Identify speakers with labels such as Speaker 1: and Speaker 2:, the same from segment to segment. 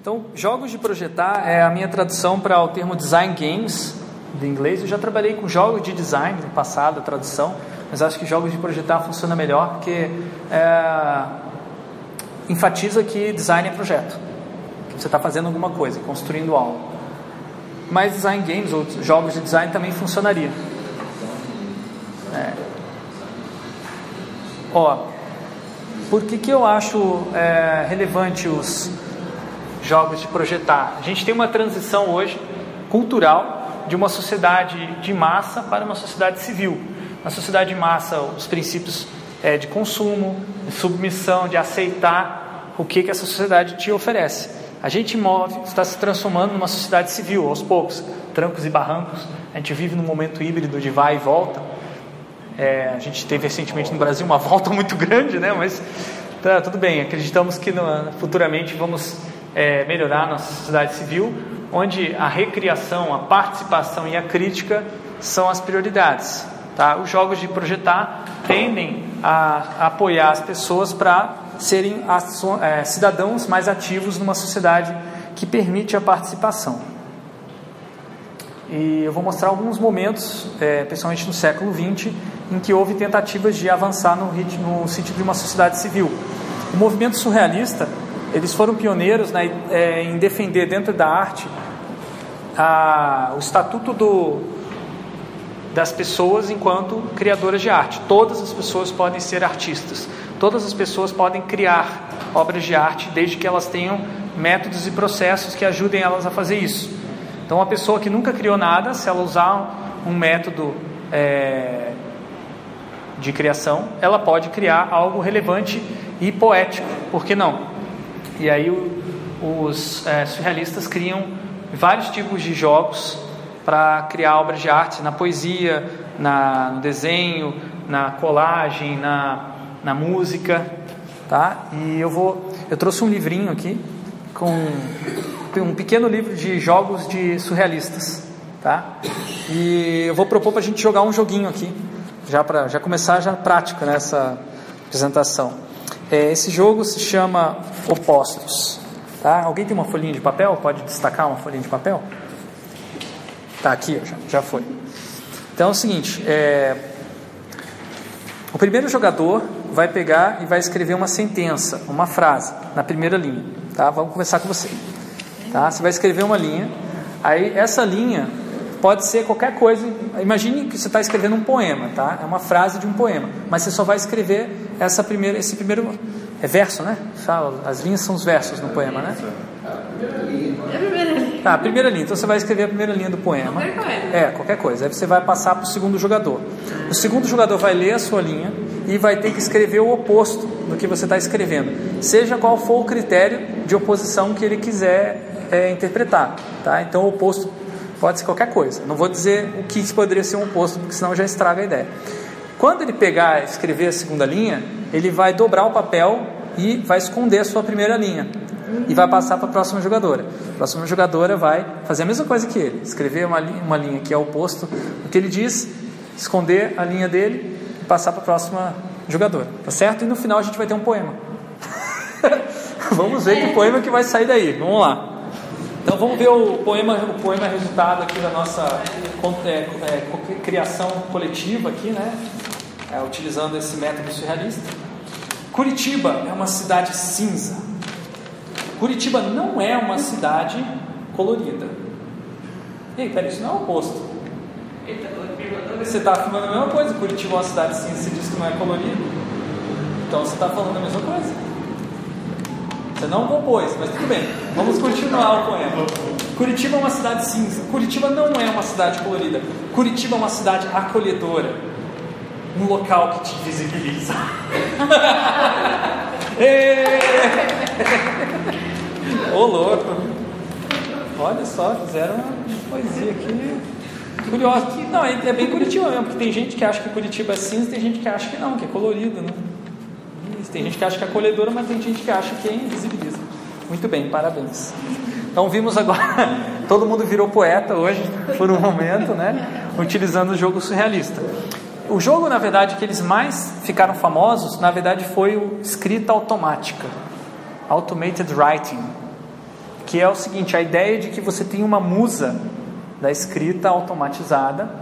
Speaker 1: Então, jogos de projetar é a minha tradução para o termo design games de inglês. Eu já trabalhei com jogos de design no passado, tradução, mas acho que jogos de projetar funciona melhor porque é, enfatiza que design é projeto. Que você está fazendo alguma coisa, construindo algo. Mas design games ou jogos de design também funcionaria. É. Ó, por que, que eu acho é, relevante os jogos de projetar. A gente tem uma transição hoje cultural de uma sociedade de massa para uma sociedade civil. Na sociedade de massa, os princípios é, de consumo, de submissão, de aceitar o que, que essa sociedade te oferece. A gente move, está se transformando numa sociedade civil aos poucos, trancos e barrancos. A gente vive num momento híbrido de vai e volta. É, a gente teve recentemente no Brasil uma volta muito grande, né? Mas tá, tudo bem. Acreditamos que no, futuramente vamos é, melhorar nossa sociedade civil, onde a recriação, a participação e a crítica são as prioridades. Tá? Os jogos de projetar tendem a, apoiar as pessoas para serem é, cidadãos mais ativos numa sociedade que permite a participação. E eu vou mostrar alguns momentos, é, principalmente no século XX, em que houve tentativas de avançar no, no sentido de uma sociedade civil. O movimento surrealista eles foram pioneiros né, é, em defender dentro da arte a, o estatuto do, das pessoas enquanto criadoras de arte. Todas as pessoas podem ser artistas, todas as pessoas podem criar obras de arte desde que elas tenham métodos e processos que ajudem elas a fazer isso. Então, uma pessoa que nunca criou nada, se ela usar um método é, de criação, ela pode criar algo relevante e poético, por que não? E aí o, os é, surrealistas criam vários tipos de jogos para criar obras de arte na poesia, na, no desenho, na colagem, na, na música, tá? E eu vou, eu trouxe um livrinho aqui com um pequeno livro de jogos de surrealistas, tá? E eu vou propor para a gente jogar um joguinho aqui, já para já começar já prática nessa apresentação. É, esse jogo se chama Opostos. Tá? Alguém tem uma folhinha de papel? Pode destacar uma folhinha de papel? Tá aqui, já, já foi. Então é o seguinte: é, o primeiro jogador vai pegar e vai escrever uma sentença, uma frase, na primeira linha. Tá? Vamos começar com você. Tá? Você vai escrever uma linha. Aí essa linha pode ser qualquer coisa. Imagine que você está escrevendo um poema, tá? É uma frase de um poema, mas você só vai escrever essa primeira, esse primeiro é verso, né? As linhas são os versos no poema, né? É a primeira linha. Tá, a primeira linha. Então você vai escrever a primeira linha do poema. Qualquer coisa. É, qualquer coisa. Aí você vai passar para o segundo jogador. O segundo jogador vai ler a sua linha e vai ter que escrever o oposto do que você está escrevendo, seja qual for o critério de oposição que ele quiser é, interpretar, tá? Então o oposto pode ser qualquer coisa. Não vou dizer o que poderia ser um oposto, porque senão já estraga a ideia. Quando ele pegar e escrever a segunda linha, ele vai dobrar o papel e vai esconder a sua primeira linha. E vai passar para a próxima jogadora. A próxima jogadora vai fazer a mesma coisa que ele, escrever uma linha, uma linha que é o oposto do que ele diz, esconder a linha dele e passar para a próxima jogadora. Tá certo? E no final a gente vai ter um poema. vamos ver que poema que vai sair daí. Vamos lá. Então vamos ver o poema, o poema resultado aqui da nossa é, é, criação coletiva aqui, né? é, utilizando esse método surrealista. Curitiba é uma cidade cinza. Curitiba não é uma cidade colorida. Ei, peraí, isso não é o oposto. Você está afirmando a mesma coisa. Curitiba é uma cidade cinza, você diz que não é colorida. Então você está falando a mesma coisa. Você não compôs, mas tudo bem. Vamos continuar o poema. Curitiba é uma cidade cinza. Curitiba não é uma cidade colorida. Curitiba é uma cidade acolhedora um local que te visibiliza. Ô louco! Olha só, fizeram uma poesia aqui curiosa. Não, é, é, bem Curitiba mesmo, porque tem gente que acha que Curitiba é cinza, tem gente que acha que não, que é colorido, né? Tem gente que acha que é acolhedora, mas tem gente que acha que é invisibiliza. Muito bem, parabéns. Então vimos agora, todo mundo virou poeta hoje, por um momento, né? Utilizando o jogo surrealista. O jogo, na verdade, que eles mais ficaram famosos, na verdade, foi o escrita automática, automated writing, que é o seguinte: a ideia de que você tem uma musa da escrita automatizada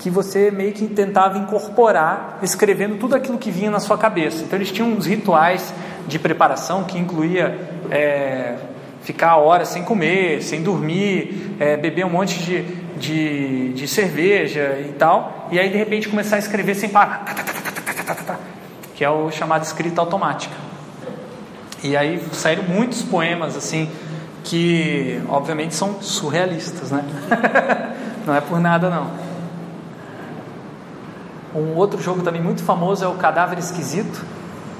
Speaker 1: que você meio que tentava incorporar, escrevendo tudo aquilo que vinha na sua cabeça. Então eles tinham uns rituais de preparação que incluía é, ficar horas sem comer, sem dormir, é, beber um monte de, de, de, cerveja e tal, e aí de repente começar a escrever sem parar, que é o chamado escrita automática. E aí saíram muitos poemas assim que obviamente são surrealistas, né? não é por nada não. Um outro jogo também muito famoso é o Cadáver Esquisito.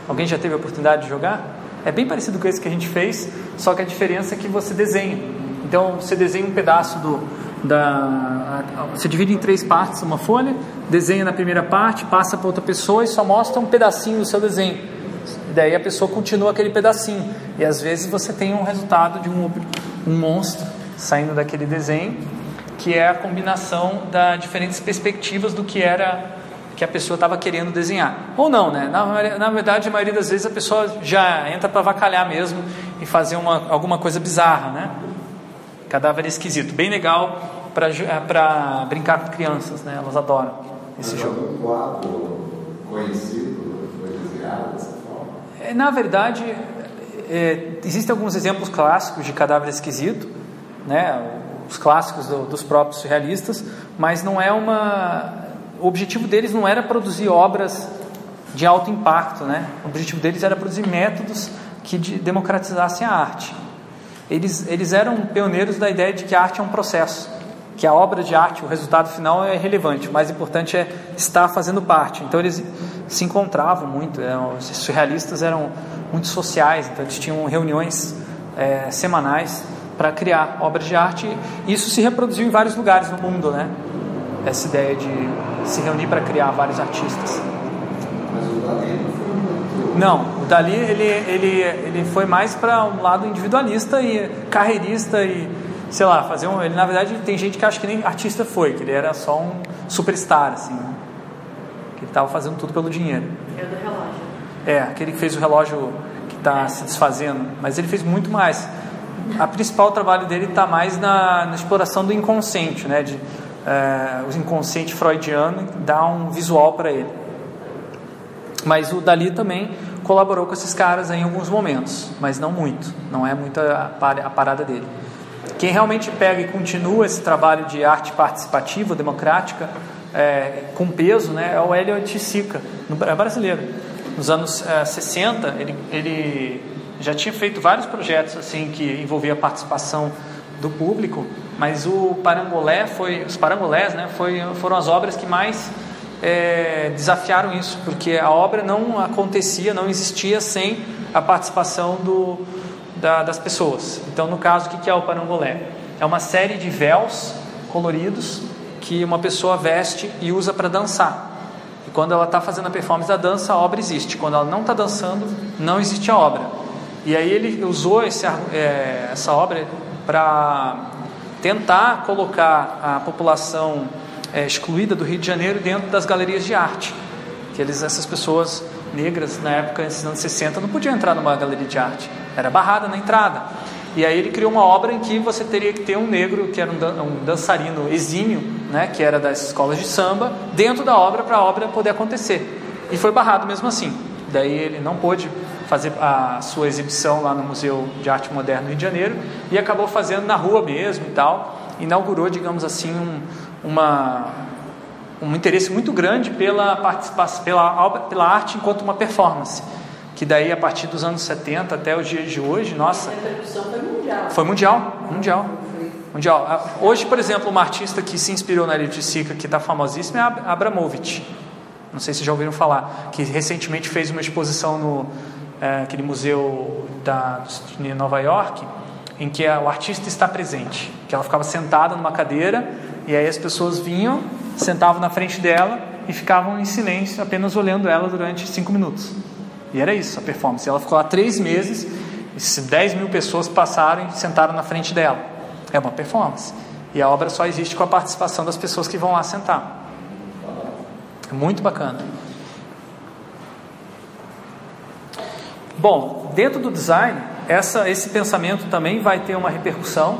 Speaker 1: Alguém já teve a oportunidade de jogar? É bem parecido com esse que a gente fez, só que a diferença é que você desenha. Então você desenha um pedaço do da você divide em três partes uma folha, desenha na primeira parte, passa para outra pessoa e só mostra um pedacinho do seu desenho. Daí a pessoa continua aquele pedacinho. E às vezes você tem um resultado de um, um monstro saindo daquele desenho, que é a combinação das diferentes perspectivas do que era que a pessoa estava querendo desenhar. Ou não, né? Na, na, verdade, a maioria das vezes a pessoa já entra para vacalhar mesmo e fazer uma, alguma coisa bizarra, né? Cadáver esquisito. Bem legal para é, brincar com crianças, né? Elas adoram esse
Speaker 2: Mas
Speaker 1: jogo.
Speaker 2: Um quadro conhecido foi desenhado dessa forma?
Speaker 1: É, na verdade, é, existem alguns exemplos clássicos de cadáver esquisito, né? Os clássicos do, dos próprios surrealistas, mas não é uma o objetivo deles não era produzir obras de alto impacto, né? O objetivo deles era produzir métodos que de, democratizassem a arte. Eles, eles eram pioneiros da ideia de que a arte é um processo, que a obra de arte, o resultado final é relevante, o mais importante é estar fazendo parte. Então eles se encontravam muito, eram, os surrealistas eram muito sociais, então eles tinham reuniões é, semanais para criar obras de arte. E isso se reproduziu em vários lugares no mundo, né? Essa ideia de se reunir para criar vários artistas.
Speaker 2: Mas o Dali não foi.
Speaker 1: Não, o Dali ele, ele, ele foi mais para um lado individualista e carreirista e sei lá, fazer um. Ele na verdade tem gente que acha que nem artista foi, que ele era só um superstar assim, né? que ele estava fazendo tudo pelo dinheiro.
Speaker 3: É do relógio.
Speaker 1: É, aquele que fez o relógio que está se desfazendo, mas ele fez muito mais. A principal trabalho dele está mais na, na, exploração do inconsciente, né? De é, o inconsciente freudiano dá um visual para ele. Mas o Dali também colaborou com esses caras em alguns momentos, mas não muito, não é muito a, a parada dele. Quem realmente pega e continua esse trabalho de arte participativa, democrática, é, com peso, né, é o Elliot Sica, é brasileiro. Nos anos é, 60, ele, ele já tinha feito vários projetos assim que envolvia a participação do público, mas o parangolé foi, os parangolés, né, foi, foram as obras que mais é, desafiaram isso, porque a obra não acontecia, não existia sem a participação do, da, das pessoas. Então, no caso, o que é o parangolé? É uma série de véus coloridos que uma pessoa veste e usa para dançar. E quando ela está fazendo a performance da dança, a obra existe. Quando ela não está dançando, não existe a obra. E aí ele usou esse, é, essa obra para tentar colocar a população é, excluída do Rio de Janeiro dentro das galerias de arte. Que eles, essas pessoas negras, na época, nos anos 60, não podiam entrar numa galeria de arte, era barrada na entrada. E aí ele criou uma obra em que você teria que ter um negro, que era um, dan um dançarino exímio, né, que era das escolas de samba, dentro da obra para a obra poder acontecer. E foi barrado mesmo assim. Daí ele não pôde fazer a sua exibição lá no Museu de Arte Moderna do Rio de Janeiro e acabou fazendo na rua mesmo e tal. Inaugurou, digamos assim, um, uma, um interesse muito grande pela participação, pela, pela arte enquanto uma performance. Que daí, a partir dos anos 70 até os dias de hoje, nossa.
Speaker 3: A repercussão foi mundial.
Speaker 1: Foi mundial, mundial. Mundial. Ah, hoje, por exemplo, uma artista que se inspirou na Elite Sica, que está famosíssima, é a Abramovich. Não sei se já ouviram falar. Que recentemente fez uma exposição no, é, aquele museu da, de Nova York, em que o artista está presente, que ela ficava sentada numa cadeira e aí as pessoas vinham, sentavam na frente dela e ficavam em silêncio, apenas olhando ela durante cinco minutos. E era isso a performance. Ela ficou lá três meses, e 10 mil pessoas passaram e sentaram na frente dela. É uma performance. E a obra só existe com a participação das pessoas que vão lá sentar. É muito bacana. Bom, dentro do design, essa, esse pensamento também vai ter uma repercussão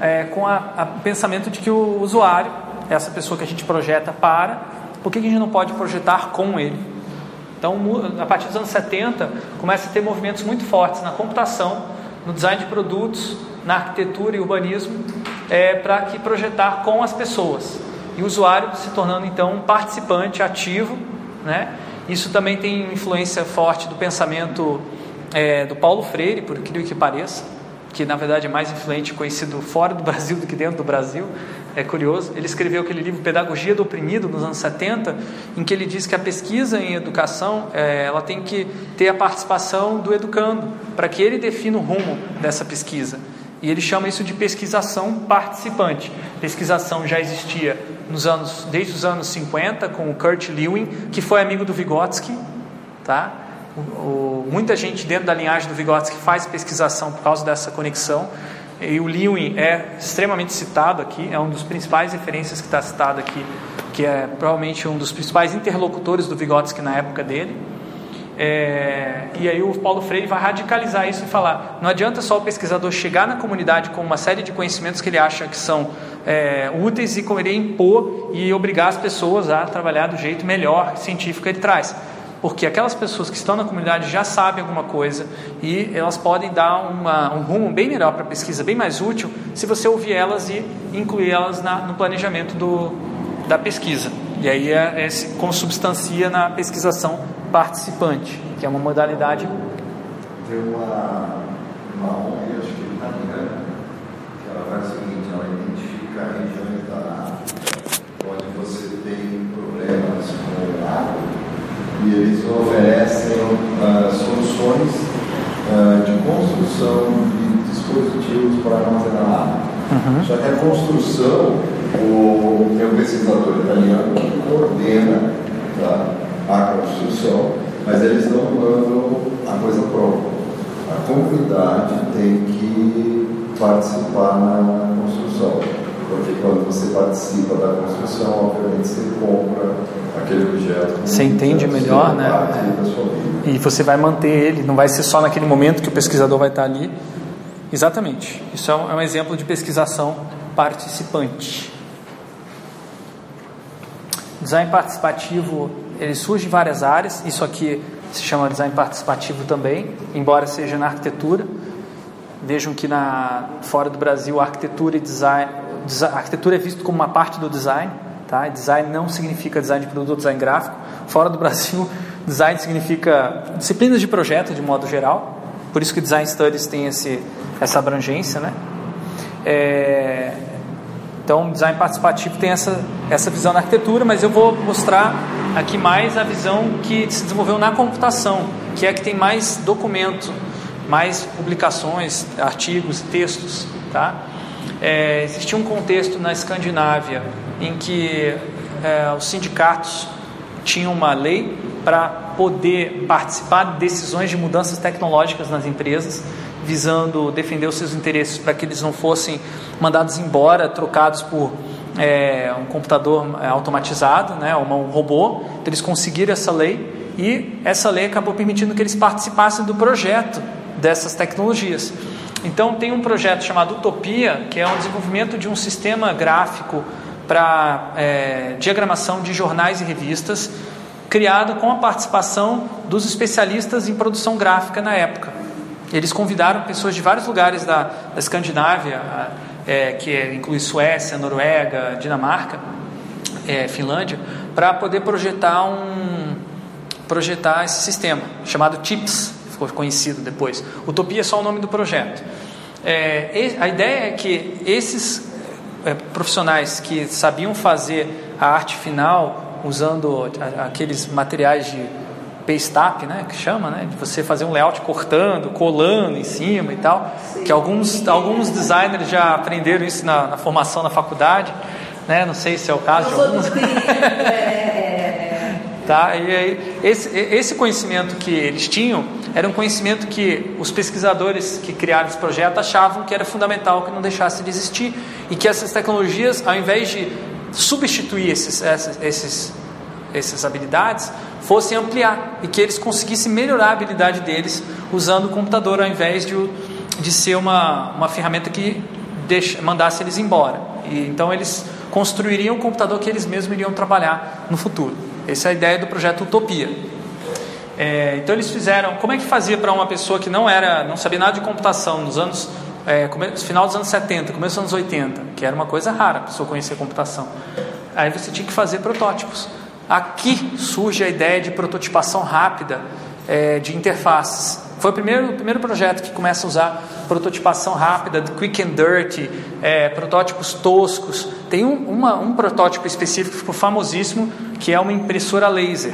Speaker 1: é, com o pensamento de que o usuário, essa pessoa que a gente projeta para, por que a gente não pode projetar com ele? Então, a partir dos anos 70, começa a ter movimentos muito fortes na computação, no design de produtos, na arquitetura e urbanismo, é, para que projetar com as pessoas. E o usuário se tornando então um participante ativo, né? Isso também tem influência forte do pensamento é, do Paulo Freire, por incrível que pareça, que na verdade é mais influente, conhecido fora do Brasil do que dentro do Brasil, é curioso. Ele escreveu aquele livro Pedagogia do Oprimido nos anos 70, em que ele diz que a pesquisa em educação é, ela tem que ter a participação do educando, para que ele defina o rumo dessa pesquisa. E ele chama isso de pesquisação participante. Pesquisação já existia nos anos, desde os anos 50 com o Kurt Lewin, que foi amigo do Vygotsky, tá? O, muita gente dentro da linhagem do Vygotsky faz pesquisação por causa dessa conexão. E o Lewin é extremamente citado aqui, é um dos principais referências que está citado aqui, que é provavelmente um dos principais interlocutores do Vygotsky na época dele. É, e aí o Paulo Freire vai radicalizar isso e falar: não adianta só o pesquisador chegar na comunidade com uma série de conhecimentos que ele acha que são é, úteis e querer impor e obrigar as pessoas a trabalhar do jeito melhor científico que ele traz porque aquelas pessoas que estão na comunidade já sabem alguma coisa e elas podem dar uma, um rumo bem melhor para a pesquisa, bem mais útil, se você ouvir elas e incluir elas na, no planejamento do, da pesquisa. E aí é, é, consubstancia na pesquisação participante, que é uma modalidade.
Speaker 2: Tem uma, uma ONG, acho que italiana, que ela faz o seguinte, ela identifica regiões da onde você tem problemas com água e eles oferecem uh, soluções uh, de construção de dispositivos para armazenar água. Uhum. Só que a construção, o, um pesquisador italiano que coordena tá, a construção, mas eles não mandam a coisa pronta. A comunidade tem que participar na construção. Porque quando você participa da construção, obviamente você compra aquele objeto.
Speaker 1: Você entende melhor, né? E você vai manter ele, não vai ser só naquele momento que o pesquisador vai estar ali. Exatamente. Isso é um é exemplo de pesquisação participante. Design participativo, ele surge em várias áreas. Isso aqui se chama design participativo também, embora seja na arquitetura. Vejam que na, fora do Brasil, arquitetura e design, a arquitetura é visto como uma parte do design, tá? Design não significa design de produto, design gráfico. Fora do Brasil, design significa disciplinas de projeto de modo geral. Por isso que design studies tem esse, essa abrangência, né? É, então, design participativo tem essa, essa visão na arquitetura, mas eu vou mostrar aqui mais a visão que se desenvolveu na computação, que é a que tem mais documento mais publicações, artigos, textos, tá? É, existia um contexto na Escandinávia em que é, os sindicatos tinham uma lei para poder participar de decisões de mudanças tecnológicas nas empresas, visando defender os seus interesses para que eles não fossem mandados embora, trocados por é, um computador é, automatizado, né, um robô. Então, eles conseguiram essa lei e essa lei acabou permitindo que eles participassem do projeto dessas tecnologias. Então, tem um projeto chamado Utopia, que é um desenvolvimento de um sistema gráfico para é, diagramação de jornais e revistas, criado com a participação dos especialistas em produção gráfica na época. Eles convidaram pessoas de vários lugares da, da Escandinávia, é, que é, inclui Suécia, Noruega, Dinamarca, é, Finlândia, para poder projetar um projetar esse sistema chamado TIPS, ficou conhecido depois. Utopia é só o nome do projeto. É, a ideia é que esses é, profissionais que sabiam fazer a arte final usando aqueles materiais de paste né, que chama, né, de você fazer um layout cortando, colando em cima e tal, que alguns alguns designers já aprenderam isso na, na formação na faculdade, né, não sei se é o caso de alguns. Tá? E aí, esse, esse conhecimento que eles tinham era um conhecimento que os pesquisadores que criaram esse projeto achavam que era fundamental que não deixasse de existir e que essas tecnologias, ao invés de substituir esses, esses, esses, essas habilidades, fossem ampliar e que eles conseguissem melhorar a habilidade deles usando o computador ao invés de, de ser uma, uma ferramenta que deixa, mandasse eles embora. E, então eles construiriam o computador que eles mesmos iriam trabalhar no futuro. Essa é a ideia do projeto Utopia. É, então eles fizeram. Como é que fazia para uma pessoa que não era, não sabia nada de computação nos anos é, final dos anos 70, começo dos anos 80, que era uma coisa rara a pessoa conhecer computação. Aí você tinha que fazer protótipos. Aqui surge a ideia de prototipação rápida é, de interfaces. Foi o primeiro, o primeiro projeto que começa a usar prototipação rápida, quick and dirty, é, protótipos toscos. Tem um, uma, um protótipo específico que ficou famosíssimo, que é uma impressora laser.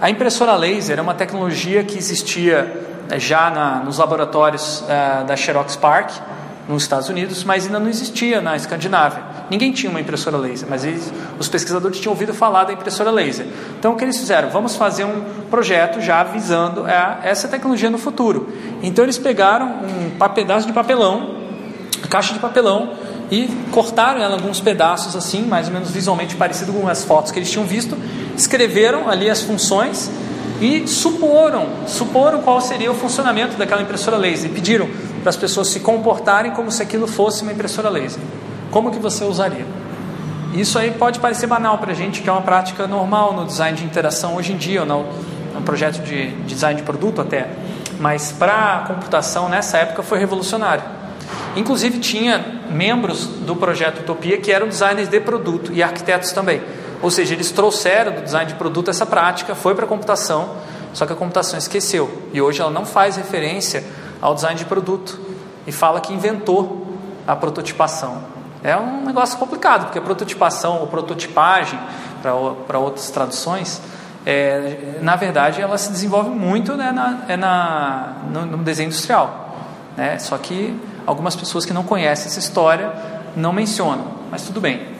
Speaker 1: A impressora laser é uma tecnologia que existia é, já na, nos laboratórios é, da Xerox Park, nos Estados Unidos, mas ainda não existia na Escandinávia. Ninguém tinha uma impressora laser, mas eles, os pesquisadores tinham ouvido falar da impressora laser. Então, o que eles fizeram? Vamos fazer um projeto já visando a, essa tecnologia no futuro. Então, eles pegaram um pedaço de papelão, caixa de papelão, e cortaram ela em alguns pedaços assim, mais ou menos visualmente parecido com as fotos que eles tinham visto, escreveram ali as funções e suporam, suporam qual seria o funcionamento daquela impressora laser pediram para as pessoas se comportarem como se aquilo fosse uma impressora laser. Como que você usaria? Isso aí pode parecer banal para a gente, que é uma prática normal no design de interação hoje em dia, ou no, no projeto de design de produto até, mas para a computação nessa época foi revolucionário. Inclusive tinha membros do projeto Utopia que eram designers de produto e arquitetos também. Ou seja, eles trouxeram do design de produto essa prática, foi para a computação, só que a computação esqueceu. E hoje ela não faz referência ao design de produto e fala que inventou a prototipação. É um negócio complicado, porque a prototipação ou prototipagem, para outras traduções, é, na verdade ela se desenvolve muito né, na, é na, no, no desenho industrial. Né? Só que algumas pessoas que não conhecem essa história não mencionam, mas tudo bem.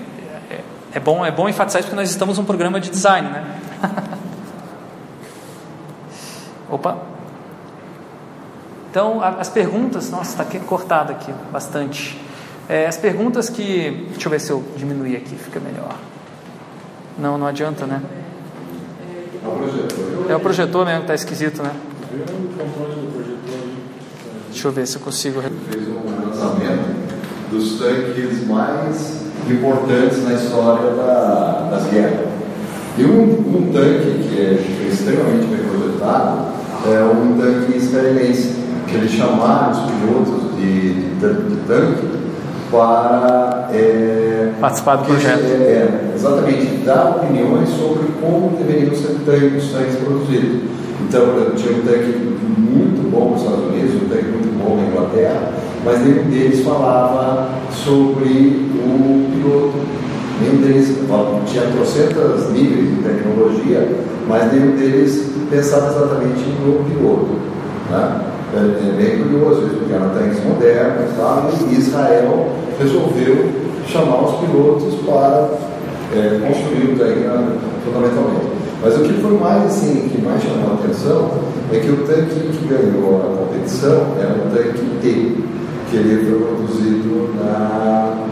Speaker 1: É bom, é bom enfatizar isso porque nós estamos num programa de design, né? Opa. Então, as perguntas, nossa, está cortado aqui bastante. É, as perguntas que. Deixa eu ver se eu diminuir aqui, fica melhor. Não, não adianta, né? É o projetor. É o projetor mesmo que está esquisito, né? Deixa eu ver se eu consigo.
Speaker 2: Fez um lançamento dos tanques mais importantes na história da, das guerras. E um, um, tanque que é extremamente bem projetado é um tanque israelense, que eles chamaram os pilotos de, de, de tanque para
Speaker 1: é, participar do projeto.
Speaker 2: É, é, exatamente, dar opiniões sobre como deveriam ser tanques, tanques produzidos. Então, tinha um tanque muito bom nos Estados Unidos, um tanque muito bom na Inglaterra, mas nenhum deles falava sobre o piloto. Nenhum deles tinha trocentas níveis de tecnologia, mas nenhum deles pensava exatamente no piloto. Né? É, é bem curioso porque eram tanques modernos tá? e Israel resolveu chamar os pilotos para é, construir o tanque fundamentalmente. Mas o que foi mais assim, que mais chamou a atenção é que o tanque que ganhou a competição era o tanque T, que ele foi produzido na,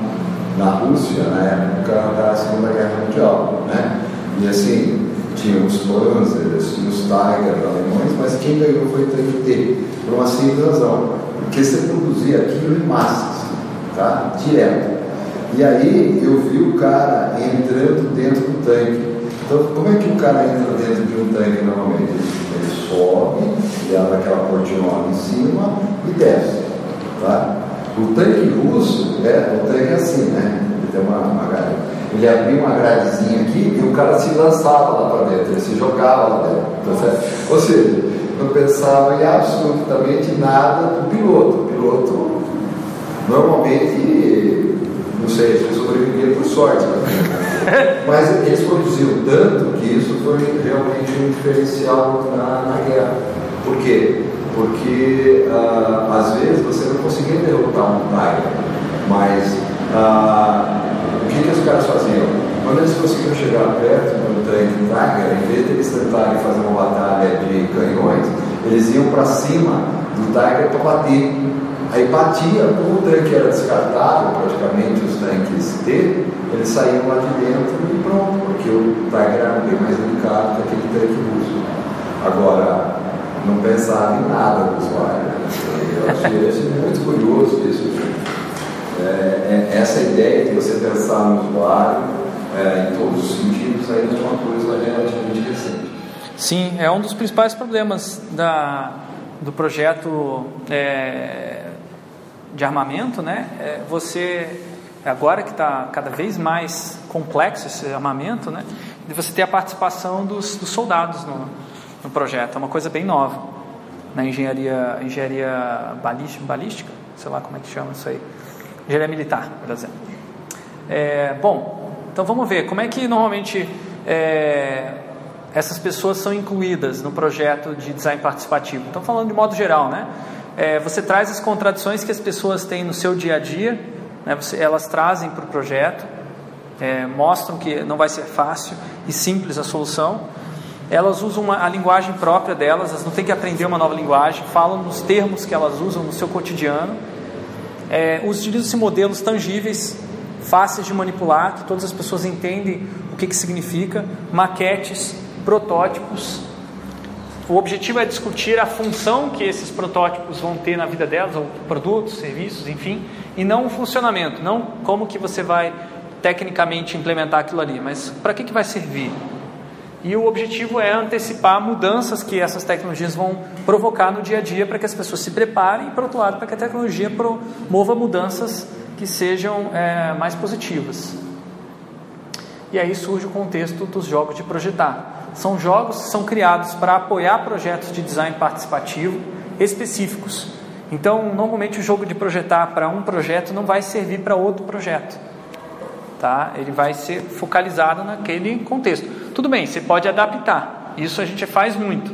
Speaker 2: na Rússia, na época da Segunda Guerra Mundial. Né? E assim, tinha os Panzers, tinha os Tiger alemães, mas quem ganhou foi o tanque T, por uma simples razão, porque você produzia aquilo em massas, tá? direto. E aí eu vi o cara entrando dentro do tanque. Então, como é que o cara entra dentro de um tanque normalmente? Sobe, ele abre aquela portinhola em cima e desce. Tá? O tanque russo, é, o tanque é assim, né? Ele tem uma, uma grade. Ele abria uma gradezinha aqui e o cara se lançava lá para dentro, ele se jogava lá dentro. Tá Ou seja, não pensava em absolutamente nada do piloto. O piloto normalmente, não sei, sobrevivia por sorte. Né? Mas eles produziram tanto que isso foi realmente um diferencial na, na guerra. Por quê? porque uh, às vezes você não conseguia derrotar um Tiger, mas uh, o que, que os caras faziam? Quando eles conseguiam chegar perto do tanque Tiger, em vez de eles tentarem fazer uma batalha de canhões, eles iam para cima do Tiger para bater. Batia, como o tanque era descartável, praticamente os tanques T, eles saíam lá de dentro e pronto, porque o Tiger era bem mais delicado que aquele tanque russo. Agora, não pensava em nada do usuário. Eu achei isso muito curioso isso. É, é, essa ideia de você pensar no usuário é, em todos os sentidos ainda é uma coisa relativamente recente.
Speaker 1: Sim, é um dos principais problemas da, do projeto é, de armamento, né? É você agora que está cada vez mais complexo esse armamento, né? De você ter a participação dos, dos soldados no, no projeto, é uma coisa bem nova na engenharia, engenharia balística, balística, sei lá como é que chama isso aí, engenharia militar, por exemplo. É, bom, então vamos ver como é que normalmente é, essas pessoas são incluídas no projeto de design participativo. Então falando de modo geral, né? É, você traz as contradições que as pessoas têm no seu dia a dia, né? Você, elas trazem para o projeto, é, mostram que não vai ser fácil e simples a solução elas usam uma, a linguagem própria delas, elas não têm que aprender uma nova linguagem, falam nos termos que elas usam no seu cotidiano, é, utilizam-se modelos tangíveis, fáceis de manipular, que todas as pessoas entendem o que, que significa, maquetes, protótipos. O objetivo é discutir a função que esses protótipos vão ter na vida delas, ou produtos, serviços, enfim, e não o funcionamento, não como que você vai tecnicamente implementar aquilo ali, mas para que, que vai servir, e o objetivo é antecipar mudanças que essas tecnologias vão provocar no dia a dia para que as pessoas se preparem e, por outro lado, para que a tecnologia promova mudanças que sejam é, mais positivas. E aí surge o contexto dos jogos de projetar. São jogos que são criados para apoiar projetos de design participativo específicos. Então, normalmente o jogo de projetar para um projeto não vai servir para outro projeto. Tá? Ele vai ser focalizado naquele contexto. Tudo bem, você pode adaptar, isso a gente faz muito,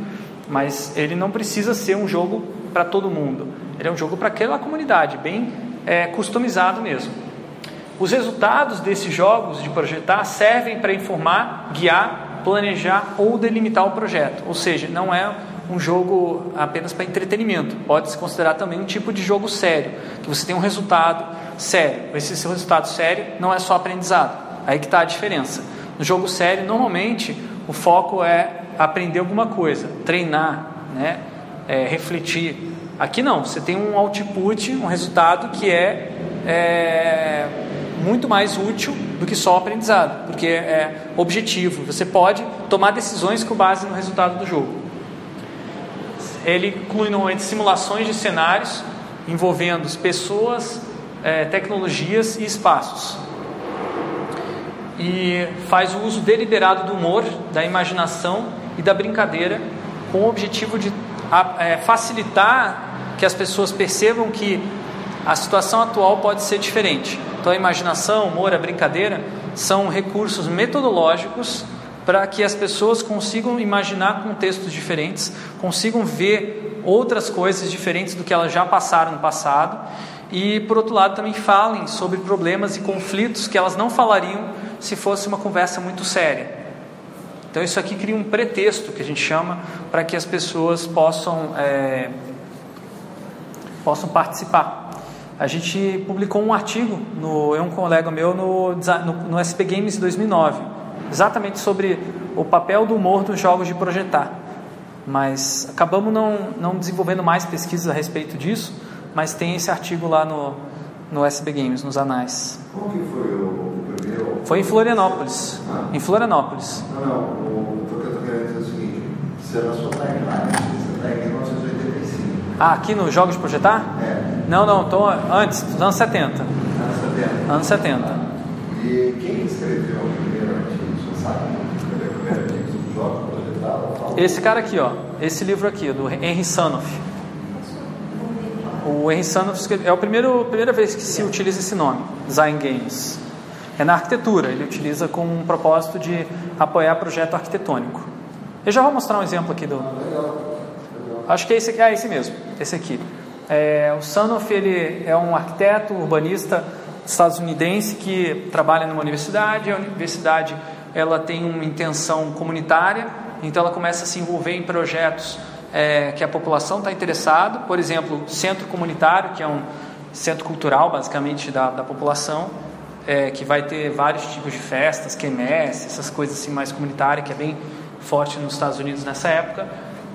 Speaker 1: mas ele não precisa ser um jogo para todo mundo. Ele é um jogo para aquela comunidade, bem é, customizado mesmo. Os resultados desses jogos de projetar servem para informar, guiar, planejar ou delimitar o projeto. Ou seja, não é um jogo apenas para entretenimento. Pode se considerar também um tipo de jogo sério, que você tem um resultado sério. Esse seu resultado sério não é só aprendizado. Aí que está a diferença. No jogo sério, normalmente o foco é aprender alguma coisa, treinar, né? É, refletir. Aqui não, você tem um output, um resultado que é, é muito mais útil do que só aprendizado, porque é objetivo. Você pode tomar decisões com base no resultado do jogo. Ele inclui normalmente simulações de cenários envolvendo pessoas, é, tecnologias e espaços e faz o uso deliberado do humor, da imaginação e da brincadeira com o objetivo de é, facilitar que as pessoas percebam que a situação atual pode ser diferente. Então, a imaginação, humor, a brincadeira são recursos metodológicos para que as pessoas consigam imaginar contextos diferentes, consigam ver outras coisas diferentes do que elas já passaram no passado e, por outro lado, também falem sobre problemas e conflitos que elas não falariam se fosse uma conversa muito séria. Então, isso aqui cria um pretexto que a gente chama para que as pessoas possam, é, possam participar. A gente publicou um artigo, no, eu um colega meu, no, no, no SP Games 2009, exatamente sobre o papel do humor nos jogos de projetar. Mas acabamos não, não desenvolvendo mais pesquisas a respeito disso, mas tem esse artigo lá no, no SB Games, nos anais.
Speaker 2: Qual que foi o primeiro?
Speaker 1: Foi em Florianópolis. Ah. Em Florianópolis.
Speaker 2: Não, não. O, que eu estou querendo dizer é o seguinte: você timeline, está em 1985.
Speaker 1: Ah, aqui no Jogos de Projetar?
Speaker 2: É.
Speaker 1: Não, não, estou antes, dos anos 70.
Speaker 2: Anos 70.
Speaker 1: Anos 70. Ah.
Speaker 2: E quem escreveu o primeiro artigo? Você sabe o primeiro artigo sobre Jogos de Projetar?
Speaker 1: Esse cara aqui, ó. Esse livro aqui, do Henry Sanoff. O Henry Sanders é a primeira, primeira vez que se utiliza esse nome, Design Games. É na arquitetura, ele utiliza com um propósito de apoiar projeto arquitetônico. Eu já vou mostrar um exemplo aqui do. Acho que é esse aqui, é esse mesmo, esse aqui. É, o Sanoff ele é um arquiteto urbanista estadunidense que trabalha numa universidade. A universidade ela tem uma intenção comunitária, então ela começa a se envolver em projetos é, que a população está interessada, por exemplo, centro comunitário, que é um centro cultural basicamente da, da população, é, que vai ter vários tipos de festas, quermesse, essas coisas assim mais comunitárias, que é bem forte nos Estados Unidos nessa época.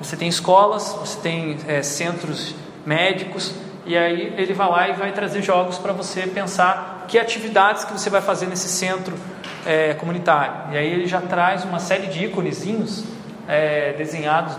Speaker 1: você tem escolas, você tem é, centros médicos, e aí ele vai lá e vai trazer jogos para você pensar que atividades que você vai fazer nesse centro é, comunitário. E aí ele já traz uma série de íconezinhos é, desenhados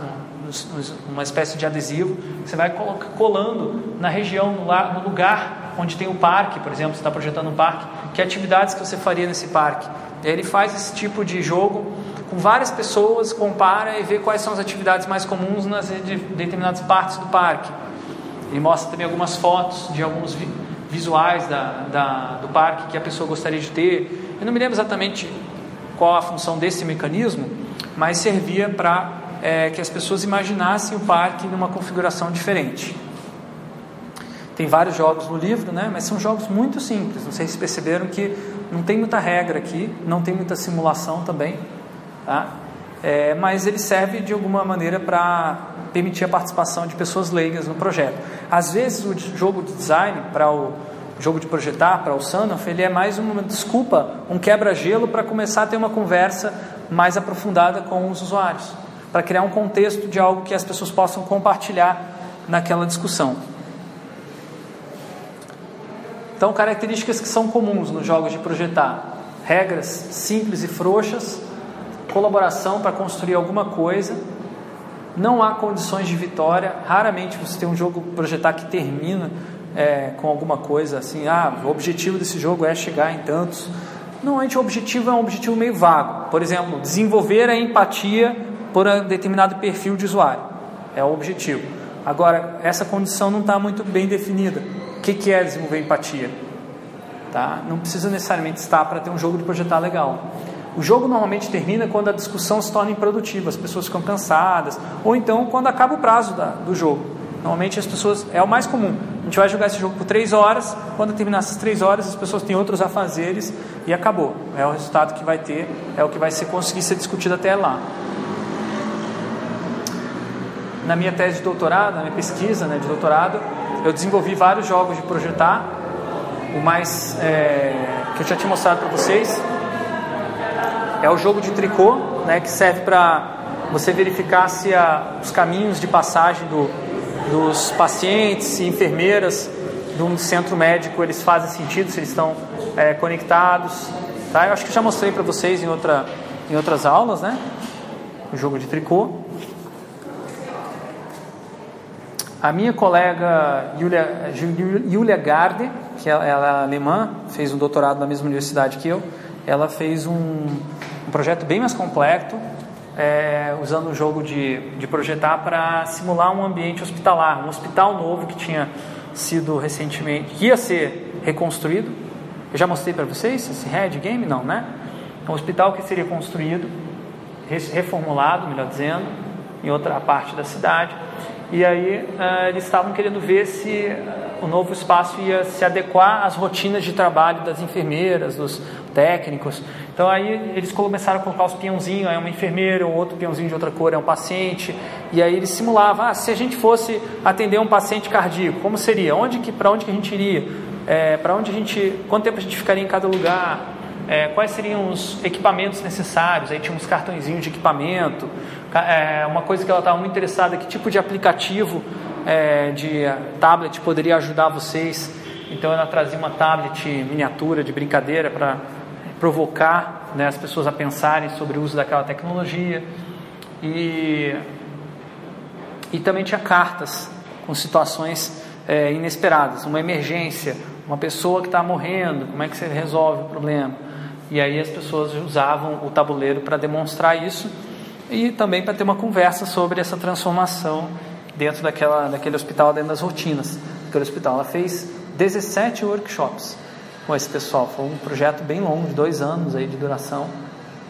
Speaker 1: numa espécie de adesivo, você vai colando na região, no lugar onde tem um parque, por exemplo, você está projetando um parque, que atividades que você faria nesse parque. E aí ele faz esse tipo de jogo com várias pessoas, compara e vê quais são as atividades mais comuns nas determinadas partes do parque. Ele mostra também algumas fotos de alguns visuais da, da, do parque que a pessoa gostaria de ter. Eu não me lembro exatamente qual a função desse mecanismo, mas servia para é, que as pessoas imaginassem o parque numa configuração diferente. Tem vários jogos no livro, né? mas são jogos muito simples. Não sei se perceberam que não tem muita regra aqui, não tem muita simulação também. Tá? É, mas ele serve de alguma maneira para permitir a participação de pessoas leigas no projeto. Às vezes o jogo de design para o jogo de projetar, para o Sanoff, ele é mais uma desculpa, um quebra-gelo para começar a ter uma conversa mais aprofundada com os usuários, para criar um contexto de algo que as pessoas possam compartilhar naquela discussão. Então, características que são comuns nos jogos de projetar: regras simples e frouxas, colaboração para construir alguma coisa. Não há condições de vitória. Raramente você tem um jogo projetar que termina é, com alguma coisa assim. Ah, o objetivo desse jogo é chegar em tantos. Normalmente o objetivo é um objetivo meio vago. Por exemplo, desenvolver a empatia por um determinado perfil de usuário. É o objetivo. Agora, essa condição não está muito bem definida. O que, que é desenvolver empatia? Tá? Não precisa necessariamente estar para ter um jogo de projetar legal. O jogo normalmente termina quando a discussão se torna improdutiva, as pessoas ficam cansadas, ou então quando acaba o prazo da, do jogo. Normalmente as pessoas, é o mais comum. A gente vai jogar esse jogo por três horas, quando terminar essas três horas, as pessoas têm outros afazeres e acabou. É o resultado que vai ter, é o que vai ser, conseguir ser discutido até lá. Na minha tese de doutorado, na minha pesquisa né, de doutorado, eu desenvolvi vários jogos de projetar. O mais é, que eu já tinha mostrado para vocês é o jogo de tricô, né, que serve para você verificar se a, os caminhos de passagem do, dos pacientes e enfermeiras de um centro médico eles fazem sentido, se eles estão é, conectados. Tá? Eu acho que já mostrei para vocês em, outra, em outras aulas, né? O jogo de tricô. A minha colega Julia, Julia Garde, que ela é alemã, fez um doutorado na mesma universidade que eu, ela fez um, um projeto bem mais completo, é, usando o jogo de, de projetar para simular um ambiente hospitalar, um hospital novo que tinha sido recentemente, que ia ser reconstruído. Eu já mostrei para vocês esse Red Game? Não, né? Um hospital que seria construído, reformulado, melhor dizendo, em outra parte da cidade. E aí uh, eles estavam querendo ver se o novo espaço ia se adequar às rotinas de trabalho das enfermeiras, dos técnicos. Então aí eles começaram a colocar os peãozinhos, é uma enfermeira, o outro peãozinho de outra cor é um paciente, e aí eles simulavam, ah, se a gente fosse atender um paciente cardíaco, como seria? Onde que, para onde que a gente iria? É, para onde a gente, quanto tempo a gente ficaria em cada lugar? É, quais seriam os equipamentos necessários? Aí tinha uns cartõezinhos de equipamento. É, uma coisa que ela estava muito interessada, que tipo de aplicativo é, de tablet poderia ajudar vocês. Então ela trazia uma tablet miniatura de brincadeira para provocar né, as pessoas a pensarem sobre o uso daquela tecnologia. E, e também tinha cartas com situações é, inesperadas, uma emergência, uma pessoa que está morrendo, como é que você resolve o problema? E aí as pessoas usavam o tabuleiro para demonstrar isso e também para ter uma conversa sobre essa transformação dentro daquela, daquele hospital, dentro das rotinas daquele hospital. Ela fez 17 workshops com esse pessoal. Foi um projeto bem longo, de dois anos aí de duração.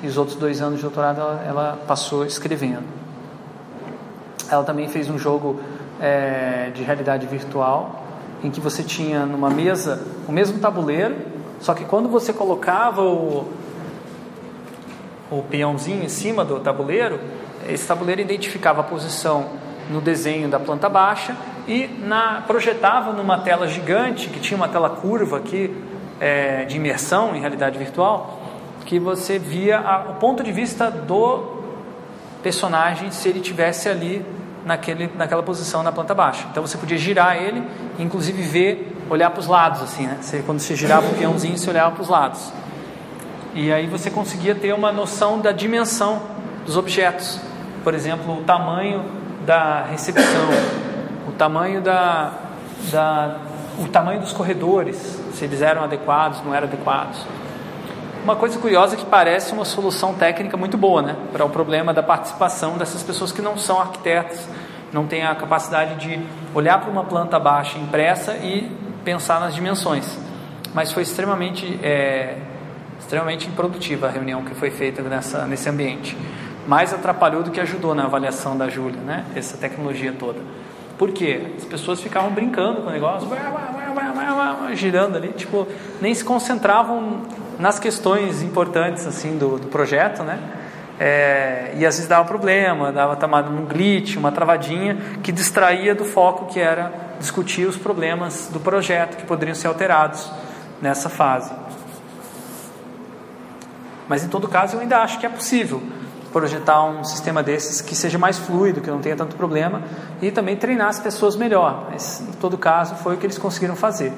Speaker 1: E os outros dois anos de doutorado ela, ela passou escrevendo. Ela também fez um jogo é, de realidade virtual, em que você tinha numa mesa o mesmo tabuleiro, só que quando você colocava o, o peãozinho em cima do tabuleiro, esse tabuleiro identificava a posição no desenho da planta baixa e na, projetava numa tela gigante, que tinha uma tela curva aqui, é, de imersão em realidade virtual, que você via a, o ponto de vista do personagem se ele tivesse ali naquele, naquela posição na planta baixa. Então você podia girar ele, inclusive ver, olhar para os lados, assim, né? Você, quando você girava o peãozinho, você olhava para os lados. E aí você conseguia ter uma noção da dimensão dos objetos. Por exemplo, o tamanho da recepção, o tamanho da, da o tamanho dos corredores, se eles eram adequados, não eram adequados. Uma coisa curiosa que parece uma solução técnica muito boa, né, para o problema da participação dessas pessoas que não são arquitetos, não têm a capacidade de olhar para uma planta baixa impressa e pensar nas dimensões. Mas foi extremamente, é, extremamente improdutiva a reunião que foi feita nessa, nesse ambiente. Mais atrapalhou do que ajudou na avaliação da Júlia, né, essa tecnologia toda. Por quê? As pessoas ficavam brincando com o negócio, girando ali, tipo, nem se concentravam nas questões importantes assim do, do projeto, né? É, e às vezes dava problema, dava tomada um glitch, uma travadinha que distraía do foco que era discutir os problemas do projeto que poderiam ser alterados nessa fase. Mas em todo caso eu ainda acho que é possível projetar um sistema desses que seja mais fluido, que não tenha tanto problema e também treinar as pessoas melhor. Mas em todo caso foi o que eles conseguiram fazer.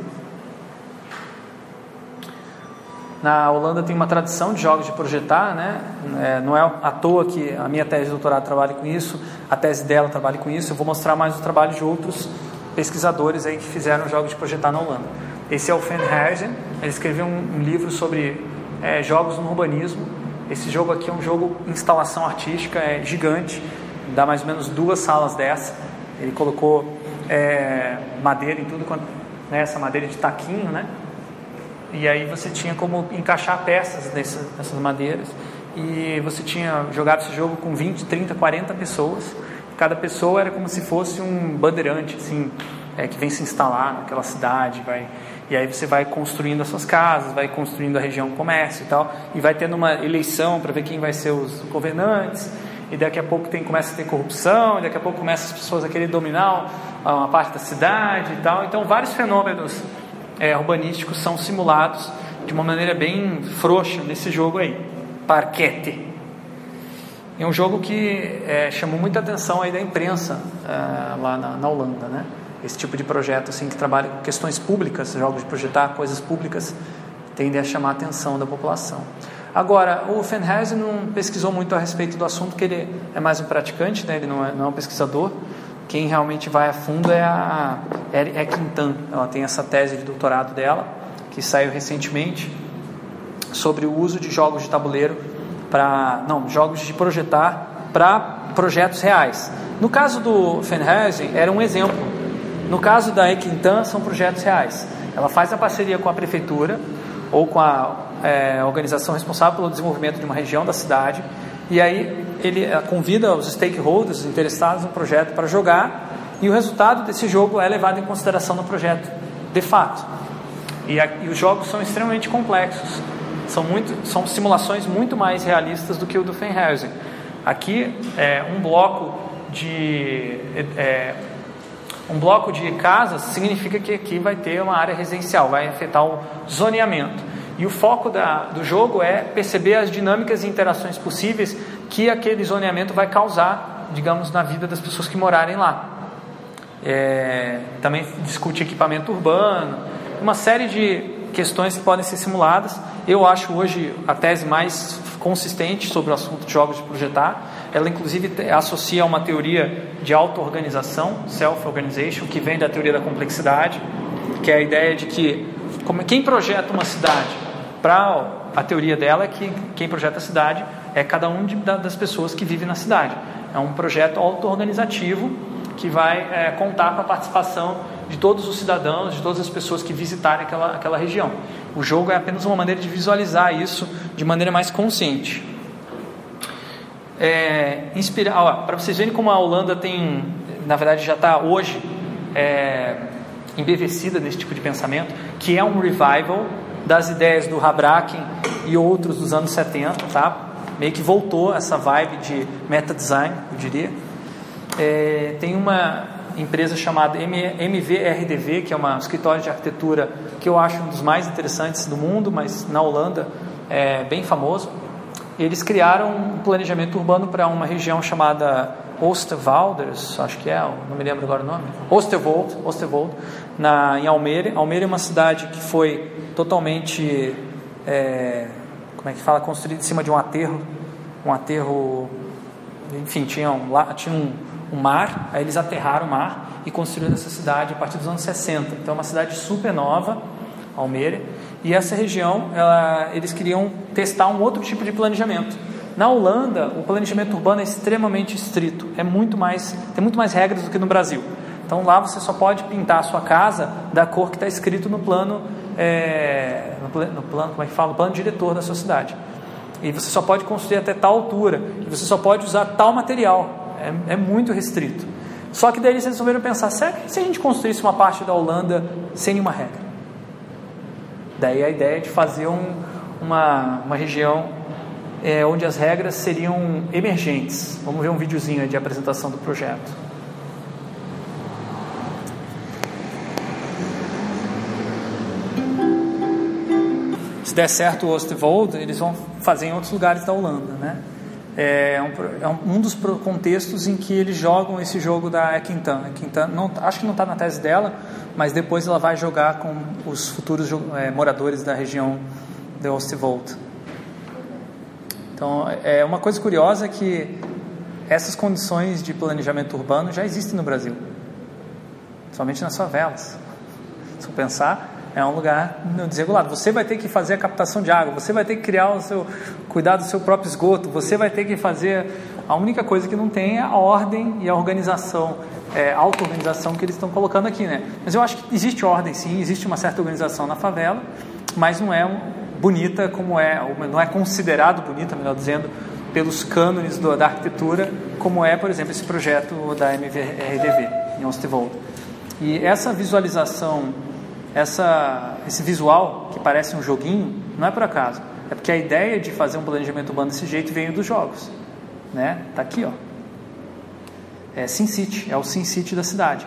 Speaker 1: Na Holanda tem uma tradição de jogos de projetar, né? É, não é à toa que a minha tese de doutorado trabalha com isso, a tese dela trabalha com isso. Eu vou mostrar mais o trabalho de outros pesquisadores aí que fizeram jogos de projetar na Holanda. Esse é o Van ele escreveu um, um livro sobre é, jogos no urbanismo. Esse jogo aqui é um jogo instalação artística, é gigante, dá mais ou menos duas salas dessa. Ele colocou é, madeira em tudo quanto, né, essa madeira de taquinho, né? E aí você tinha como encaixar peças dessas madeiras. E você tinha jogado esse jogo com 20, 30, 40 pessoas. Cada pessoa era como se fosse um bandeirante, assim, é, que vem se instalar naquela cidade, vai e aí você vai construindo as suas casas, vai construindo a região comércio e tal, e vai tendo uma eleição para ver quem vai ser os governantes, e daqui a pouco tem, começa a ter corrupção, e daqui a pouco começam as pessoas a querer dominar uma parte da cidade e tal. Então vários fenômenos é, urbanísticos são simulados de uma maneira bem frouxa nesse jogo aí, Parquete. É um jogo que é, chamou muita atenção aí da imprensa é, lá na, na, Holanda, né? Esse tipo de projeto assim que trabalha com questões públicas, jogos de projetar coisas públicas, tende a chamar a atenção da população. Agora, o Fenhausen não pesquisou muito a respeito do assunto, que ele é mais um praticante, né? ele não é, não é um pesquisador, quem realmente vai a fundo é a é Quintan. Ela tem essa tese de doutorado dela, que saiu recentemente, sobre o uso de jogos de tabuleiro para. Não, jogos de projetar para projetos reais. No caso do Fenhausen, era um exemplo. No caso da Equintan, são projetos reais. Ela faz a parceria com a prefeitura ou com a é, organização responsável pelo desenvolvimento de uma região da cidade e aí ele eh, convida os stakeholders interessados no projeto para jogar e o resultado desse jogo é levado em consideração no projeto, de fato. E, a, e os jogos são extremamente complexos, são, muito, são simulações muito mais realistas do que o do Fenhausen. Aqui é um bloco de é, um bloco de casas significa que aqui vai ter uma área residencial, vai afetar o zoneamento. E o foco da, do jogo é perceber as dinâmicas e interações possíveis que aquele zoneamento vai causar, digamos, na vida das pessoas que morarem lá. É, também discute equipamento urbano, uma série de questões que podem ser simuladas. Eu acho hoje a tese mais consistente sobre o assunto de jogos de projetar. Ela, inclusive, associa a uma teoria de auto-organização, self-organization, que vem da teoria da complexidade, que é a ideia de que como, quem projeta uma cidade para a teoria dela é que quem projeta a cidade é cada um de, das pessoas que vivem na cidade. É um projeto auto-organizativo que vai é, contar com a participação de todos os cidadãos, de todas as pessoas que visitarem aquela, aquela região. O jogo é apenas uma maneira de visualizar isso de maneira mais consciente. É, para vocês verem como a Holanda tem, na verdade, já está hoje é, embevecida nesse tipo de pensamento, que é um revival das ideias do Habraken e outros dos anos 70, tá? Meio que voltou essa vibe de meta design, eu diria. É, tem uma empresa chamada MVRDV, que é uma escritório de arquitetura que eu acho um dos mais interessantes do mundo, mas na Holanda é bem famoso. Eles criaram um planejamento urbano para uma região chamada Oosterwalders, acho que é, não me lembro agora o nome, Oosterwold, Oosterwold na, em Almere. Almere é uma cidade que foi totalmente, é, como é que fala, construída em cima de um aterro, um aterro, enfim, tinha um, lá, tinha um, um mar, aí eles aterraram o mar e construíram essa cidade a partir dos anos 60. Então é uma cidade super nova, Almere, e essa região, ela, eles queriam testar um outro tipo de planejamento. Na Holanda, o planejamento urbano é extremamente estrito, é muito mais, tem muito mais regras do que no Brasil. Então lá você só pode pintar a sua casa da cor que está escrito no plano, é, no, plano, como é que fala, no plano diretor da sua cidade. E você só pode construir até tal altura, e você só pode usar tal material. É, é muito restrito. Só que daí eles resolveram pensar, será que se a gente construísse uma parte da Holanda sem nenhuma regra? Daí a ideia de fazer um, uma, uma região é, onde as regras seriam emergentes. Vamos ver um videozinho de apresentação do projeto. Se der certo o Ostvold, eles vão fazer em outros lugares da Holanda, né? É um, é um dos contextos em que eles jogam esse jogo da. Equintan não, acho que não está na tese dela, mas depois ela vai jogar com os futuros é, moradores da região de Ostvold. Então, é uma coisa curiosa que essas condições de planejamento urbano já existem no Brasil, somente nas favelas. Se eu pensar, é um lugar desregulado. Você vai ter que fazer a captação de água, você vai ter que criar o seu, cuidar do seu próprio esgoto, você vai ter que fazer. A única coisa que não tem é a ordem e a organização, é, auto-organização que eles estão colocando aqui, né? Mas eu acho que existe ordem, sim, existe uma certa organização na favela, mas não é bonita como é, não é considerado bonita, melhor dizendo, pelos cânones do, da arquitetura, como é, por exemplo, esse projeto da MVRDV em Ostvold. E essa visualização essa, esse visual que parece um joguinho não é por acaso. É porque a ideia de fazer um planejamento urbano desse jeito veio dos jogos. Né? Tá aqui, ó. É SimCity, é o SimCity da cidade.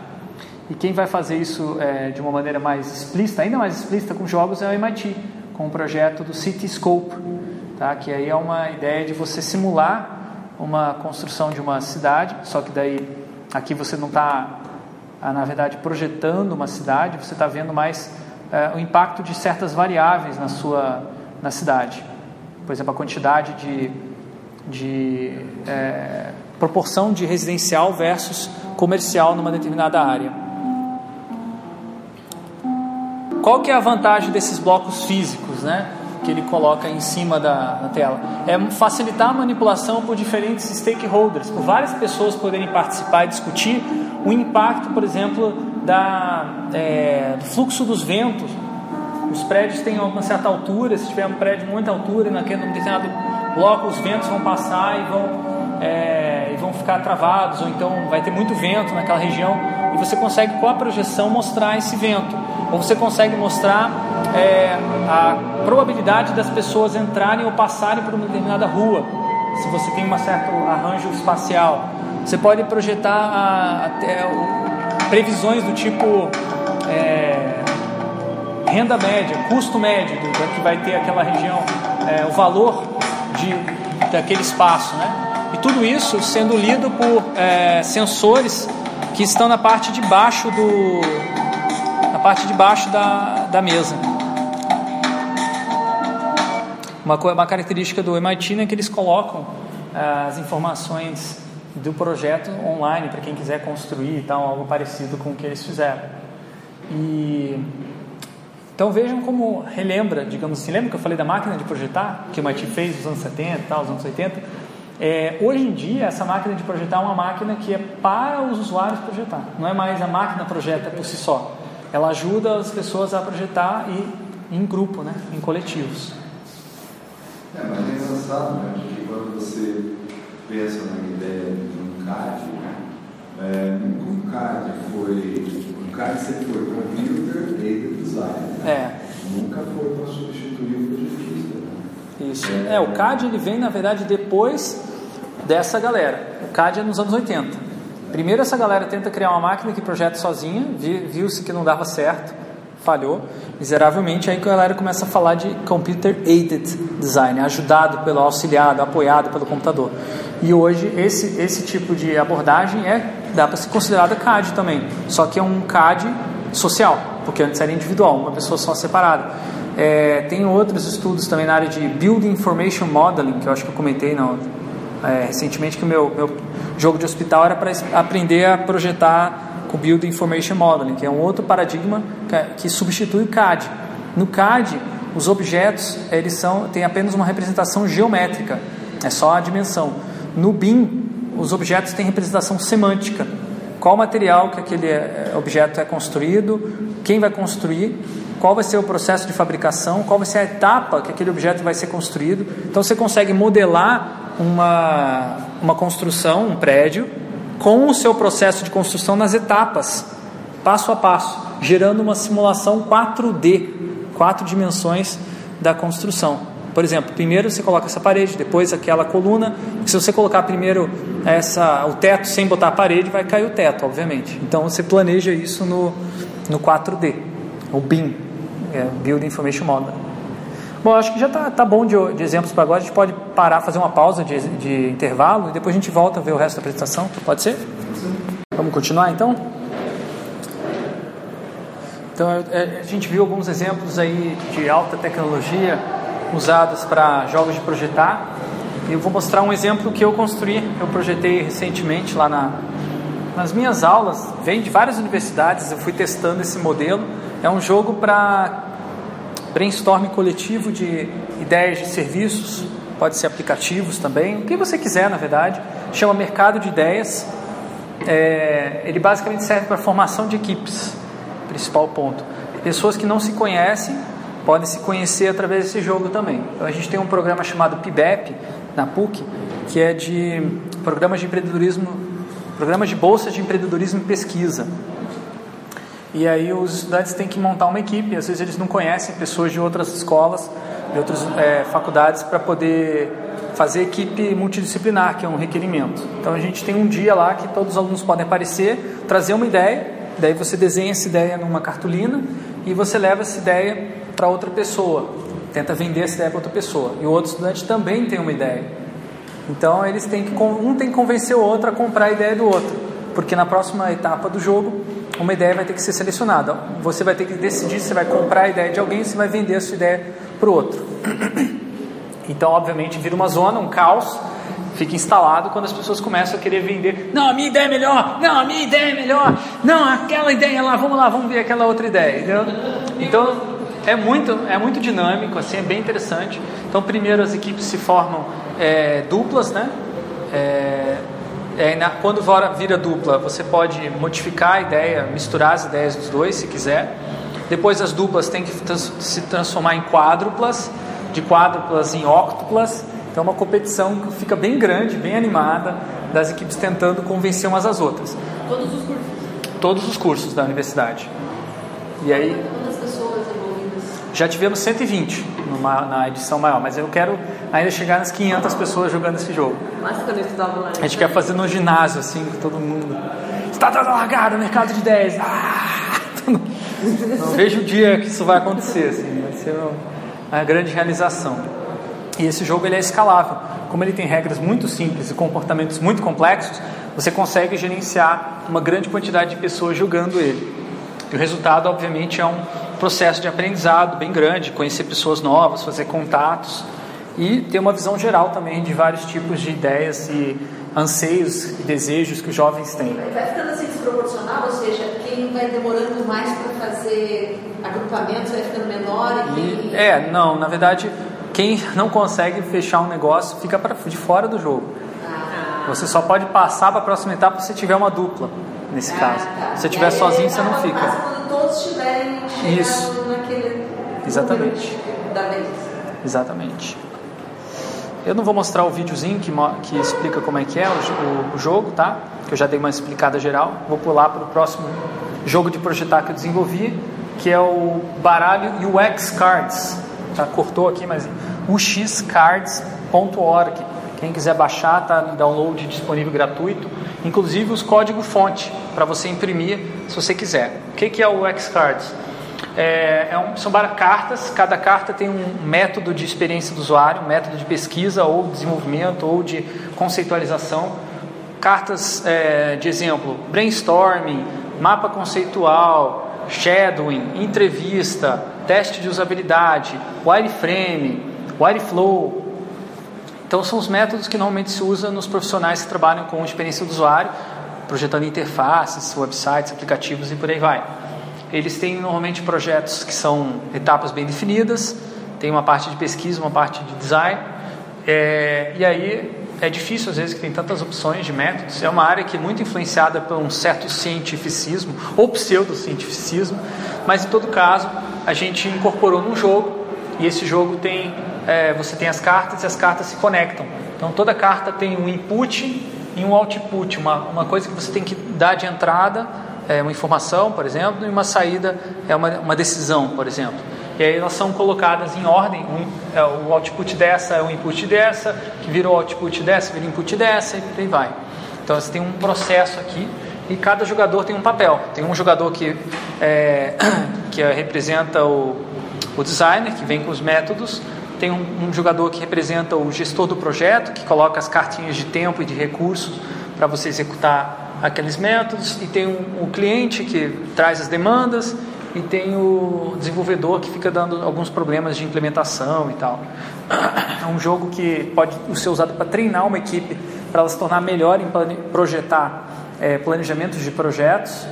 Speaker 1: E quem vai fazer isso é, de uma maneira mais explícita, ainda mais explícita com jogos, é o MIT, com o projeto do Cityscope, tá? que aí é uma ideia de você simular uma construção de uma cidade, só que daí aqui você não está na verdade, projetando uma cidade, você está vendo mais é, o impacto de certas variáveis na sua na cidade. Por exemplo, a quantidade de, de é, proporção de residencial versus comercial numa determinada área. Qual que é a vantagem desses blocos físicos, né? Que ele coloca em cima da, da tela é facilitar a manipulação por diferentes stakeholders, por várias pessoas poderem participar e discutir o impacto, por exemplo, da, é, do fluxo dos ventos. Os prédios têm uma certa altura, se tiver um prédio de muita altura, naquele determinado bloco, os ventos vão passar e vão, é, e vão ficar travados, ou então vai ter muito vento naquela região, e você consegue, com a projeção, mostrar esse vento. Ou você consegue mostrar é, a probabilidade das pessoas entrarem ou passarem por uma determinada rua, se você tem um certo arranjo espacial. Você pode projetar até previsões do tipo é, renda média, custo médio do, do, que vai ter aquela região, é, o valor de, daquele espaço, né? E tudo isso sendo lido por é, sensores que estão na parte de baixo do, na parte de baixo da, da mesa. Uma, uma característica do MIT é que eles colocam as informações do projeto online para quem quiser construir tal, algo parecido com o que eles fizeram. E então vejam como relembra, digamos assim, lembra que eu falei da máquina de projetar que o MIT fez nos anos 70 e tal, nos anos 80? É, hoje em dia, essa máquina de projetar é uma máquina que é para os usuários projetar, não é mais a máquina projeta por si só. Ela ajuda as pessoas a projetar e em grupo, né, em coletivos.
Speaker 2: É, mas é engraçado, né, que quando você pensa na ideia de CAD, né, é, um CAD foi. Um CAD sempre foi Computer Aided Design. Né?
Speaker 1: É.
Speaker 2: Nunca foi para substituir o projetista. Né?
Speaker 1: Isso. É, o CAD ele vem, na verdade, depois dessa galera. O CAD é nos anos 80. Primeiro essa galera tenta criar uma máquina que projeta sozinha, viu-se que não dava certo, falhou miseravelmente. Aí que a galera começa a falar de computer aided design, ajudado pelo auxiliado, apoiado pelo computador. E hoje esse esse tipo de abordagem é dá para ser considerada CAD também, só que é um CAD social, porque antes era individual, uma pessoa só separada. É, tem outros estudos também na área de Building Information Modeling, que eu acho que eu comentei não, é, recentemente que o meu, meu jogo de hospital era para aprender a projetar com Building Information Modeling, que é um outro paradigma que, substitui o CAD. No CAD, os objetos eles são têm apenas uma representação geométrica, é só a dimensão. No BIM, os objetos têm representação semântica. Qual material que aquele é, objeto é construído, quem vai construir, qual vai ser o processo de fabricação, qual vai ser a etapa que aquele objeto vai ser construído. Então você consegue modelar uma, uma construção, um prédio, com o seu processo de construção nas etapas, passo a passo, gerando uma simulação 4D, quatro dimensões da construção. Por exemplo, primeiro você coloca essa parede, depois aquela coluna. Se você colocar primeiro essa, o teto sem botar a parede, vai cair o teto, obviamente. Então você planeja isso no, no 4D, o BIM, é, Building Information Model. Bom, acho que já está tá bom de, de exemplos para agora. A gente pode parar, fazer uma pausa de, de intervalo e depois a gente volta a ver o resto da apresentação. Pode ser? Vamos continuar então? Então, é, a gente viu alguns exemplos aí de alta tecnologia usados para jogos de projetar. Eu vou mostrar um exemplo que eu construí, eu projetei recentemente lá na, nas minhas aulas. Vem de várias universidades, eu fui testando esse modelo. É um jogo para brainstorming coletivo de ideias de serviços, pode ser aplicativos também, o que você quiser, na verdade. Chama Mercado de Ideias. É, ele basicamente serve para formação de equipes, principal ponto. Pessoas que não se conhecem podem se conhecer através desse jogo também. Então a gente tem um programa chamado PIBEP na PUC, que é de programas de empreendedorismo, programas de bolsas de empreendedorismo e pesquisa. E aí os estudantes têm que montar uma equipe, às vezes eles não conhecem pessoas de outras escolas, de outras é, faculdades, para poder fazer equipe multidisciplinar, que é um requerimento. Então a gente tem um dia lá que todos os alunos podem aparecer, trazer uma ideia, daí você desenha essa ideia numa cartolina e você leva essa ideia para outra pessoa, tenta vender essa ideia para outra pessoa. E o outro estudante também tem uma ideia. Então eles têm que um tem que convencer o outro a comprar a ideia do outro, porque na próxima etapa do jogo uma ideia vai ter que ser selecionada. Você vai ter que decidir se vai comprar a ideia de alguém ou se vai vender a sua ideia para o outro. Então, obviamente, vira uma zona, um caos, fica instalado quando as pessoas começam a querer vender. Não, a minha ideia é melhor. Não, a minha ideia é melhor. Não, aquela ideia lá, vamos lá, vamos ver aquela outra ideia. Entendeu? Então, é muito, é muito dinâmico, assim, é bem interessante. Então, primeiro as equipes se formam é, duplas, né? É, é, na, quando vira dupla, você pode modificar a ideia, misturar as ideias dos dois, se quiser. Depois as duplas têm que se transformar em quádruplas, de quádruplas em octuplas. Então é uma competição que fica bem grande, bem animada, das equipes tentando convencer umas às outras.
Speaker 3: Todos os cursos?
Speaker 1: Todos os cursos da universidade. E aí...
Speaker 3: Quantas pessoas envolvidas?
Speaker 1: Já tivemos 120 numa, na edição maior, mas eu quero ainda chegar nas 500 pessoas jogando esse jogo.
Speaker 3: Mas quando eu estudava lá.
Speaker 1: A gente quer fazer no ginásio, assim, com todo mundo. Está dando largada, mercado de 10. Ah! Não vejo o dia que isso vai acontecer, assim, vai ser uma grande realização. E esse jogo ele é escalável. Como ele tem regras muito simples e comportamentos muito complexos, você consegue gerenciar uma grande quantidade de pessoas jogando ele. E o resultado, obviamente, é um processo de aprendizado bem grande, conhecer pessoas novas, fazer contatos e ter uma visão geral também de vários tipos de ideias e anseios e desejos que os jovens têm.
Speaker 3: Vai ficando assim desproporcional, ou seja, quem vai demorando mais para fazer agrupamentos vai ficando menor e...
Speaker 1: e... É, não, na verdade, quem não consegue fechar um negócio fica pra, de fora do jogo. Ah. Você só pode passar para a próxima etapa se tiver uma dupla, nesse ah, caso. Tá. Se você estiver sozinho, você não fica.
Speaker 3: Todos estiverem
Speaker 1: Isso.
Speaker 3: naquele...
Speaker 1: Exatamente.
Speaker 3: Da vez.
Speaker 1: Exatamente. Eu não vou mostrar o videozinho que, que explica como é que é o, o, o, jogo, tá? Que eu já dei uma explicada geral. Vou pular para o próximo jogo de projetar que eu desenvolvi, que é o baralho UX Cards. Tá? Cortou aqui, mas uxcards.org. Quem quiser baixar, tá download disponível gratuito. Inclusive os códigos fonte para você imprimir se você quiser. O que, que é o UX Cards? É, é um, são cartas, cada carta tem um método de experiência do usuário, método de pesquisa ou desenvolvimento ou de conceitualização. Cartas é, de exemplo, brainstorming, mapa conceitual, shadowing, entrevista, teste de usabilidade, wireframe, wireflow. Então são os métodos que normalmente se usa nos profissionais que trabalham com experiência do usuário, projetando interfaces, websites, aplicativos e por aí vai. Eles têm normalmente projetos que são etapas bem definidas, tem uma parte de pesquisa, uma parte de design, é, e aí é difícil às vezes que tem tantas opções de métodos. É uma área que é muito influenciada por um certo cientificismo ou pseudocientificismo, mas em todo caso a gente incorporou num jogo e esse jogo tem é, você tem as cartas e as cartas se conectam. Então toda carta tem um input e um output, uma, uma coisa que você tem que dar de entrada, é, uma informação, por exemplo, e uma saída é uma, uma decisão, por exemplo. E aí elas são colocadas em ordem, um, é, o output dessa é o input dessa, que virou output dessa, vira input dessa, e aí vai. Então você tem um processo aqui e cada jogador tem um papel. Tem um jogador que, é, que representa o, o designer, que vem com os métodos, tem um, um, jogador que representa o gestor do projeto, que coloca as cartinhas de tempo e de recursos para você executar aqueles métodos, e tem um, o cliente que traz as demandas, e tem o desenvolvedor que fica dando alguns problemas de implementação e tal. É um jogo que pode ser usado para treinar uma equipe, para ela se tornar melhor em projetar é, planejamentos de projetos,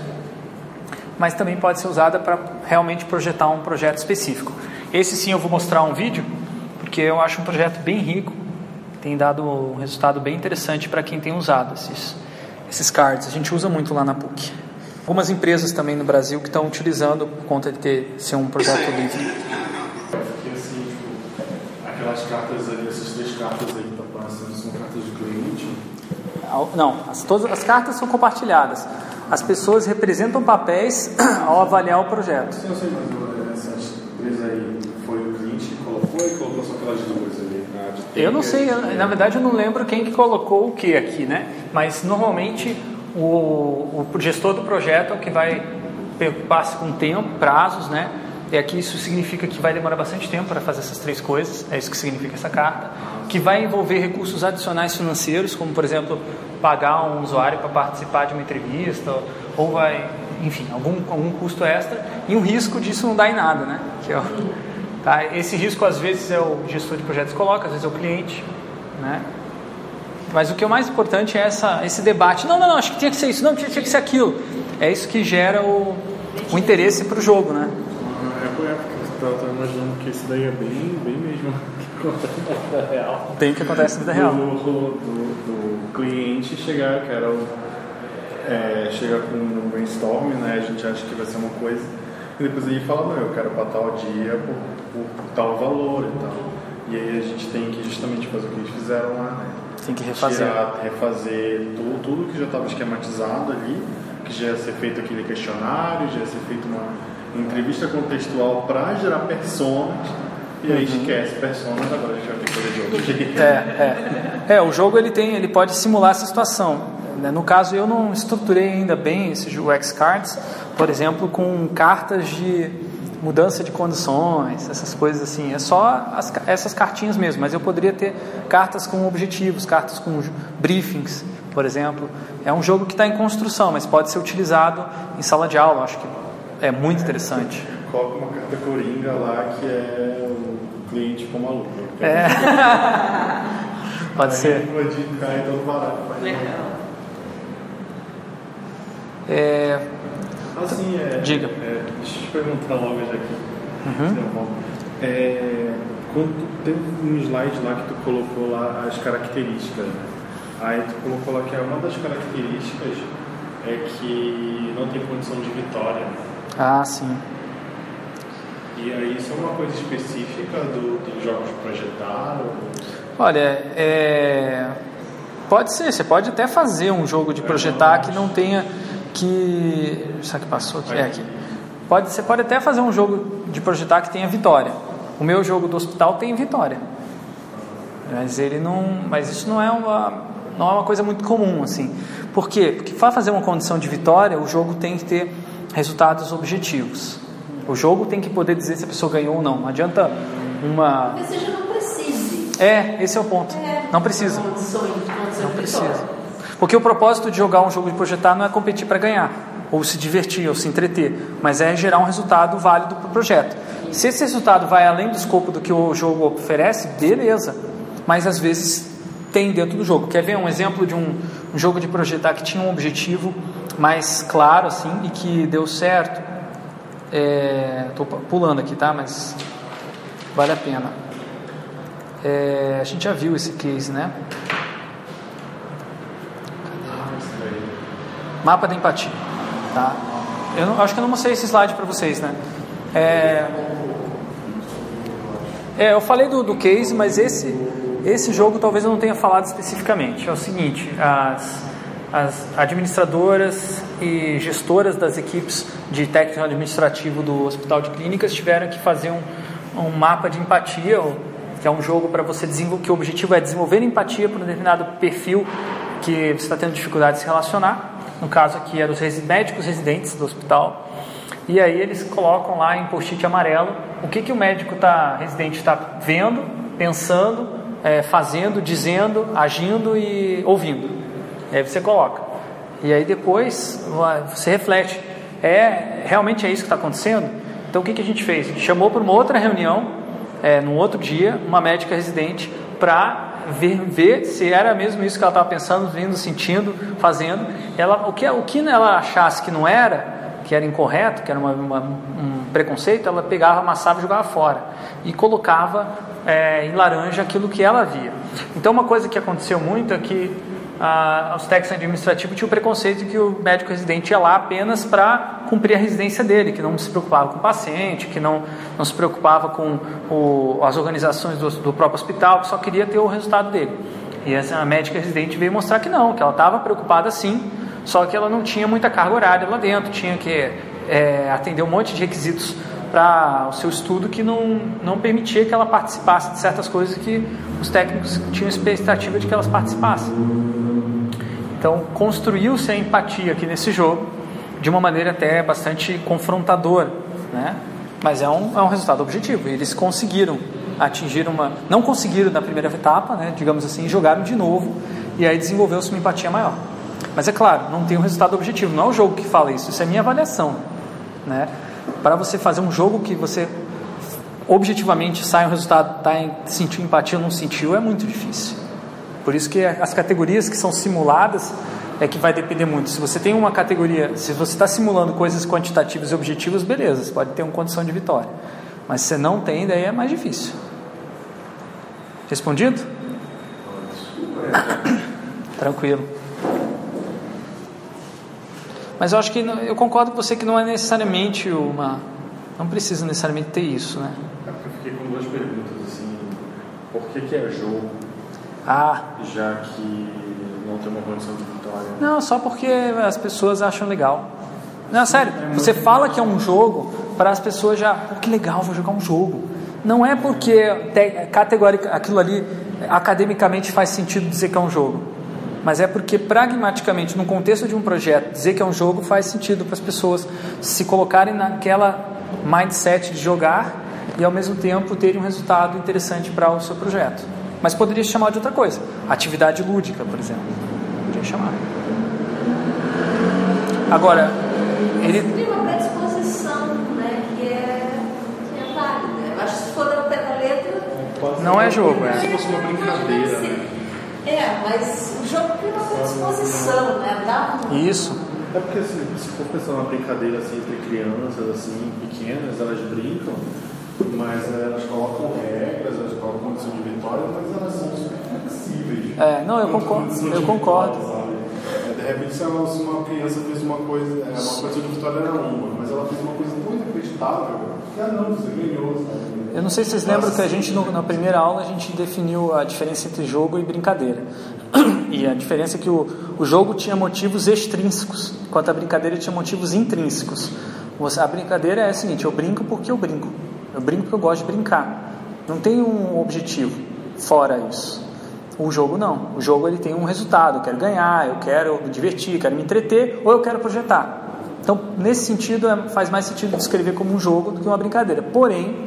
Speaker 1: mas também pode ser usada para realmente projetar um projeto específico. Esse sim eu vou mostrar um vídeo, porque eu acho um projeto bem rico, tem dado um resultado bem interessante para quem tem usado esses, esses cards. A gente usa muito lá na PUC. Algumas empresas também no Brasil que estão utilizando por conta de ter ser um projeto livre.
Speaker 4: Porque assim, tipo, aquelas cartas ali, essas três cartas aí que estão tá aparecendo, são cartas de cliente?
Speaker 1: Não, as, todas as cartas são compartilhadas. As pessoas representam papéis ao avaliar o projeto.
Speaker 4: Sim, eu sei, mas essas três aí foi o cliente que colocou e colocou só aquelas duas ali? Né?
Speaker 1: Eu não sei, na verdade eu não lembro quem que colocou o que aqui, né? Mas normalmente o, o gestor do projeto é o que vai preocupar-se com tempo, prazos, né? E aqui isso significa que vai demorar bastante tempo para fazer essas três coisas, é isso que significa essa carta, que vai envolver recursos adicionais financeiros, como por exemplo pagar um usuário para participar de uma entrevista, ou vai, enfim, algum, algum custo extra, e um risco disso não dá em nada, né? Que é o, tá? Esse risco às vezes é o gestor de projetos coloca, às vezes é o cliente, né? Mas o que é mais importante é essa, esse debate. Não, não, não, acho que tinha que ser isso, não, tinha, tinha que ser aquilo. É isso que gera o, o interesse para o jogo, né?
Speaker 4: É, é porque eu estava imaginando que isso daí é bem, bem mesmo que acontece na vida real.
Speaker 1: Tem que acontece na vida real.
Speaker 4: Do, do, do, cliente chegar, que era o, é, chega com um brainstorm, né? A gente acha que vai ser uma coisa, e depois ele fala, não, eu quero para tal dia por, por, por tal valor e tal. E aí a gente tem que justamente fazer o que eles fizeram lá, né?
Speaker 1: Tem que refazer.
Speaker 4: Tirar, refazer tudo, tudo que já estava esquematizado ali, que já ia ser feito aquele questionário, já ia ser feita uma entrevista contextual para gerar personas. E aí uhum. esquece personas, agora a gente vai ter que fazer de outro jeito.
Speaker 1: É, é. é, o jogo ele tem, ele pode simular essa situação. Né? No caso, eu não estruturei ainda bem esse UX Cards, por exemplo, com cartas de mudança de condições, essas coisas assim. É só as, essas cartinhas mesmo, mas eu poderia ter cartas com objetivos, cartas com briefings, por exemplo. É um jogo que está em construção, mas pode ser utilizado em sala de aula. Acho que é muito interessante.
Speaker 4: Coloca uma carta coringa lá que é o cliente como aluno.
Speaker 1: É. pode ser. É,
Speaker 4: Assim, é,
Speaker 1: Diga.
Speaker 4: É, deixa eu te perguntar logo já aqui.
Speaker 1: Uhum.
Speaker 4: É, quando tem um slide lá que tu colocou lá as características, né? Aí tu colocou lá que uma das características é que não tem condição de vitória.
Speaker 1: Ah, sim.
Speaker 4: E aí isso é uma coisa específica do, dos jogos? Ou...
Speaker 1: Olha, é... pode ser, você pode até fazer um jogo de projetar que não tenha que. Será que passou aqui? É aqui. Pode, você pode até fazer um jogo de projetar que tenha vitória. O meu jogo do hospital tem vitória. Mas ele não. Mas isso não é uma, não é uma coisa muito comum, assim. Por quê? Porque para fazer uma condição de vitória, o jogo tem que ter resultados objetivos. O jogo tem que poder dizer se a pessoa ganhou ou não. Não adianta uma.
Speaker 3: Talvez seja não precise.
Speaker 1: É, esse é o ponto.
Speaker 3: É,
Speaker 1: Não precisa.
Speaker 3: Condições, condições
Speaker 1: Não precisa. Porque o propósito de jogar um jogo de projetar não é competir para ganhar, ou se divertir, ou se entreter, mas é gerar um resultado válido para o projeto. Se esse resultado vai além do escopo do que o jogo oferece, beleza. Mas às vezes tem dentro do jogo. Quer ver um exemplo de um, um jogo de projetar que tinha um objetivo mais claro assim e que deu certo? Estou pulando aqui, tá? Mas vale a pena. É, a gente já viu esse case, né? Mapa da empatia, tá? Eu não- acho que eu não mostrei esse slide para vocês, né? É, é, eu falei do, do case, mas esse, esse jogo talvez eu não tenha falado especificamente. É o seguinte, as, as administradoras e gestoras das equipes de técnico administrativo do Hospital de Clínicas tiveram que fazer um, um mapa de empatia, que é um jogo para você desenvolver, que o objetivo é desenvolver empatia para um determinado perfil que você está tendo dificuldade de se relacionar. No caso aqui eram os resi- médicos residentes do hospital. E aí eles colocam lá em post-it amarelo o que, que o médico tá, residente está vendo, pensando, eh, fazendo, dizendo, agindo e ouvindo. E aí você coloca. E aí depois você reflete. É realmente é isso que está acontecendo? Então o que, que a gente fez? A gente chamou para uma outra reunião, é, num outro dia, uma médica residente para ver, ver se era mesmo isso que ela estava pensando, vendo, sentindo, fazendo. Ela, o, que, o que ela achasse que não era, que era incorreto, que era uma- uma- um preconceito, ela pegava, amassava e jogava fora. E colocava é, em laranja aquilo que ela via. Então, uma coisa que aconteceu muito é que ah, os técnicos administrativos tinham o preconceito que o médico residente ia lá apenas para cumprir a residência dele, que não se preocupava com o paciente, que não, não se preocupava com o, as organizações do, do próprio hospital, que só queria ter o resultado dele. E essa a médica residente veio mostrar que não, que ela estava preocupada sim, só que ela não tinha muita carga horária lá dentro, tinha que é, atender um monte de requisitos para o seu estudo que não, não permitia que ela participasse de certas coisas que os técnicos tinham expectativa de que elas participassem. Então, construiu-se a empatia aqui nesse jogo de uma maneira até bastante confrontadora, né? Mas é um, é um resultado objetivo. Eles conseguiram atingir uma. Não conseguiram na primeira etapa, né? Digamos assim, jogaram de novo e aí desenvolveu-se uma empatia maior. Mas é claro, não tem um resultado objetivo. Não é o jogo que fala isso. Isso é minha avaliação, né? Para você fazer um jogo que você objetivamente sai um resultado, tá em, sentiu empatia ou não sentiu, é muito difícil. Por isso que as categorias que são simuladas é que vai depender muito. Se você tem uma categoria, se você está simulando coisas quantitativas e objetivas, beleza, você pode ter uma condição de vitória. Mas se você não tem, daí é mais difícil. Respondido? Tranquilo. Mas eu acho que eu concordo com você que não é necessariamente uma, não precisa necessariamente ter isso, né?
Speaker 4: É porque eu fiquei com duas perguntas, assim, por que que é jogo,
Speaker 1: Ah,
Speaker 4: já que não tem uma condição de vitória?
Speaker 1: Não, só porque as pessoas acham legal. Não, sério, você fala que é um jogo para as pessoas já, pô, que legal, vou jogar um jogo. Não é porque te- categorica, aquilo ali academicamente faz sentido dizer que é um jogo, mas é porque pragmaticamente, no contexto de um projeto, dizer que é um jogo faz sentido para as pessoas se colocarem naquela mindset de jogar e ao mesmo tempo terem um resultado interessante para o seu projeto. Mas poderia chamar de outra coisa, atividade lúdica, por exemplo. Podia chamar. Agora, ele
Speaker 3: Tem uma predisposição, né, que é, que é válida. Eu acho que se for pé da letra.
Speaker 1: Não é jogo, é.
Speaker 4: Se fosse uma brincadeira, né?
Speaker 3: É, mas o jogo tem uma predisposição, né? Dá um.
Speaker 1: Isso.
Speaker 4: É porque assim, se for pensar numa brincadeira assim, entre crianças assim, pequenas, elas brincam, mas elas colocam regras, elas colocam condição de vitória, mas elas são super flexíveis.
Speaker 1: É, não, eu concordo, eu concordo.
Speaker 4: vitória? É, de repente, se uma criança fez uma coisa, é, uma condição de vitória era uma, mas ela fez uma coisa tão inacreditável ganhou, sabe?
Speaker 1: Eu não sei se vocês lembram que a gente, no- na primeira aula, a gente definiu a diferença entre jogo e brincadeira. E a diferença é que o, o jogo tinha motivos extrínsecos, enquanto a brincadeira tinha motivos intrínsecos. A brincadeira é a seguinte: eu brinco porque eu brinco. Eu brinco porque eu gosto de brincar. Não tem um objetivo fora isso. O jogo não. O jogo ele tem um resultado. Eu quero ganhar, eu quero me divertir, quero me entreter ou eu quero projetar. Então, nesse sentido, é, faz mais sentido descrever como um jogo do que uma brincadeira. Porém,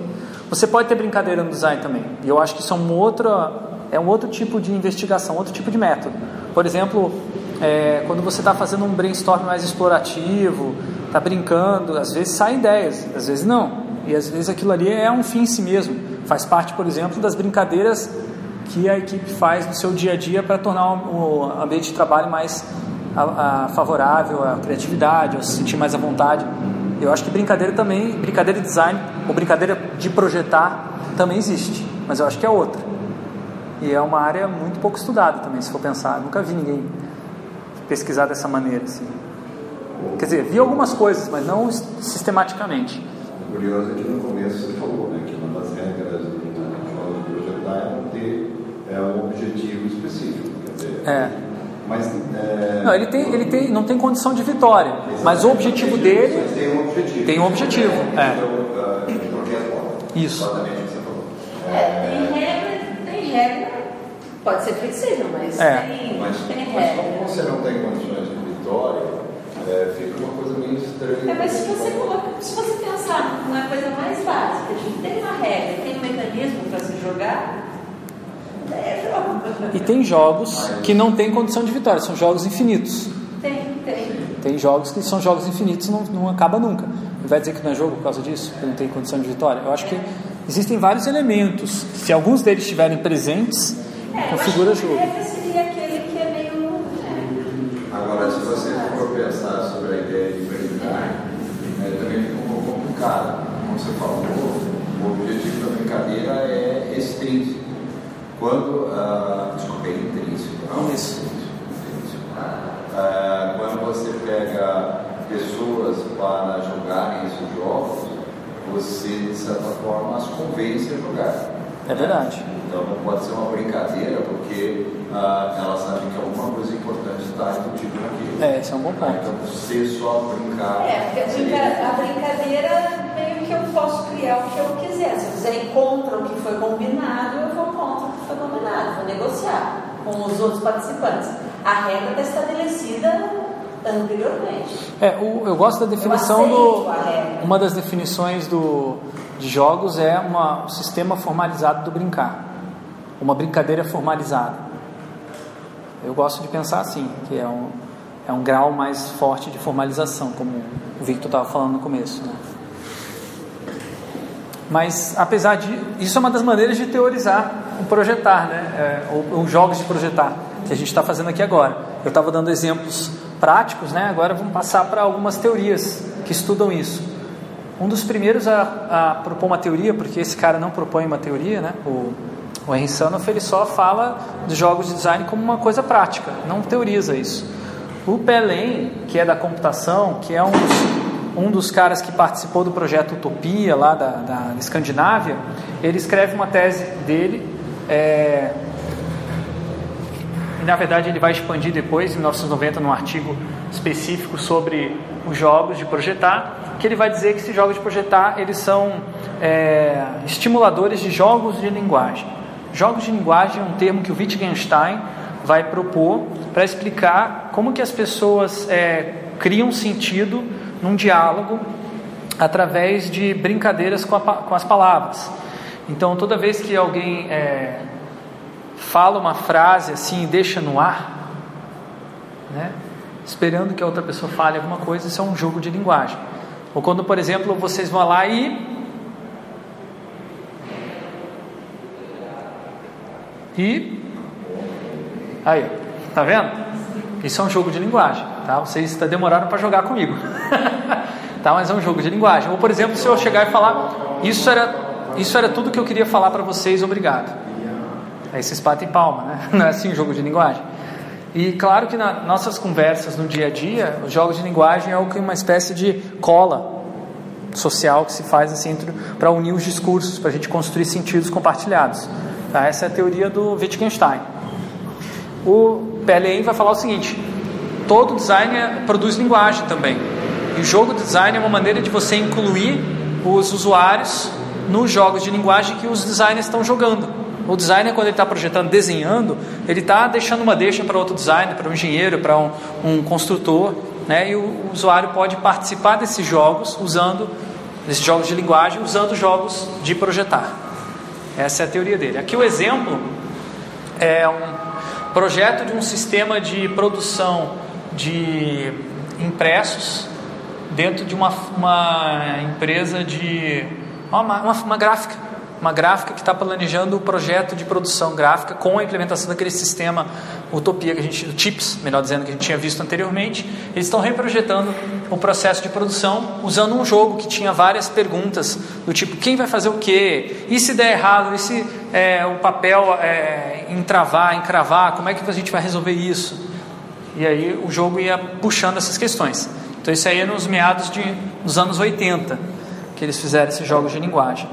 Speaker 1: você pode ter brincadeira no design também. E eu acho que isso é um outro, é um outro tipo de investigação, outro tipo de método. Por exemplo, é, quando você está fazendo um brainstorm mais explorativo, está brincando, às vezes saem ideias, às vezes não. E às vezes aquilo ali é um fim em si mesmo. Faz parte, por exemplo, das brincadeiras que a equipe faz no seu dia a dia para tornar o ambiente de trabalho mais a, a favorável à criatividade, a se sentir mais à vontade. Eu acho que brincadeira também, brincadeira de design ou brincadeira de projetar também existe, mas eu acho que é outra. E é uma área muito pouco estudada também, se for pensar. Eu nunca vi ninguém pesquisar dessa maneira. Assim. Quer dizer, vi algumas coisas, mas não sistematicamente.
Speaker 2: O curioso é que no começo você falou né, que uma das regras do projetar é não ter é, um objetivo específico. Quer dizer,
Speaker 1: é.
Speaker 2: Mas, é...
Speaker 1: Não, ele tem, ele tem, não tem condição de vitória, mas o objetivo dele
Speaker 2: tem um objetivo.
Speaker 1: Tem um objetivo, é. Isso.
Speaker 3: É, tem regra, tem regra, pode ser flexível, mas
Speaker 1: é.
Speaker 3: tem,
Speaker 2: mas,
Speaker 3: tem
Speaker 2: mas
Speaker 3: regra.
Speaker 2: como você não tem condições de vitória, é, fica uma coisa meio estranha.
Speaker 3: É, mas se você, coloca, se você pensar numa coisa mais básica, de tem uma regra, tem um mecanismo para se jogar, é.
Speaker 1: E tem jogos que não tem condição de vitória, são jogos infinitos.
Speaker 3: Tem, tem.
Speaker 1: Tem jogos que são jogos infinitos, não, não acaba nunca. Ele vai dizer que não é jogo por causa disso, que não tem condição de vitória. Eu acho que existem vários elementos. Se alguns deles estiverem presentes,
Speaker 3: É,
Speaker 1: configura
Speaker 3: eu acho que
Speaker 1: jogo.
Speaker 3: seria aquele que é meio. é,
Speaker 2: Agora, se você for pensar sobre a ideia de brincar, é, também fica um pouco complicado. Como você falou, o objetivo da brincadeira é extrínseco. Quando, ah, desculpa, é intrínseco. Não
Speaker 1: Isso.
Speaker 2: intrínseco. Ah, quando você pega pessoas para jogarem esses jogos, você, de certa forma, as convence a jogar.
Speaker 1: É verdade.
Speaker 2: Então não pode ser uma brincadeira, porque ah, elas sabem que alguma coisa importante está embutida naquilo.
Speaker 1: É, esse é um bom ponto.
Speaker 2: Então você só brincar.
Speaker 3: É, porque a,
Speaker 2: seria-
Speaker 3: a brincadeira meio que eu posso criar o que eu quiser. Se eu quiser ir contra o que foi combinado, eu vou contra foi combinado, vou negociar com os outros participantes. A regra está estabelecida anteriormente.
Speaker 1: É, o- eu gosto da definição do. Uma das definições do, de jogos é uma, um sistema formalizado do brincar. Uma brincadeira formalizada. Eu gosto de pensar assim, que é um, é um grau mais forte de formalização, como o Victor estava falando no começo. Né? Mas, apesar de. Isso é uma das maneiras de teorizar o projetar, né? É, ou, ou jogos de projetar, que a gente está fazendo aqui agora. Eu estava dando exemplos práticos, né? agora vamos passar para algumas teorias que estudam isso. Um dos primeiros a, a propor uma teoria, porque esse cara não propõe uma teoria, né? o, o Henry Sanoff, ele só fala dos jogos de design como uma coisa prática, não teoriza isso. O Pelém, que é da computação, que é um dos um dos caras que participou do projeto Utopia lá da, da Escandinávia, ele escreve uma tese dele, é, e na verdade ele vai expandir depois, em 1990, num artigo específico sobre os jogos de projetar, que ele vai dizer que esses jogos de projetar eles são é, estimuladores de jogos de linguagem. Jogos de linguagem é um termo que o Wittgenstein vai propor para explicar como que as pessoas é, criam sentido num diálogo através de brincadeiras com, a, com, as palavras. Então, toda vez que alguém é, fala uma frase assim e deixa no ar, né, esperando que a outra pessoa fale alguma coisa, isso é um jogo de linguagem. Ou quando, por exemplo, vocês vão lá e. E. Aí, tá vendo? Isso é um jogo de linguagem, tá? Vocês demoraram para jogar comigo, tá? Mas é um jogo de linguagem. Ou por exemplo, se eu chegar e falar, isso era, isso era tudo que eu queria falar para vocês, obrigado. Aí vocês batem palma, né? Não é assim o jogo de linguagem. E claro que nas nossas conversas no dia a dia, os jogos de linguagem é uma espécie de cola social que se faz assim para unir os discursos, para a gente construir sentidos compartilhados. Tá? Essa é a teoria do Wittgenstein. O PLM vai falar o seguinte: todo design produz linguagem também. E o jogo de design é uma maneira de você incluir os usuários nos jogos de linguagem que os designers estão jogando. O designer, quando ele está projetando, desenhando, ele está deixando uma deixa para outro designer, para um engenheiro, para um, um construtor, né, e o usuário pode participar desses jogos usando desses jogos de linguagem usando jogos de projetar. Essa é a teoria dele. Aqui o exemplo é um projeto de um sistema de produção de impressos dentro de uma, uma empresa de uma, uma, uma gráfica uma gráfica que está planejando o projeto de produção gráfica com a implementação daquele sistema Utopia que a gente, chips, melhor dizendo, que a gente tinha visto anteriormente. Eles estão reprojetando o processo de produção usando um jogo que tinha várias perguntas do tipo quem vai fazer o quê? E se der errado? E se é, o papel é, entravar, encravar? Como é que a gente vai resolver isso? E aí o jogo ia puxando essas questões. Então isso aí é nos meados de, dos anos 80 que eles fizeram esses jogos de linguagem.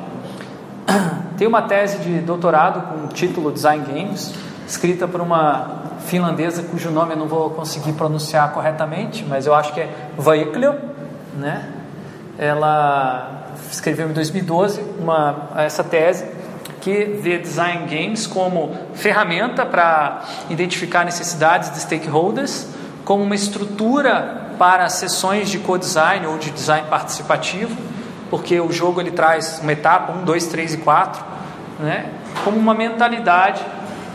Speaker 1: Tem uma tese de doutorado com o título Design Games, escrita por uma finlandesa cujo nome eu não vou conseguir pronunciar corretamente, mas eu acho que é Vaiklio, né? Ela escreveu em 2012 uma, essa tese que vê design games como ferramenta para identificar necessidades de stakeholders, como uma estrutura para sessões de co-design ou de design participativo porque o jogo ele traz uma etapa, um, dois, três e quatro, né? como uma mentalidade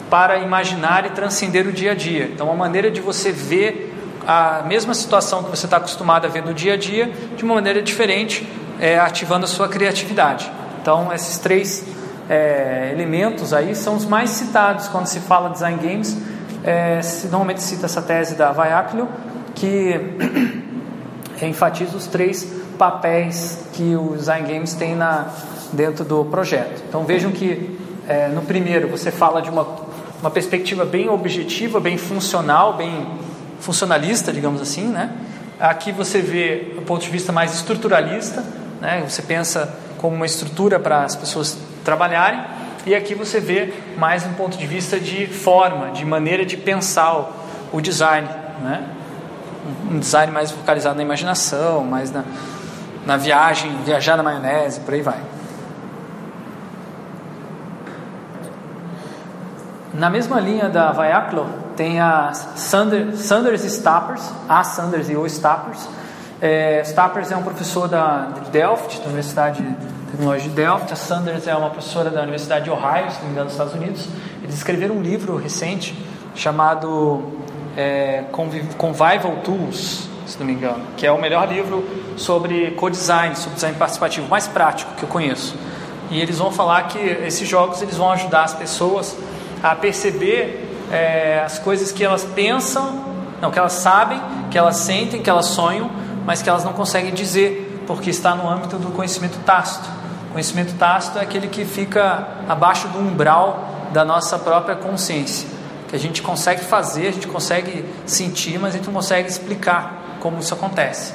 Speaker 1: para imaginar e transcender o dia a dia. Então, uma maneira de você ver a mesma situação que você está acostumado a ver no dia a dia de uma maneira diferente, é, ativando a sua criatividade. Então, esses três é, elementos aí são os mais citados quando se fala design games. É, se normalmente cita essa tese da Vaiaclio, que enfatiza os três papéis que o Design Games tem na, dentro do projeto. Então vejam que é, no primeiro você fala de uma, uma perspectiva bem objetiva, bem funcional, bem funcionalista, digamos assim, né? Aqui você vê o ponto de vista mais estruturalista, né? Você pensa como uma estrutura para as pessoas trabalharem, e aqui você vê mais um ponto de vista de forma, de maneira de pensar o, design, né? Um design mais focalizado na imaginação, mais na, na viagem, viajar na maionese, por aí vai. Na mesma linha da Vaiaclo, tem a Sanders, Sanders Stappers, a Sanders e o Stappers. É, Stappers é um professor da, de Delft, da Universidade de Tecnologia de Delft. A Sanders é uma professora da Universidade de Ohio, se não me engano, nos Estados Unidos. Eles escreveram um livro recente chamado é, Convival Tools, se não me engano, que é o melhor livro sobre co-design, sobre design participativo, mais prático que eu conheço. E eles vão falar que esses jogos eles vão ajudar as pessoas a perceber é, as coisas que elas pensam, não, que elas sabem, que elas sentem, que elas sonham, mas que elas não conseguem dizer, porque está no âmbito do conhecimento tácito. O conhecimento tácito é aquele que fica abaixo do umbral da nossa própria consciência, que a gente consegue fazer, a gente consegue sentir, mas a gente não consegue explicar como isso acontece.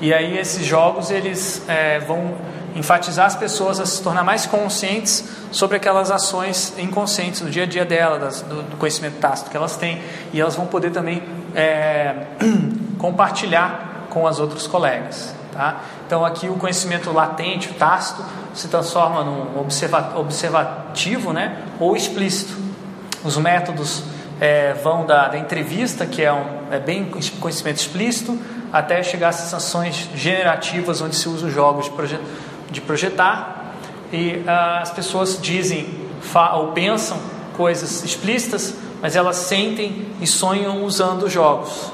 Speaker 1: E aí esses jogos eles é, vão enfatizar as pessoas a se tornar mais conscientes sobre aquelas ações inconscientes no dia a dia delas, do, do conhecimento tácito que elas têm, e elas vão poder também é, compartilhar com as outros colegas. Tá? Então aqui o conhecimento latente, o tácito, se transforma num observa, observativo né, ou explícito. Os métodos é, vão da, da, entrevista, que é, um, é bem conhecimento explícito, até chegar às sensações generativas, onde se usa os jogos de, de projetar, e ah, as pessoas dizem ou pensam coisas explícitas, mas elas sentem e sonham usando os jogos.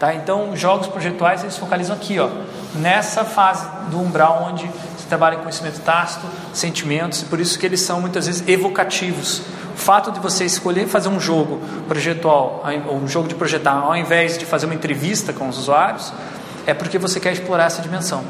Speaker 1: Tá? Então, os jogos projetuais eles focalizam aqui, ó, nessa fase do umbral onde se trabalha conhecimento tácito, sentimentos, e por isso que eles são muitas vezes evocativos. O fato de você escolher fazer um jogo projetual, ou um jogo de projetar, ao invés de fazer uma entrevista com os usuários, é porque você quer explorar essa dimensão.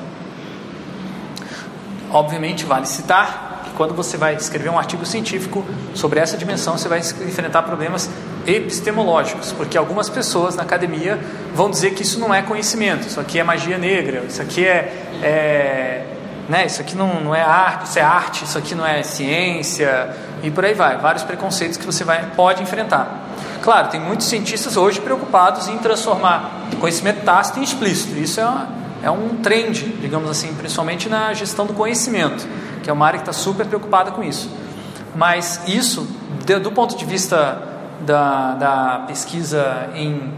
Speaker 1: Obviamente, vale citar que quando você vai escrever um artigo científico sobre essa dimensão, você vai enfrentar problemas epistemológicos, porque algumas pessoas na academia vão dizer que isso não é conhecimento, isso aqui é magia negra, isso aqui é, é né? Isso aqui não, não é arte, isso é arte, isso aqui não é ciência e por aí vai. Vários preconceitos que você vai, pode enfrentar. Claro, tem muitos cientistas hoje preocupados em transformar conhecimento tácito em explícito. Isso é, uma, é um trend, digamos assim, principalmente na gestão do conhecimento, que é uma área que está super preocupada com isso. Mas isso, do ponto de vista da, da pesquisa em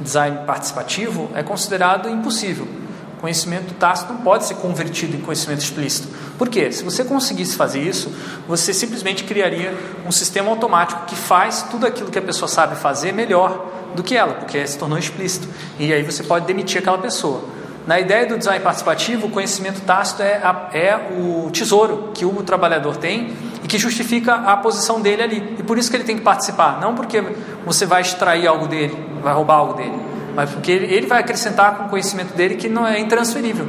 Speaker 1: design participativo é considerado impossível. Conhecimento tácito não pode ser convertido em conhecimento explícito. Por quê? Se você conseguisse fazer isso, você simplesmente criaria um sistema automático que faz tudo aquilo que a pessoa sabe fazer melhor do que ela, porque se tornou explícito. E aí você pode demitir aquela pessoa. Na ideia do design participativo, o conhecimento tácito é, a, é o tesouro que o trabalhador tem e que justifica a posição dele ali. E por isso que ele tem que participar. Não porque você vai extrair algo dele, vai roubar algo dele, mas porque ele, vai acrescentar com o conhecimento dele que não é intransferível.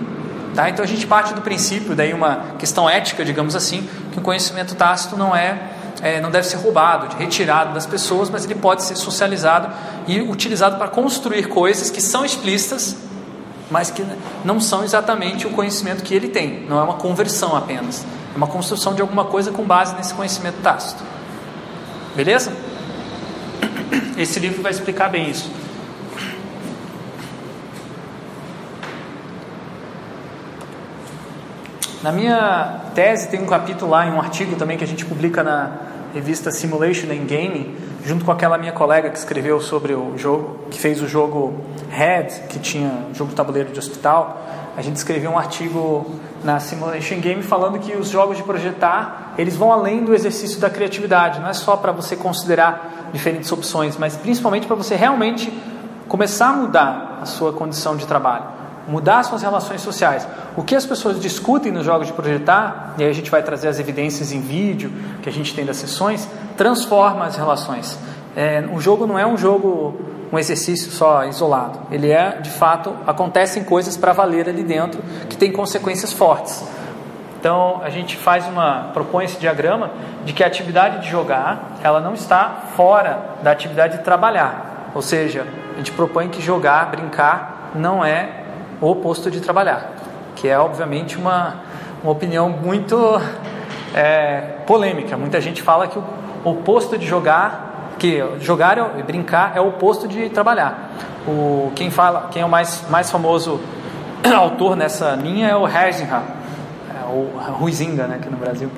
Speaker 1: Tá? Então a gente parte do princípio, daí uma questão ética, digamos assim, que o conhecimento tácito não é, é não deve ser roubado, retirado das pessoas, mas ele pode ser socializado e utilizado para construir coisas que são explícitas mas que não são exatamente o conhecimento que ele tem, não é uma conversão apenas, é uma construção de alguma coisa com base nesse conhecimento tácito. Beleza? Esse livro vai explicar bem isso. Na minha tese tem um capítulo lá em um artigo também que a gente publica na revista Simulation and Gaming, junto com aquela minha colega que escreveu sobre o jogo, que fez o jogo Red, que tinha jogo tabuleiro de hospital, a gente escreveu um artigo na Simulation Game falando que os jogos de projetar, eles vão além do exercício da criatividade, não é só para você considerar diferentes opções, mas principalmente para você realmente começar a mudar a sua condição de trabalho, mudar suas relações sociais. O que as pessoas discutem nos jogos de projetar, e aí a gente vai trazer as evidências em vídeo que a gente tem das sessões, transforma as relações. É, o jogo não é um jogo, um exercício só isolado. Ele é, de fato, acontecem coisas para valer ali dentro que tem consequências fortes. Então a gente faz uma propõe esse diagrama de que a atividade de jogar ela não está fora da atividade de trabalhar. Ou seja, a gente propõe que jogar, brincar, não é o oposto de trabalhar, que é obviamente uma, uma opinião muito é, polêmica. Muita gente fala que o oposto de jogar, que jogar e brincar é o oposto de trabalhar. O, quem fala, quem é o mais, mais famoso autor nessa linha é o Herzinha, é, ou Ruizinga, né, aqui no Brasil.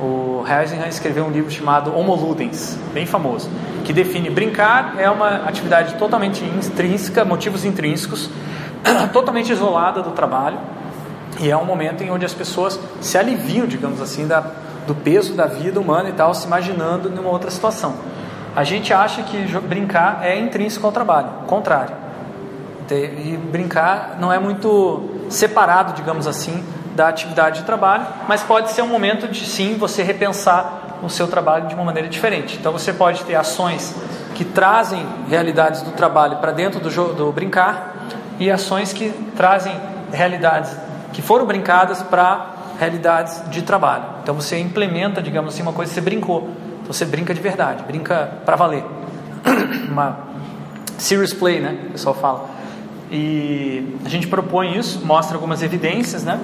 Speaker 1: O Herzinha escreveu um livro chamado Homo Ludens, bem famoso, que define brincar é uma atividade totalmente intrínseca, motivos intrínsecos, totalmente isolada do trabalho, e é um momento em onde as pessoas se aliviam, digamos assim, da, do peso da vida humana e tal, se imaginando numa outra situação. A gente acha que brincar é intrínseco ao trabalho, contrário. E brincar não é muito separado, digamos assim, da atividade de trabalho, mas pode ser um momento de sim você repensar o seu trabalho de uma maneira diferente. Então você pode ter ações que trazem realidades do trabalho para dentro do, do brincar e ações que trazem realidades que foram brincadas para realidades de trabalho. Então você implementa, digamos assim, uma coisa que você brincou. Então você brinca de verdade, brinca para valer. uma serious play, né? O pessoal fala. E a gente propõe isso, mostra algumas evidências, né?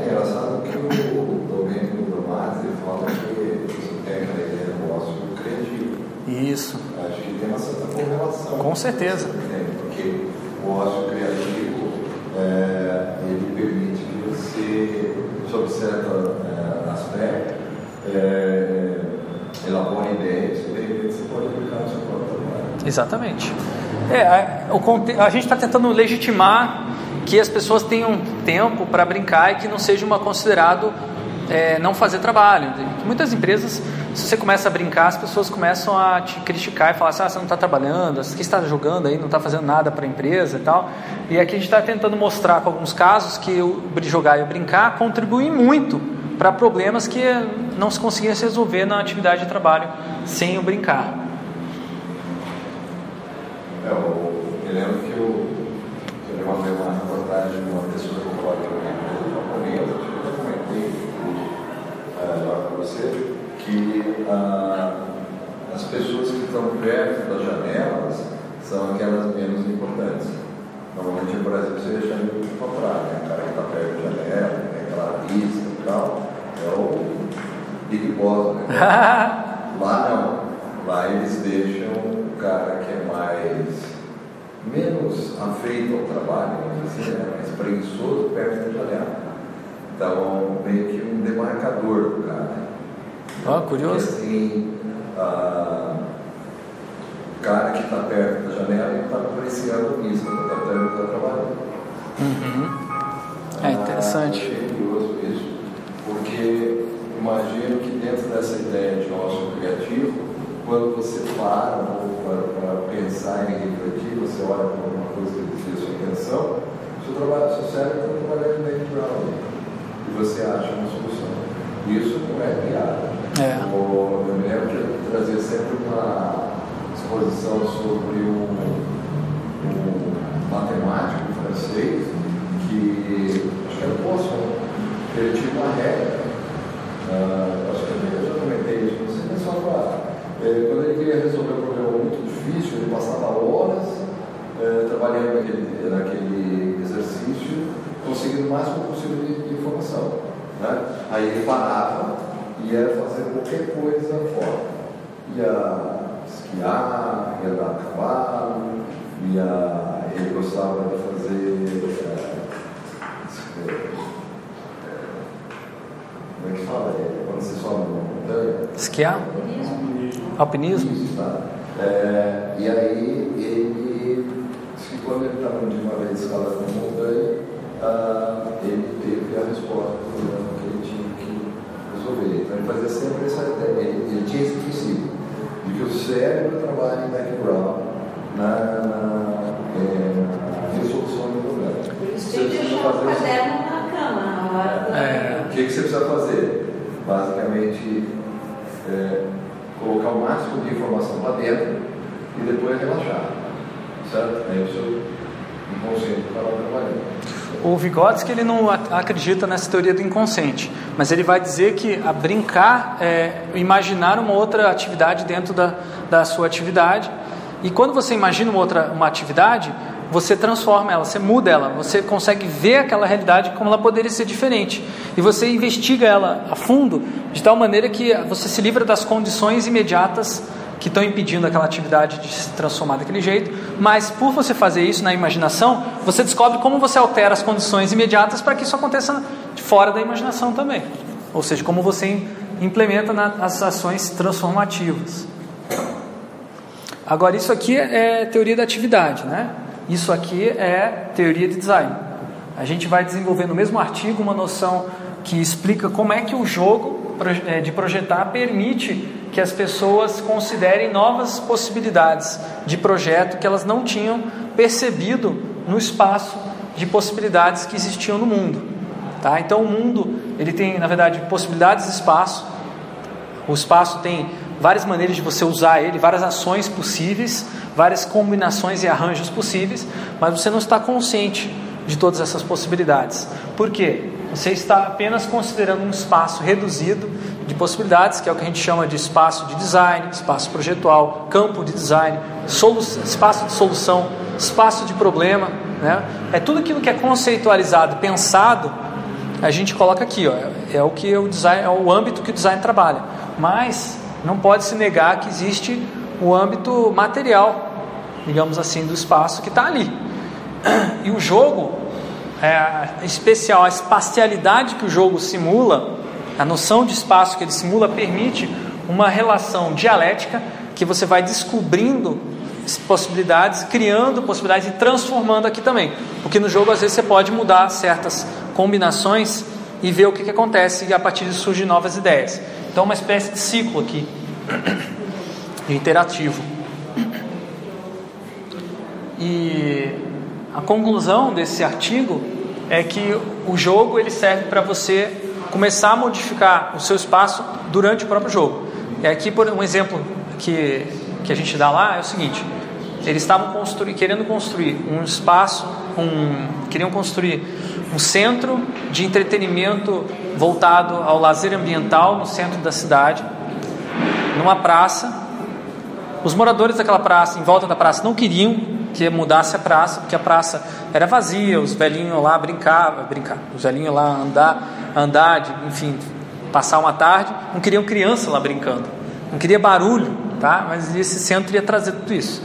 Speaker 2: É engraçado que o Domênico Bromazzi fala que você tem aquela ideia do negócio.
Speaker 1: Isso.
Speaker 2: Acho que tem uma certa correlação.
Speaker 1: Com certeza.
Speaker 2: Porque o ócio criativo, é, ele permite que você, sob certo é, aspecto, é, elabore ideias que de repente você pode aplicar no seu próprio trabalho.
Speaker 1: Exatamente. É, a, o, a gente está tentando legitimar que as pessoas tenham tempo para brincar e que não seja uma considerado é, não fazer trabalho. Muitas empresas, se você começa a brincar, as pessoas começam a te criticar e falar assim, ah, você não está trabalhando, você está jogando aí, não está fazendo nada para a empresa e tal. E aqui a gente está tentando mostrar com alguns casos que o jogar e o brincar contribuem muito para problemas que não se conseguiam se resolver na atividade de trabalho sem o brincar.
Speaker 2: É, eu me lembro que eu, eu levantei uma reportagem de uma pessoa que trabalha na empresa japonesa, acho que eu já comentei uh, lá para você, uh, as pessoas que estão perto das janelas são aquelas menos importantes. Normalmente no Brasil você deixa muito contrário, né? o cara que está perto da janela, tem aquela vista e tal, é o Big Boss, né? Lá não. Lá eles deixam o cara que é mais menos afeito ao trabalho, assim, né? mais preguiçoso perto da janela. Então, meio que um demarcador do cara.
Speaker 1: Ah, curioso.
Speaker 2: Porque, assim, ah, cara que está perto da janela e está apreciando isso, está está trabalhando.
Speaker 1: Uhum. É interessante.
Speaker 2: Ah, é curioso isso, porque imagino que dentro dessa ideia de ócio criativo, quando você para um pouco para, para pensar em refletir, você olha para alguma coisa que desvia sua atenção, seu, trabalho, seu cérebro está trabalhando meio ground e você acha uma solução. Isso não é piada.
Speaker 1: É.
Speaker 2: Eu me lembro que trazia sempre uma exposição sobre um, um matemático francês que, acho que era Poisson, ele tinha uma regra, uh, acho que eu já comentei isso, não sei, mas só para. Eh, quando ele queria resolver um problema muito difícil, ele passava horas eh, trabalhando naquele, naquele exercício, conseguindo o máximo possível de, de informação. Né? Aí ele parava e ia fazer qualquer coisa fora. Ia esquiar, ia dar cavalo, ia, ele gostava de fazer. É, é, como é que fala? É, quando você sobe uma montanha.
Speaker 1: Esquiar? Alpinismo?
Speaker 2: Isso, tá? É, e aí ele, quando ele estava de uma vez escalando uma montanha, ah, ele teve a resposta do problema resolver. Então ele fazia sempre essa ideia, ele, ele tinha esse princípio de que o cérebro trabalha em background na, na, é, na resolução do problema.
Speaker 3: Por isso tem que deixar o caderno na cama na hora do...
Speaker 1: É.
Speaker 2: O que, que você precisa fazer? Basicamente, é, colocar o máximo de informação para dentro e depois relaxar. Certo? Aí o seu inconsciente está lá trabalhando.
Speaker 1: O Vygotsky ele não ac- acredita nessa teoria do inconsciente, mas ele vai dizer que a brincar é imaginar uma outra atividade dentro da, da sua atividade. E quando você imagina uma outra uma atividade, você transforma ela, você muda ela, você consegue ver aquela realidade como ela poderia ser diferente. E você investiga ela a fundo, de tal maneira que você se livra das condições imediatas que estão impedindo aquela atividade de se transformar daquele jeito, mas por você fazer isso na imaginação, você descobre como você altera as condições imediatas para que isso aconteça fora da imaginação também. Ou seja, como você implementa nas ações transformativas. Agora, isso aqui é teoria da atividade, né? Isso aqui é teoria de design. A gente vai desenvolver no mesmo artigo uma noção que explica como é que o jogo de projetar permite que as pessoas considerem novas possibilidades de projeto que elas não tinham percebido no espaço de possibilidades que existiam no mundo. Tá? Então o mundo ele tem na verdade possibilidades de espaço. O espaço tem várias maneiras de você usar ele, várias ações possíveis, várias combinações e arranjos possíveis, mas você não está consciente de todas essas possibilidades. Por quê? Você está apenas considerando um espaço reduzido de possibilidades, que é o que a gente chama de espaço de design, espaço projetual, campo de design, espaço de solução, espaço de problema. Né? É tudo aquilo que é conceitualizado, pensado, a gente coloca aqui. Ó, é o que o design, é o âmbito que o design trabalha. Mas não pode se negar que existe o âmbito material, digamos assim, do espaço que está ali. E o jogo, é, especial, a espacialidade que o jogo simula, a noção de espaço que ele simula, permite uma relação dialética que você vai descobrindo possibilidades, criando possibilidades e transformando aqui também. Porque no jogo, às vezes, você pode mudar certas combinações e ver o que, que acontece e a partir disso surgem novas ideias. Então, uma espécie de ciclo aqui, interativo. E a conclusão desse artigo é que o jogo ele serve para você começar a modificar o seu espaço durante o próprio jogo. E aqui, por um exemplo que, que a gente dá lá é o seguinte: eles estavam construir, querendo construir um espaço, um, queriam construir um centro de entretenimento voltado ao lazer ambiental no centro da cidade, numa praça. Os moradores daquela praça, em volta da praça, não queriam que mudasse a praça, porque a praça era vazia, os velhinhos lá brincavam, brincar, os velhinhos lá andar, andar, de, enfim, passar uma tarde, não queriam criança lá brincando, não queria barulho, tá? Mas esse centro ia trazer tudo isso.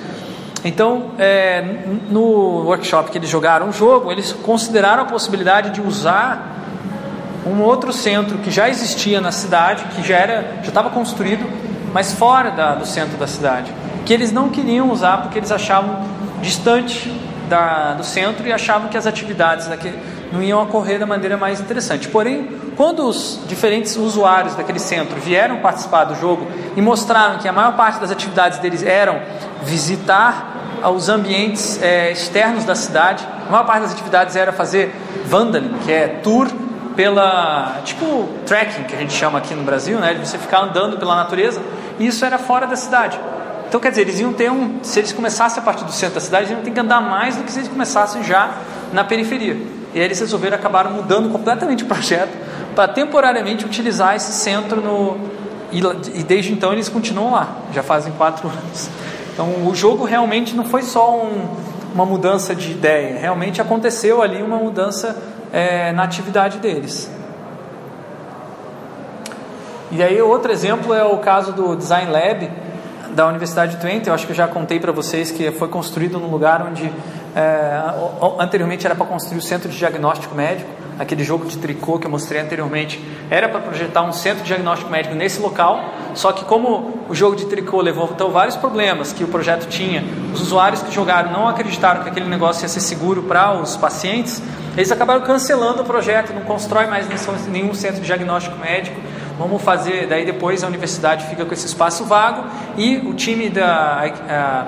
Speaker 1: Então, é, no workshop que eles jogaram o jogo, eles consideraram a possibilidade de usar um outro centro que já existia na cidade, que já era, já estava construído, mas fora da, do centro da cidade. que eles não queriam usar porque eles achavam distante da, do centro e achavam que as atividades não iam ocorrer da maneira mais interessante. Porém, quando os diferentes usuários daquele centro vieram participar do jogo e mostraram que a maior parte das atividades deles eram visitar os ambientes é, externos da cidade, a maior parte das atividades era fazer vandaling, que é tour pela tipo trekking que a gente chama aqui no Brasil, né, de você ficar andando pela natureza. E isso era fora da cidade. Então, quer dizer, eles iam ter um. Se eles começassem a partir do centro da cidade, eles iam ter que andar mais do que se eles começassem já na periferia. E aí eles resolveram acabar mudando completamente o projeto para temporariamente utilizar esse centro no. E, desde então eles continuam lá, já fazem quatro anos. Então o jogo realmente não foi só um, uma mudança de ideia, realmente aconteceu ali uma mudança é, na atividade deles. E aí outro exemplo é o caso do Design Lab, da Universidade de Twente, eu acho que eu já contei para vocês que foi construído num lugar onde é, anteriormente era para construir o centro de diagnóstico médico, aquele jogo de tricô que eu mostrei anteriormente, era para projetar um centro de diagnóstico médico nesse local, só que como o jogo de tricô levantou vários problemas que o projeto tinha, os usuários que jogaram não acreditaram que aquele negócio ia ser seguro para os pacientes, eles acabaram cancelando o projeto, não constrói mais nenhum centro de diagnóstico médico, Vamos fazer, daí depois a universidade fica com esse espaço vago e o time da a,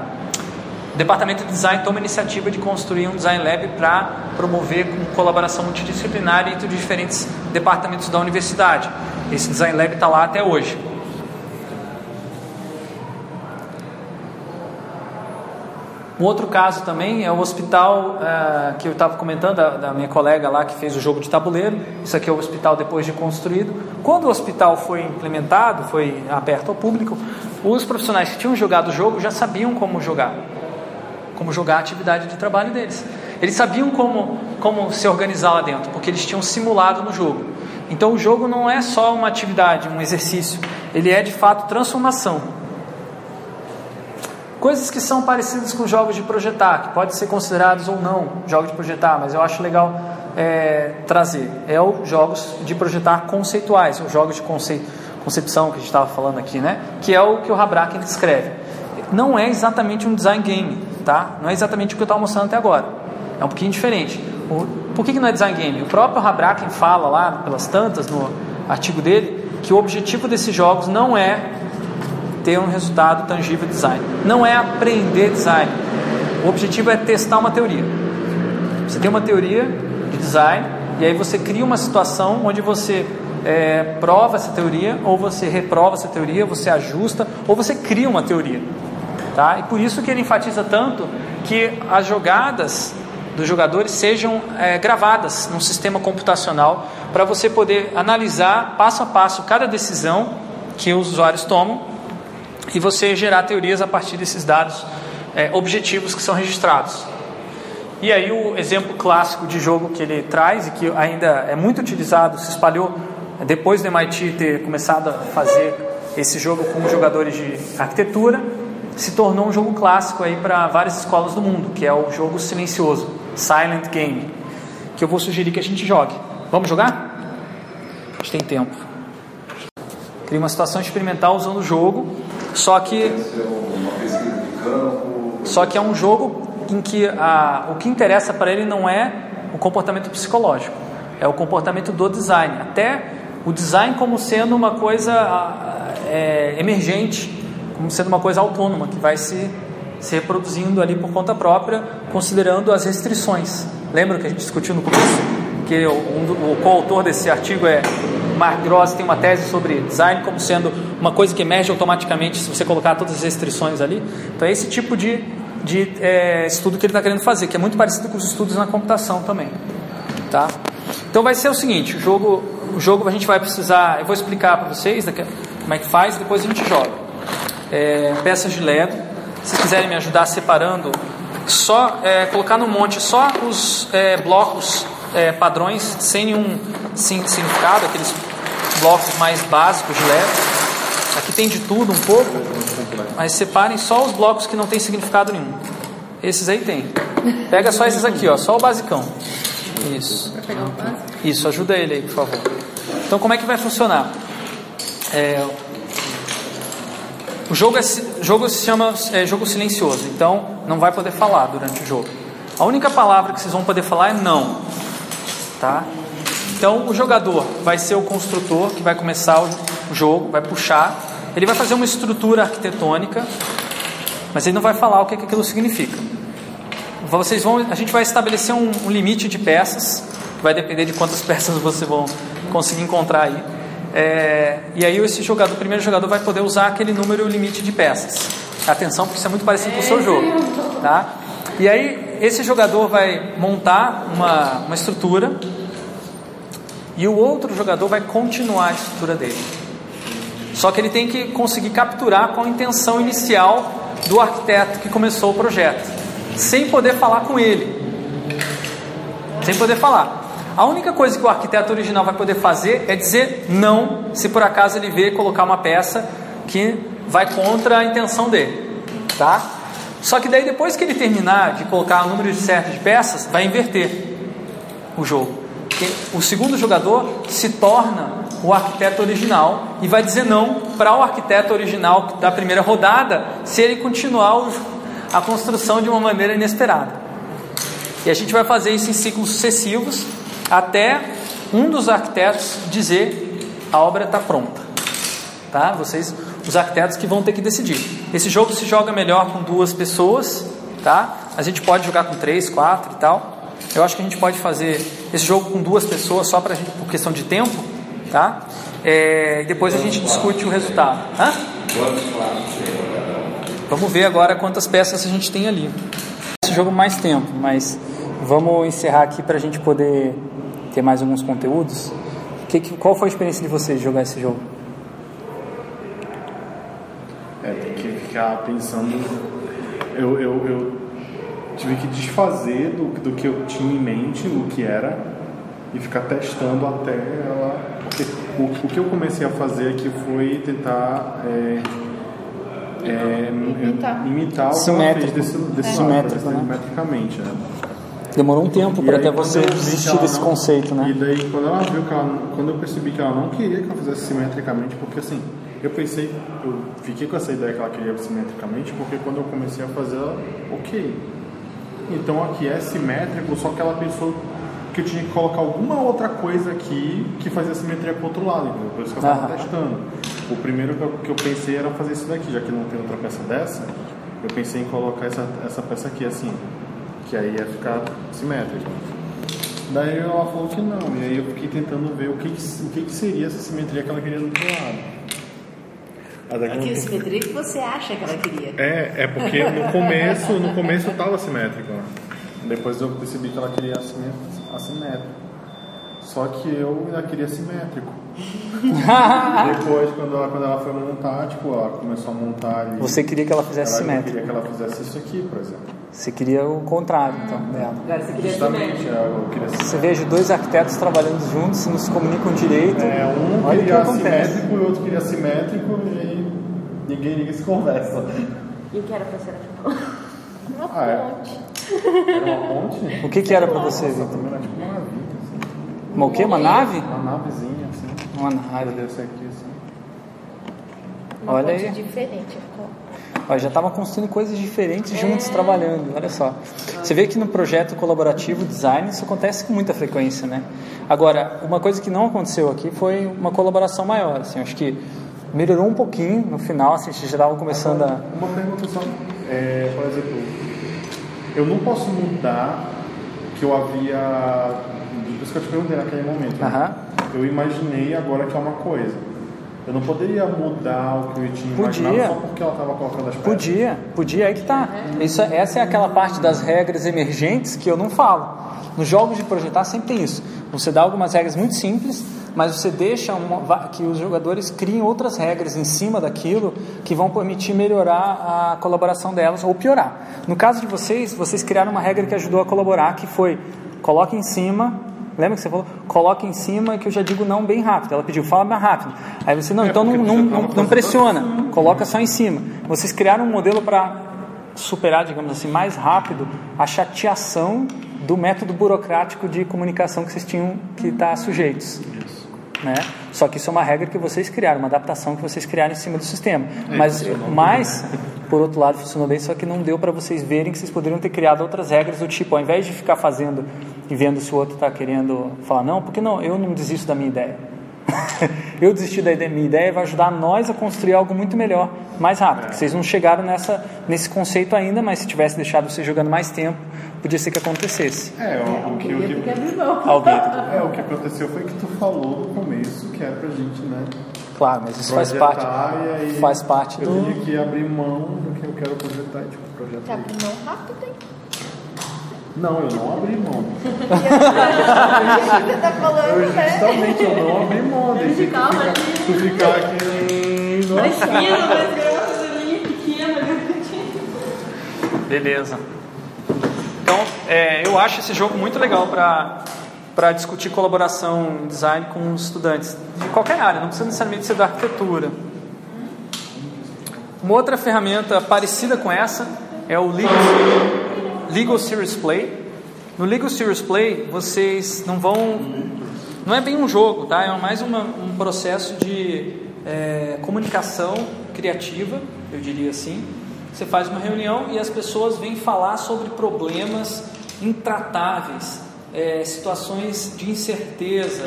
Speaker 1: departamento de design toma a iniciativa de construir um design lab para promover colaboração multidisciplinar entre diferentes departamentos da universidade. Esse design lab está lá até hoje. Um outro caso também é o hospital uh, que eu estava comentando, da, da, minha colega lá que fez o jogo de tabuleiro. Isso aqui é o hospital depois de construído. Quando o hospital foi implementado, foi aberto ao público, os profissionais que tinham jogado o jogo já sabiam como jogar, como jogar a atividade de trabalho deles. Eles sabiam como, como se organizar lá dentro, porque eles tinham simulado no jogo. Então o jogo não é só uma atividade, um exercício, ele é de fato transformação. Coisas que são parecidas com jogos de projetar, que podem ser considerados ou não jogos de projetar, mas eu acho legal é, trazer. É os jogos de projetar conceituais, os jogos de concepção que a gente estava falando aqui, né? Que é o que o Habraken descreve. Não é exatamente um design game, tá? Não é exatamente o que eu estava mostrando até agora. É um pouquinho diferente. O, por que, que não é design game? O próprio Habraken fala lá, pelas tantas, no artigo dele, que o objetivo desses jogos não é ter um resultado tangível de design. Não é aprender design. O objetivo é testar uma teoria. Você tem uma teoria de design e aí você cria uma situação onde você é, prova essa teoria ou você reprova essa teoria, você ajusta ou você cria uma teoria. Tá? E por isso que ele enfatiza tanto que as jogadas dos jogadores sejam é, gravadas num sistema computacional para você poder analisar passo a passo cada decisão que os usuários tomam e você gerar teorias a partir desses dados é, objetivos que são registrados. E aí o exemplo clássico de jogo que ele traz e que ainda é muito utilizado, se espalhou depois do MIT ter começado a fazer esse jogo com jogadores de arquitetura, se tornou um jogo clássico aí para várias escolas do mundo, que é o jogo silencioso, Silent Game, que eu vou sugerir que a gente jogue. Vamos jogar? A gente tem tempo. Cria uma situação experimental usando o jogo só que só que é um jogo em que a, o que interessa para ele não é o comportamento psicológico, é o comportamento do design. Até o design como sendo uma coisa é, emergente, como sendo uma coisa autônoma que vai se, se reproduzindo ali por conta própria, considerando as restrições. Lembra que a gente discutiu no começo? Que o, um, o coautor desse artigo é Mark Gross tem uma tese sobre design como sendo uma coisa que emerge automaticamente se você colocar todas as restrições ali. Então é esse tipo de, de é, estudo que ele está querendo fazer, que é muito parecido com os estudos na computação também. Tá? Então vai ser o seguinte, o jogo, o jogo a gente vai precisar, eu vou explicar para vocês como é que faz, depois a gente joga. É, peças de Lego, se quiserem me ajudar separando, só é, colocar no monte só os é, blocos é, padrões sem nenhum significado, aqueles blocos mais básicos de Lego. Aqui tem de tudo um pouco, mas separem só os blocos que não tem significado nenhum. Esses aí tem. Pega só esses aqui, ó, só o basicão. Isso. Isso, ajuda ele aí, por favor. Então, como é que vai funcionar? É, O jogo, é, jogo se chama é, jogo silencioso, então não vai poder falar durante o jogo. A única palavra que vocês vão poder falar é não, tá? Então o jogador vai ser o construtor que vai começar o jogo, vai puxar, ele vai fazer uma estrutura arquitetônica, mas ele não vai falar o que, que aquilo significa. Vocês vão, a gente vai estabelecer um, um limite de peças, vai depender de quantas peças vocês vão conseguir encontrar aí. É, e aí esse jogador, o primeiro jogador vai poder usar aquele número limite de peças. Atenção, porque isso é muito parecido com o seu jogo, tá? E aí esse jogador vai montar uma, uma estrutura e o outro jogador vai continuar a estrutura dele. Só que ele tem que conseguir capturar com a intenção inicial do arquiteto que começou o projeto, sem poder falar com ele. Sem poder falar. A única coisa que o arquiteto original vai poder fazer é dizer não, se por acaso ele vê colocar uma peça que vai contra a intenção dele, tá? Só que daí depois que ele terminar de colocar o número certo de peças, vai inverter o jogo. O segundo jogador se torna o arquiteto original e vai dizer não para o arquiteto original da primeira rodada se ele continuar a construção de uma maneira inesperada. E a gente vai fazer isso em ciclos sucessivos até um dos arquitetos dizer a obra está pronta. Tá? Vocês, os arquitetos que vão ter que decidir. Esse jogo se joga melhor com duas pessoas, tá? A gente pode jogar com três, quatro e tal. Eu acho que a gente pode fazer esse jogo com duas pessoas só para por questão de tempo, tá? É, depois a gente discute o resultado. Hã? Vamos ver agora quantas peças a gente tem ali. Esse jogo mais tempo, mas vamos encerrar aqui para a gente poder ter mais alguns conteúdos. Que, que, qual foi a experiência de vocês de jogar esse jogo?
Speaker 4: É, tem que ficar pensando. Eu, eu, eu tive que desfazer do, do que eu tinha em mente, o que era, e ficar testando até ela. Porque o, o que eu comecei a fazer aqui foi tentar. É, é, imitar. imitar o que ela fez desse, desse é. lado, né? simetricamente. Né?
Speaker 1: Demorou um tempo para até você desistir desse não, conceito, né?
Speaker 4: E daí quando ela viu que ela, quando eu percebi que ela não queria que eu fizesse simetricamente, porque assim, eu pensei, eu fiquei com essa ideia que ela queria simetricamente, porque quando eu comecei a fazer, ela, ok. Então aqui é simétrico, só que ela pensou que eu tinha que colocar alguma outra coisa aqui que fazia simetria com o outro lado, entendeu? por isso que eu estava testando. O primeiro que eu, que eu pensei era fazer isso daqui, já que não tem outra peça dessa, eu pensei em colocar essa, essa peça aqui assim que aí ia ficar simétrico. Daí ela falou que não, e aí eu fiquei tentando ver o que, o que, que seria essa simetria que ela queria do outro lado.
Speaker 3: Que simetria que você acha que ela queria?
Speaker 4: É, é porque no começo, no começo estava simétrico. Depois eu percebi que ela queria assimétrico. Só que eu ainda queria simétrico. Depois, quando ela, quando ela foi montar, tipo, ela começou a montar ali.
Speaker 1: Você queria que ela fizesse ela simétrico?
Speaker 4: Eu queria que ela fizesse isso aqui, por exemplo.
Speaker 1: Você queria o contrário, então, dela.
Speaker 3: Agora você queria
Speaker 4: Justamente, é, eu queria
Speaker 1: Você veja dois arquitetos trabalhando juntos, se não se comunicam direito.
Speaker 4: É, um Olha queria assimétrico e o outro queria simétrico e ninguém, ninguém se conversa.
Speaker 3: E o que era pra ser
Speaker 4: Uma ah, é. ponte. Era uma ponte?
Speaker 1: O que, que era pra você, Vitor?
Speaker 4: Era tipo uma nave.
Speaker 1: Uma o quê? Uma nave?
Speaker 4: Uma navezinha, assim.
Speaker 1: Uma nave.
Speaker 4: Deve ser aqui, assim.
Speaker 3: Uma Olha aí. diferente.
Speaker 1: Ó, já estavam construindo coisas diferentes é. juntos, trabalhando. Olha só. Você vê que no projeto colaborativo design isso acontece com muita frequência, né? Agora, uma coisa que não aconteceu aqui foi uma colaboração maior. Assim, acho que melhorou um pouquinho no final, assim, já estavam começando a.
Speaker 4: Uma pergunta só. É, por exemplo, eu não posso mudar que eu havia por isso que eu te perguntei naquele momento. Né? Eu imaginei agora que é uma coisa. Eu não poderia mudar o que eu tinha
Speaker 1: podia.
Speaker 4: só porque ela estava colocando as peças.
Speaker 1: Podia, podia, aí que tá. Isso, essa é aquela parte das regras emergentes que eu não falo. Nos jogos de projetar sempre tem isso. Você dá algumas regras muito simples, mas você deixa uma, que os jogadores criem outras regras em cima daquilo que vão permitir melhorar a colaboração delas ou piorar. No caso de vocês, vocês criaram uma regra que ajudou a colaborar, que foi coloque em cima Lembra que você falou? Coloque em cima que eu já digo não bem rápido. Ela pediu, fala mais rápido. Aí você, não, é, então não, não, não, não pressiona, coloca só em cima. Vocês criaram um modelo para superar, digamos assim, mais rápido a chateação do método burocrático de comunicação que vocês tinham que estar tá sujeitos. Né? Só que isso é uma regra que vocês criaram, uma adaptação que vocês criaram em cima do sistema.
Speaker 4: É,
Speaker 1: mas,
Speaker 4: funcionou
Speaker 1: mas? Por outro lado, funcionou bem, só que não deu para vocês verem que vocês poderiam ter criado outras regras do tipo, ao invés de ficar fazendo e vendo se o outro está querendo falar, não, porque não, eu não desisto da minha ideia. eu desisti da ideia- minha ideia vai ajudar nós a construir algo muito melhor, mais rápido. que Vocês não chegaram nessa, nesse conceito ainda, mas se tivesse deixado você jogando mais tempo, podia ser que acontecesse.
Speaker 4: É, o, o que, o que, é, o que aconteceu foi que tu falou no começo que era pra gente, né?
Speaker 1: Claro, mas isso faz parte.
Speaker 4: e
Speaker 1: faz parte
Speaker 4: eu
Speaker 1: do-
Speaker 4: tinha que abrir mão do que eu quero projetar, e, tipo,
Speaker 3: Tá
Speaker 4: projetar.
Speaker 3: com mão rápido, hein?
Speaker 4: Não, eu não abri mão.
Speaker 3: Você tá falando,
Speaker 4: Eu,
Speaker 3: né?
Speaker 4: justamente, eu não abri mão. Deixei tu
Speaker 5: Calma,
Speaker 4: ficar, tu ficar aqui. Nossa,
Speaker 5: Pequeno, grosso ali, pequeno, pequeno.
Speaker 1: Beleza. Então, é, eu acho esse jogo muito legal para para discutir colaboração em design com os estudantes de qualquer área, não precisa necessariamente ser da arquitetura. Uma outra ferramenta parecida com essa é o Legal, Legal Series Play. No Legal Series Play, vocês não vão. Não é bem um jogo, tá? É mais uma, um processo de é, comunicação criativa, eu diria assim. Você faz uma reunião e as pessoas vêm falar sobre problemas intratáveis, é, situações de incerteza,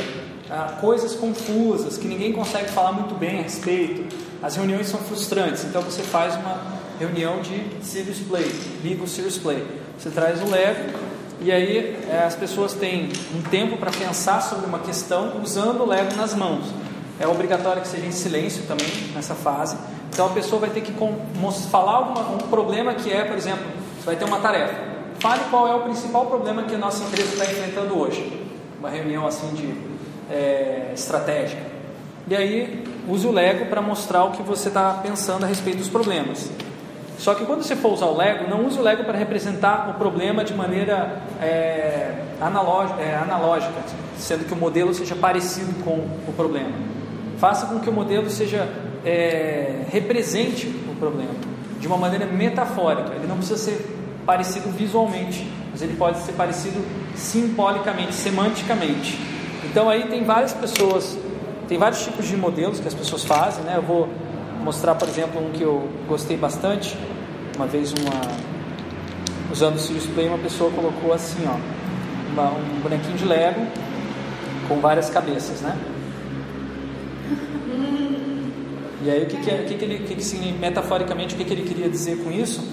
Speaker 1: ah, coisas confusas que ninguém consegue falar muito bem a respeito. As reuniões são frustrantes, então você faz uma reunião de Serious Play, Legal Serious Play. Você traz o Lego e aí eh, as pessoas têm um tempo para pensar sobre uma questão usando o Lego nas mãos. É obrigatório que seja em silêncio também nessa fase. Então a pessoa vai ter que falar alguma- um problema que é, por exemplo, você vai ter uma tarefa. Fale qual é o principal problema que a nossa empresa está enfrentando hoje. Uma reunião assim de eh, estratégica. E aí use o Lego para mostrar o que você está pensando a respeito dos problemas. Só que quando você for usar o Lego, não use o Lego para representar o problema de maneira é, analógica, é, analógica, sendo que o modelo seja parecido com o problema. Faça com que o modelo seja é, represente o problema de uma maneira metafórica. Ele não precisa ser parecido visualmente, mas ele pode ser parecido simbolicamente, semanticamente. Então aí tem várias pessoas, tem vários tipos de modelos que as pessoas fazem, né? Eu vou mostrar, por exemplo, um que eu gostei bastante. Uma vez uma usando o Sirius Play, uma pessoa colocou assim, ó, uma- um bonequinho de Lego com várias cabeças, né? E aí o que, que, é- o que, que ele, que, que significa, metaforicamente, o que, que ele queria dizer com isso?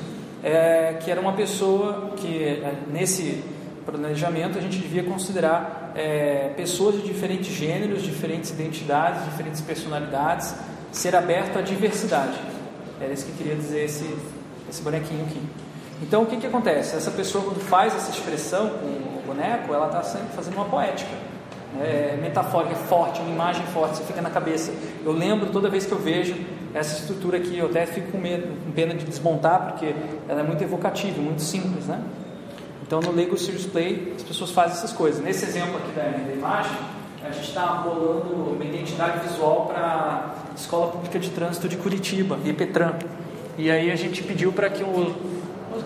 Speaker 1: É que era uma pessoa que é, nesse planejamento a gente devia considerar é, pessoas de diferentes gêneros, diferentes identidades, diferentes personalidades, ser aberto à diversidade. Era isso que queria dizer esse, esse bonequinho aqui. Então o que, que acontece? Essa pessoa quando faz essa expressão com o boneco, ela está sempre fazendo uma poética é, metafórica, forte, uma imagem forte, você fica na cabeça. Eu lembro toda vez que eu vejo essa estrutura aqui, eu até fico com, medo, com pena de desmontar, porque ela é muito evocativa, muito simples, né? Então no Lego Serious Play as pessoas fazem essas coisas. Nesse exemplo aqui da, da imagem, a gente está rolando uma identidade visual para a Escola Pública de Trânsito de Curitiba, IPTRAN. E aí a gente pediu para que o-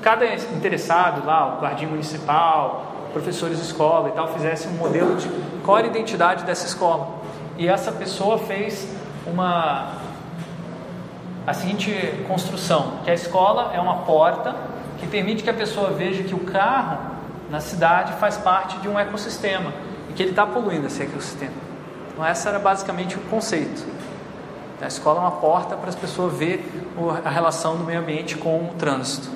Speaker 1: cada interessado lá, o guardião municipal, professores de escola e tal, fizesse um modelo de qual era a identidade dessa escola. E essa pessoa fez uma a seguinte construção, que a escola é uma porta que permite que a pessoa veja que o carro na cidade faz parte de um ecossistema e que ele está poluindo esse ecossistema. Então essa era basicamente o conceito. A escola é uma porta para as pessoas ver a relação do meio ambiente com o trânsito.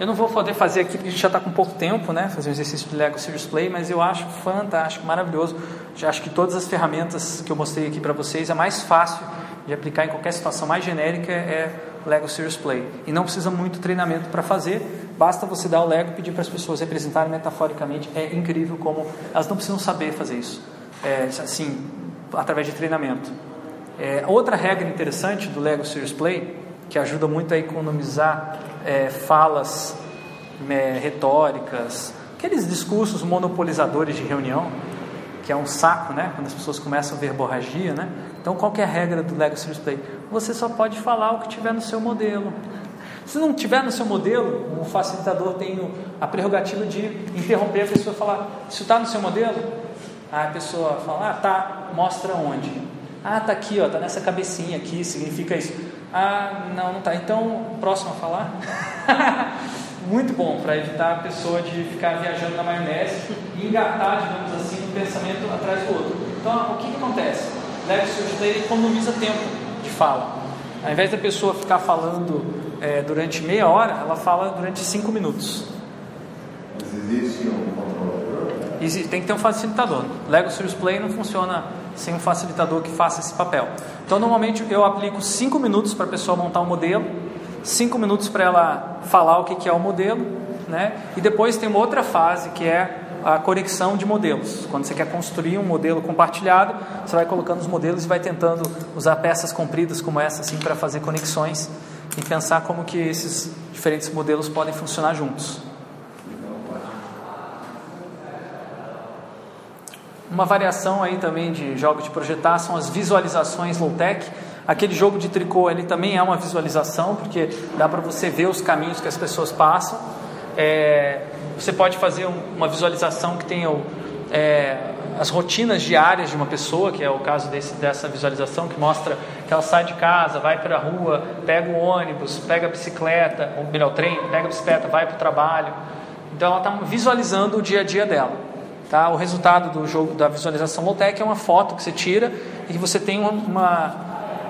Speaker 1: Eu não vou poder fazer aqui porque a gente já está com pouco tempo, né? Fazer um exercício de Lego Serious Play, mas eu acho fantástico, maravilhoso. Já acho que todas as ferramentas que eu mostrei aqui para vocês é mais fácil de aplicar em qualquer situação mais genérica é Lego Serious Play. E não precisa muito treinamento para fazer, basta você dar o Lego e pedir para as pessoas representarem metaforicamente. É incrível como elas não precisam saber fazer isso, é, assim, através de treinamento. É, outra regra interessante do Lego Serious Play, que ajuda muito a economizar é, falas é, retóricas, aqueles discursos monopolizadores de reunião, que é um saco, né? Quando as pessoas começam verborragia, né? Então, qual é a regra do Lego Serious Play? Você só pode falar o que tiver no seu modelo. Se não tiver no seu modelo, o facilitador tem a prerrogativa de interromper a pessoa e falar: Isso está no seu modelo? Aí a pessoa fala, ah, tá, mostra onde? Ah, tá aqui, ó, tá nessa cabecinha aqui, significa isso. Ah, não, não tá. Então, próximo a falar. Muito bom para evitar a pessoa de ficar viajando na maionese e engatar, digamos assim, um pensamento atrás do outro. Então, o que, que acontece? Leve seu Play economiza tempo de fala. Ao invés da pessoa ficar falando é, durante meia hora, ela fala durante cinco minutos.
Speaker 2: Mas existe um controlador?
Speaker 1: E tem que ter um facilitador. Lego Serious Play não funciona sem um facilitador que faça esse papel. Então, normalmente eu aplico 5 minutos para a pessoa montar um modelo, 5 minutos para ela falar o que que é o modelo, né? e depois tem uma outra fase que é a conexão de modelos. Quando você quer construir um modelo compartilhado, você vai colocando os modelos e vai tentando usar peças compridas como essa assim para fazer conexões e pensar como que esses diferentes modelos podem funcionar juntos. Uma variação aí também de jogos de projetar são as visualizações low-tech. Aquele jogo de tricô ele também é uma visualização, porque dá para você ver os caminhos que as pessoas passam. É, você pode fazer uma visualização que tenha é, as rotinas diárias de uma pessoa, que é o caso desse, dessa visualização, que mostra que ela sai de casa, vai para a rua, pega o ônibus, pega a bicicleta, ou melhor, o trem, pega a bicicleta, vai para o trabalho. Então ela está visualizando o dia a dia dela. Tá? O resultado do jogo da visualização low-tech é uma foto que você tira e que você tem uma,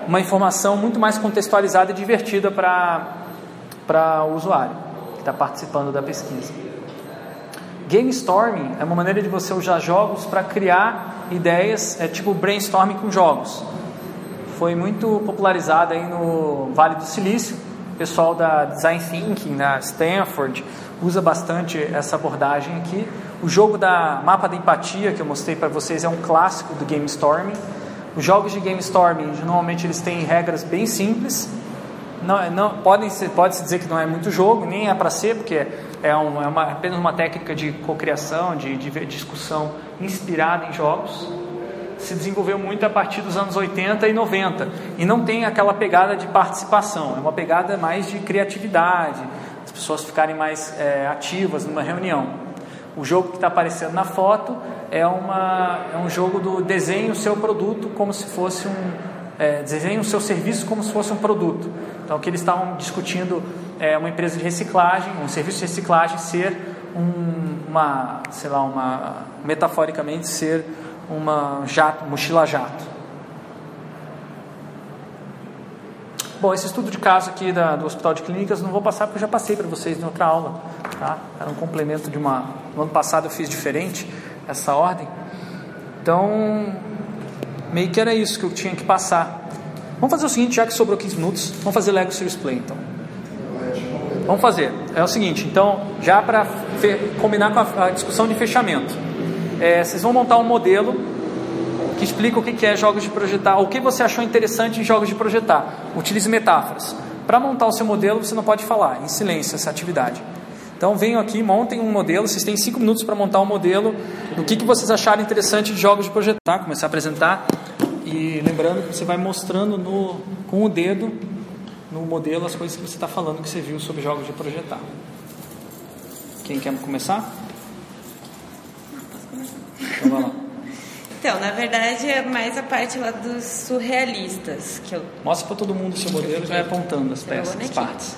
Speaker 1: uma informação muito mais contextualizada e divertida para o usuário que está participando da pesquisa. Game storming é uma maneira de você usar jogos para criar ideias, é tipo brainstorming com jogos. Foi muito popularizado aí no Vale do Silício. O pessoal da Design Thinking, na Stanford, usa bastante essa abordagem aqui. O jogo da mapa da empatia que eu mostrei para vocês é um clássico do Game Storming. Os jogos de Game Storming normalmente eles têm regras bem simples. Não, não podem ser, pode se dizer que não é muito jogo, nem é para ser, porque é, um, é uma, apenas uma técnica de cocriação, de, de discussão inspirada em jogos. Se desenvolveu muito a partir dos anos 80 e 90 e não tem aquela pegada de participação, é uma pegada mais de criatividade, as pessoas ficarem mais é, ativas numa reunião. O jogo que está aparecendo na foto é, uma, é um jogo do desenho o seu produto como se fosse um é, desenho o seu serviço como se fosse um produto. Então, que eles estavam discutindo é, uma empresa de reciclagem, um serviço de reciclagem ser um, uma, sei lá, uma metaforicamente ser uma jato, mochila jato. Bom, esse estudo de caso aqui da, do Hospital de Clínicas não vou passar porque eu já passei para vocês em outra aula. Tá? Era um complemento de uma. No ano passado eu fiz diferente essa ordem. Então, meio que era isso que eu tinha que passar. Vamos fazer o seguinte, já que sobrou 15 minutos, vamos fazer Lego Series Play então. Vamos fazer. É o seguinte, então, já para combinar com a, a, discussão de fechamento, é, vocês vão montar um modelo que explica o que é jogos de projetar, o que você achou interessante em jogos de projetar. Utilize metáforas. Para montar o seu modelo, você não pode falar, em silêncio essa atividade. Então venham aqui, montem um modelo, vocês têm cinco minutos para montar um modelo do que, que vocês acharam interessante de jogos de projetar, começar a apresentar. E lembrando que você vai mostrando no, com o dedo no modelo as coisas que você está falando que você viu sobre jogos de projetar. Quem quer começar? Então vai lá.
Speaker 5: Então, na verdade, é mais a parte lá dos surrealistas. Que eu...
Speaker 1: Mostra para todo mundo o seu modelo e vai apontando as peças, as partes.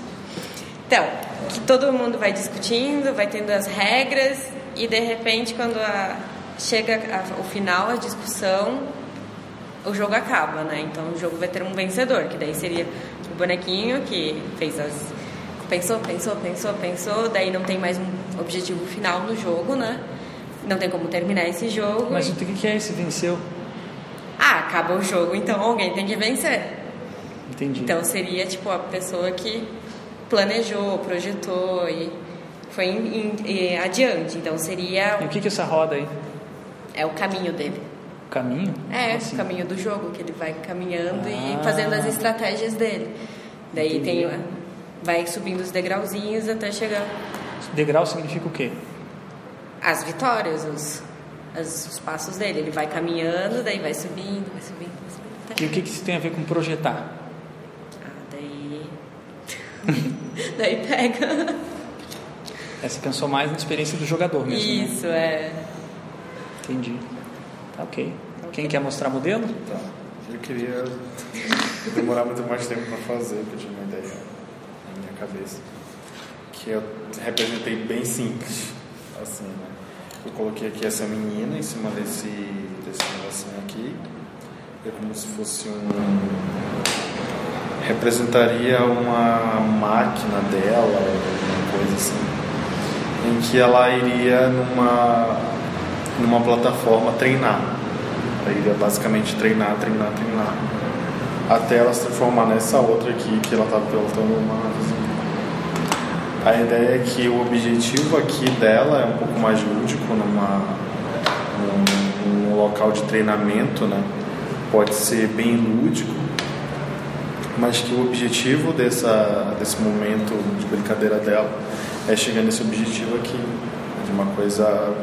Speaker 5: Então, que todo mundo vai discutindo, vai tendo as regras e de repente quando a, chega a, o final, a discussão, o jogo acaba, né? Então o jogo vai ter um vencedor, que daí seria bonequinho que fez as pensou, pensou, pensou, pensou, daí não tem mais um objetivo final no jogo, né? Não tem como terminar esse jogo.
Speaker 1: Mas o que é esse venceu?
Speaker 5: Ah, acaba o jogo, então alguém tem que vencer.
Speaker 1: Entendi.
Speaker 5: Então seria tipo a pessoa que planejou, projetou e foi em, em, adiante. Então seria.
Speaker 1: E o que, que é essa roda aí?
Speaker 5: É o caminho dele.
Speaker 1: Caminho?
Speaker 5: É, assim? o caminho do jogo, que ele vai caminhando ah. e fazendo as estratégias dele. Daí Entendi. tem. Vai subindo os degrauzinhos até chegar.
Speaker 1: Degrau significa o quê?
Speaker 5: as vitórias, os, os passos dele. Ele vai caminhando, daí vai subindo, vai subindo, vai subindo.
Speaker 1: Tá. E o que, que isso tem a ver com projetar?
Speaker 5: Ah, daí. daí pega.
Speaker 1: É, você pensou mais na experiência do jogador mesmo.
Speaker 5: Né? Isso, né?
Speaker 1: é. Entendi. Ok. Quem quer mostrar modelo?
Speaker 4: Tá. Eu queria demorar muito mais tempo para fazer, porque eu tinha uma ideia na minha cabeça. Que eu representei bem simples. Assim, né? Eu coloquei aqui essa menina em cima desse, desse negocinho aqui. É como se fosse um. Representaria uma máquina dela, alguma coisa assim. Em que ela iria numa, numa plataforma treinar. Ela iria basicamente treinar, treinar, treinar. Até ela se transformar nessa outra aqui que ela estava pilotando uma a ideia é que o objetivo aqui dela é um pouco mais lúdico, numa, num, num local de treinamento, né? pode ser bem lúdico, mas que o objetivo dessa, desse momento de brincadeira dela é chegar nesse objetivo aqui, de uma coisa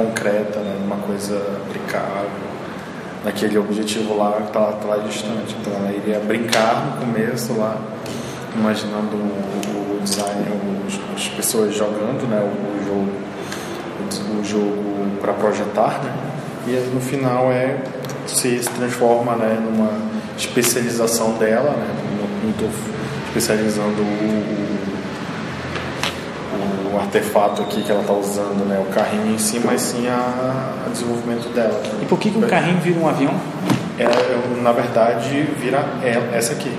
Speaker 4: concreta, né? uma coisa aplicável, naquele objetivo lá que está lá, tá lá distante. Então ela iria brincar no começo lá, imaginando o, o design, os, as pessoas jogando né? o, jogo, o, o jogo para projetar, né? e no final é se, transforma né, numa especialização dela, né, não estou especializando o, o, artefato aqui que ela está usando, né, o carrinho em si, mas sim a, a desenvolvimento dela.
Speaker 1: E por que, que um carrinho vira um avião?
Speaker 4: É, é, na verdade, vira é, essa aqui.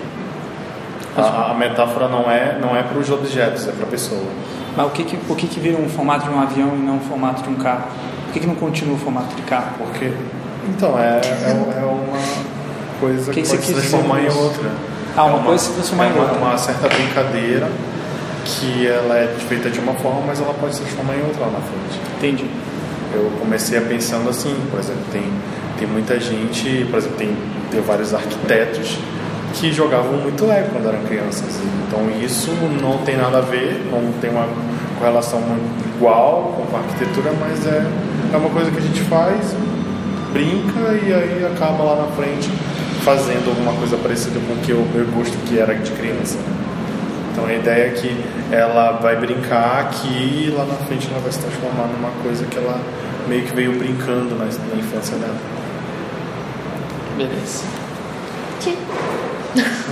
Speaker 4: A, a, metáfora não é não é para os objetos, é para a pessoa.
Speaker 1: Mas o que que, por que, que vira um formato de um avião e não um formato de um carro? Por que, que não continua o formato de carro?
Speaker 4: Porque então, é, é, é uma coisa que,
Speaker 1: que
Speaker 4: pode se transformar em outra.
Speaker 1: Ah, uma,
Speaker 4: é uma
Speaker 1: coisa se transformar
Speaker 4: é
Speaker 1: em outra.
Speaker 4: Uma certa brincadeira que ela é feita de uma forma, mas ela pode se transformar em outra lá na frente.
Speaker 1: Entendi.
Speaker 4: Eu comecei a pensando assim, por exemplo, tem, tem muita gente, por exemplo, tem, tem vários arquitetos que jogavam muito Lego quando eram crianças. Então isso não tem nada a ver, não tem uma correlação igual com a arquitetura, mas é, é uma coisa que a gente faz, brinca e aí acaba lá na frente fazendo alguma coisa parecida com o que eu, eu gosto que era de criança. Então a ideia é que ela vai brincar aqui e lá na frente ela vai se transformar numa coisa que ela meio que veio brincando na, na infância dela.
Speaker 1: Beleza.
Speaker 3: Que?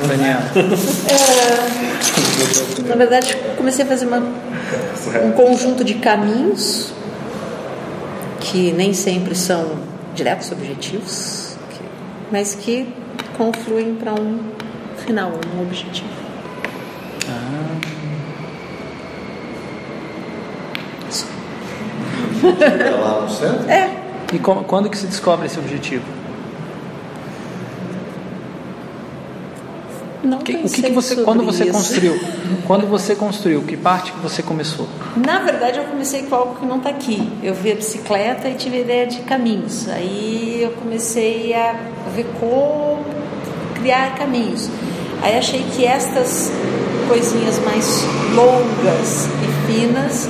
Speaker 1: Daniela.
Speaker 3: É, na verdade, comecei a fazer uma, um conjunto de caminhos que nem sempre são diretos objetivos, mas que confluem para um final, um objetivo.
Speaker 2: Chega lá no centro?
Speaker 3: É,
Speaker 1: E como- quando que se descobre esse objetivo?
Speaker 3: não
Speaker 1: Que- o que, que você,
Speaker 3: sobre
Speaker 1: quando você
Speaker 3: isso.
Speaker 1: construiu? Quando você construiu, que parte que você começou?
Speaker 3: Na verdade, eu comecei com algo que não está aqui. Eu vi a bicicleta e tive a ideia de caminhos. Aí eu comecei a ver como criar caminhos. Aí achei que estas coisinhas mais longas e finas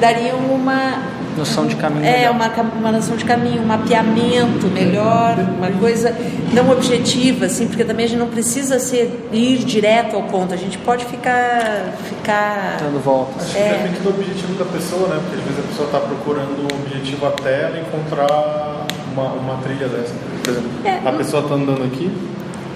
Speaker 3: dariam uma
Speaker 1: Noção de caminho.
Speaker 3: é
Speaker 1: melhor.
Speaker 3: uma, uma noção de caminho, um mapeamento melhor, uma coisa não objetiva, assim, porque também a gente não precisa ser ir direto ao ponto. A gente pode ficar ficar
Speaker 1: Dando voltas.
Speaker 4: Acho que
Speaker 3: É.
Speaker 4: depende do objetivo da pessoa, né? Porque às vezes a pessoa está procurando um objetivo até ela encontrar uma, uma trilha dessa. Por exemplo,
Speaker 3: É.
Speaker 4: a pessoa está andando aqui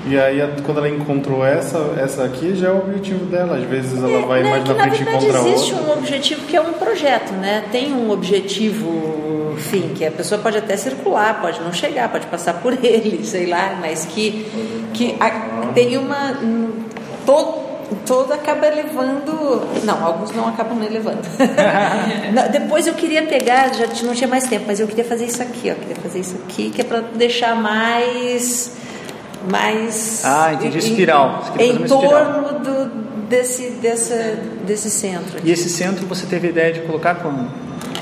Speaker 4: e aí quando ela encontrou essa, essa aqui já é o objetivo dela. Às vezes ela vai
Speaker 3: né,
Speaker 4: mais na frente e encontra
Speaker 3: existe
Speaker 4: outra.
Speaker 3: um objetivo que é um projeto, né? Tem um objetivo, enfim, que a pessoa pode até circular, pode não chegar, pode passar por ele, sei lá, mas que, que a- tem uma. um, todo, todo acaba levando. Não, alguns não acabam nem levando. Depois eu queria pegar, já não tinha mais tempo, mas eu queria fazer isso aqui, ó. Queria fazer isso aqui, que é para deixar mais. Mais.
Speaker 1: Ah, entendi,
Speaker 3: em-
Speaker 1: espiral.
Speaker 3: Em
Speaker 1: espiral.
Speaker 3: torno do, desse, dessa, desse centro.
Speaker 1: E esse centro você teve a ideia de colocar como?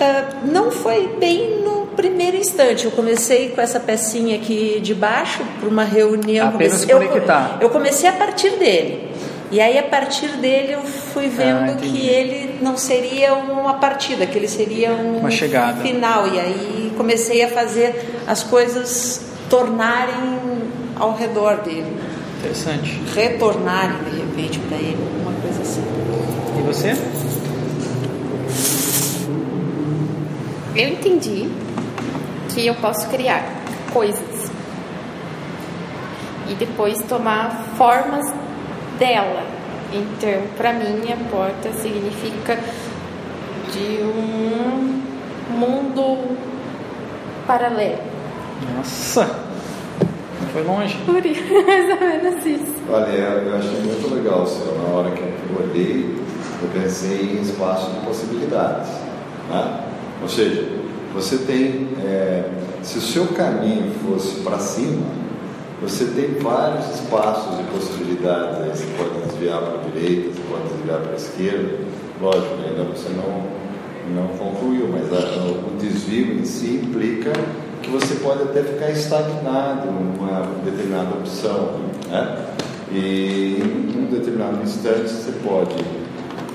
Speaker 3: Ah, não foi bem no primeiro instante. Eu comecei com essa pecinha aqui de baixo para uma reunião.
Speaker 1: Apenas
Speaker 3: Comecei- eu-
Speaker 1: conectar.
Speaker 3: Eu, comecei a partir dele. E aí, a partir dele, eu fui vendo
Speaker 1: Ah,
Speaker 3: que ele não seria uma partida, que ele seria um
Speaker 1: Uma chegada.
Speaker 3: final. E aí, comecei a fazer as coisas tornarem ao redor dele,
Speaker 1: Interessante.
Speaker 3: retornarem de repente para ele, uma coisa assim.
Speaker 1: E você?
Speaker 6: Eu entendi que eu posso criar. coisas. E depois tomar formas dela. Então, para mim, a porta significa de um mundo paralelo.
Speaker 1: Nossa! Foi longe.
Speaker 6: Por isso, mais ou menos isso.
Speaker 2: Olha, eu achei muito legal o seu. Na hora que eu olhei, eu pensei em espaço de possibilidades. Né? Ou seja, você tem. É, se o seu caminho fosse para cima, você tem vários espaços de possibilidades. Aí você pode desviar para a direita, você pode desviar para a esquerda. Lógico, ainda você não, não concluiu, mas a, o desvio em si implica que você pode até ficar estagnado numa determinada opção. Né? E em um determinado instante você pode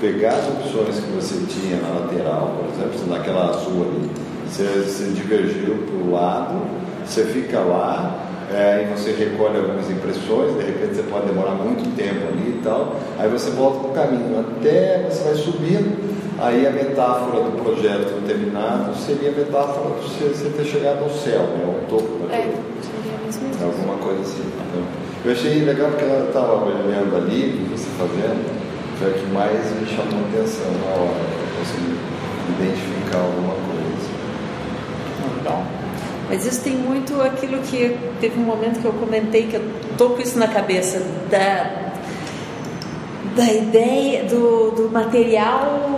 Speaker 2: pegar as opções que você tinha na lateral, por exemplo, naquela azul ali, você, você divergiu para o lado, você fica lá, é, e você recolhe algumas impressões, de repente você pode demorar muito tempo ali e tal, aí você volta para o caminho, até você vai subindo, aí a metáfora do projeto terminado seria a metáfora de você, você ter chegado ao céu, né, ao topo da
Speaker 6: É, seria mesmo isso.
Speaker 2: Alguma coisa assim. Então, eu achei legal porque ela estava olhando ali, o que você fazendo, foi o que mais me chamou a atenção na hora, eu consegui identificar alguma coisa.
Speaker 1: Legal.
Speaker 3: Mas isso tem muito aquilo que teve um momento que eu comentei que eu tô com isso na cabeça da da ideia do, do material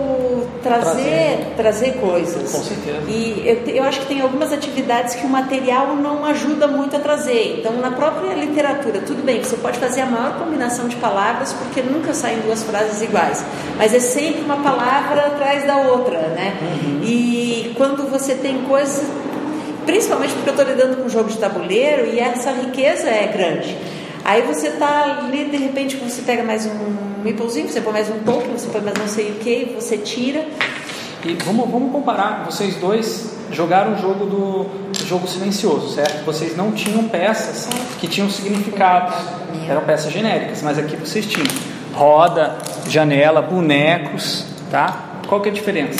Speaker 3: trazer trazer coisas.
Speaker 1: Com certeza.
Speaker 3: E eu, eu acho que tem algumas atividades que o material não ajuda muito a trazer. Então, na própria literatura, tudo bem, você pode fazer a maior combinação de palavras porque nunca saem duas frases iguais, mas é sempre uma palavra atrás da outra, né? E quando você tem coisas principalmente porque eu estou lidando com jogo de tabuleiro e essa riqueza é grande. Aí você está ali, de repente, você pega mais um meeplezinho, você põe mais um token, você põe mais não sei o que, você tira.
Speaker 1: E vamos, vamos comparar. Vocês dois jogaram o jogo do jogo silencioso, certo? Vocês não tinham peças que tinham significados. Eram peças genéricas, mas aqui vocês tinham roda, janela, bonecos, tá? Qual que é a diferença?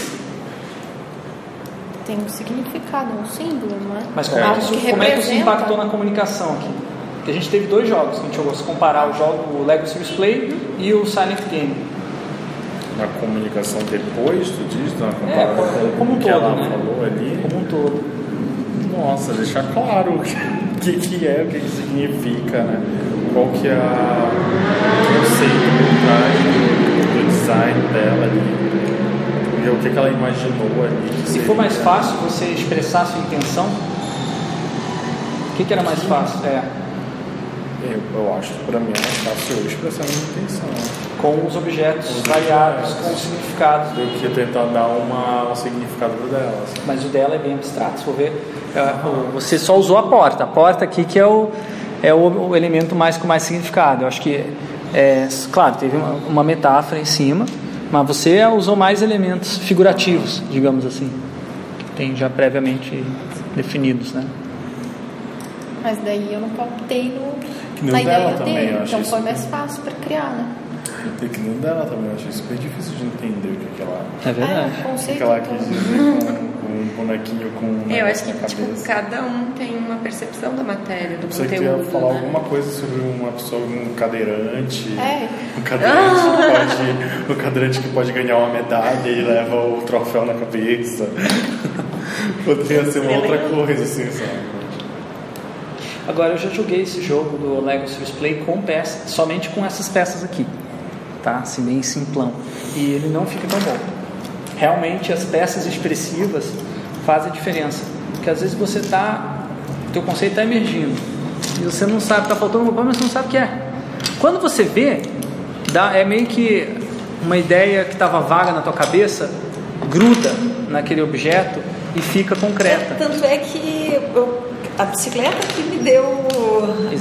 Speaker 6: Tem um significado, um símbolo, não é?
Speaker 1: Mas como é, que isso,
Speaker 6: que
Speaker 1: como é que isso impactou na comunicação aqui? Porque a gente teve dois jogos que a gente jogou. Se comparar o jogo o Lego Serious Play e o Silent Game.
Speaker 4: Na comunicação depois tu diz, na
Speaker 1: É, como um
Speaker 4: com o que
Speaker 1: todo,
Speaker 4: ela
Speaker 1: né?
Speaker 4: falou ali.
Speaker 1: Como um todo.
Speaker 4: Nossa, deixar claro o que, que é, o que, que significa, né? Qual que é a- o conceito por trás do, do design dela ali. E o que, que ela imaginou ali.
Speaker 1: Se for mais fácil você expressar a sua intenção, o que, que era mais fácil? É,
Speaker 4: Eu, eu acho que pra mim é mais fácil a minha intenção.
Speaker 1: com os objetos
Speaker 4: Os
Speaker 1: variados,
Speaker 4: objetos.
Speaker 1: com os significados.
Speaker 4: Do que tentar dar uma, um significado dela. assim.
Speaker 1: Mas o dela é bem abstrato. Se for ver, é, o- você só usou a porta. A porta aqui que é o, é o, o elemento mais com mais significado. Eu acho que, é, claro, teve uma, uma metáfora em cima, mas você usou mais elementos figurativos, digamos assim, que tem já previamente definidos, né?
Speaker 6: Mas daí eu não palpitei no,
Speaker 4: Que nem
Speaker 6: na
Speaker 4: o dela
Speaker 6: ideia
Speaker 4: também,
Speaker 6: dele.
Speaker 4: eu
Speaker 6: Então foi mais fácil para criar, né?
Speaker 4: E que não dela também, eu achei super difícil de entender o que, que ela.
Speaker 1: É verdade.
Speaker 6: É, o
Speaker 4: O que, ela quis dizer com, com um bonequinho com um
Speaker 5: Eu acho que tipo, cada um tem uma percepção da matéria, do
Speaker 4: Você
Speaker 5: conteúdo.
Speaker 4: queria falar
Speaker 5: né?
Speaker 4: alguma coisa sobre uma pessoa, um cadeirante.
Speaker 6: É.
Speaker 4: Um cadeirante, que pode, um cadeirante que pode ganhar uma medalha e leva o troféu na cabeça. Poderia ser uma outra coisa, assim, sabe?
Speaker 1: Agora eu já joguei esse jogo do Lego Serious Play com peças, somente com essas peças aqui, tá? Assim bem simplão. E ele não fica tão bom. Realmente as peças expressivas fazem diferença, porque às vezes você tá, teu conceito está emergindo e você não sabe, está faltando uma coisa, mas você não sabe o que é. Quando você vê, dá, é meio que uma ideia que estava vaga na tua cabeça gruda naquele objeto e fica concreta.
Speaker 3: Tanto é que eu- a bicicleta que me deu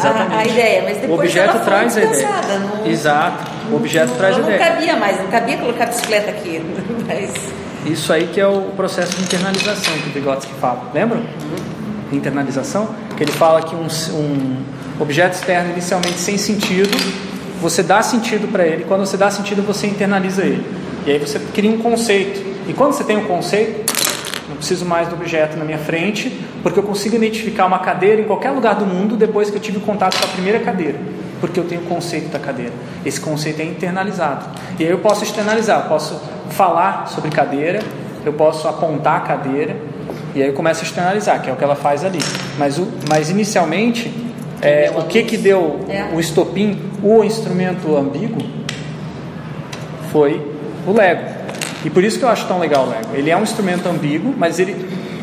Speaker 3: a, a ideia, mas depois
Speaker 1: o objeto
Speaker 3: ela
Speaker 1: traz a ideia.
Speaker 3: Não,
Speaker 1: Exato. O objeto
Speaker 3: não,
Speaker 1: traz a
Speaker 3: não
Speaker 1: ideia.
Speaker 3: cabia mais, não cabia colocar a bicicleta aqui. Mas
Speaker 1: Isso aí que é o processo de internalização que o Vygotsky fala. Lembra? Internalização, que ele fala que um, um objeto externo inicialmente sem sentido, você dá sentido para ele. Quando você dá sentido, você internaliza ele. E aí você cria um conceito. E quando você tem um conceito, não preciso mais do objeto na minha frente, porque eu consigo identificar uma cadeira em qualquer lugar do mundo depois que eu tive contato com a primeira cadeira, porque eu tenho o conceito da cadeira. Esse conceito é internalizado. E aí eu posso externalizar, eu posso falar sobre cadeira, eu posso apontar a cadeira, e aí eu começo a externalizar, que é o que ela faz ali. Mas, o, mas inicialmente, é, o que que deu
Speaker 3: É.
Speaker 1: o estopim, o instrumento ambíguo, foi o Lego. E por isso que eu acho tão legal o Lego. Ele é um instrumento ambíguo, mas ele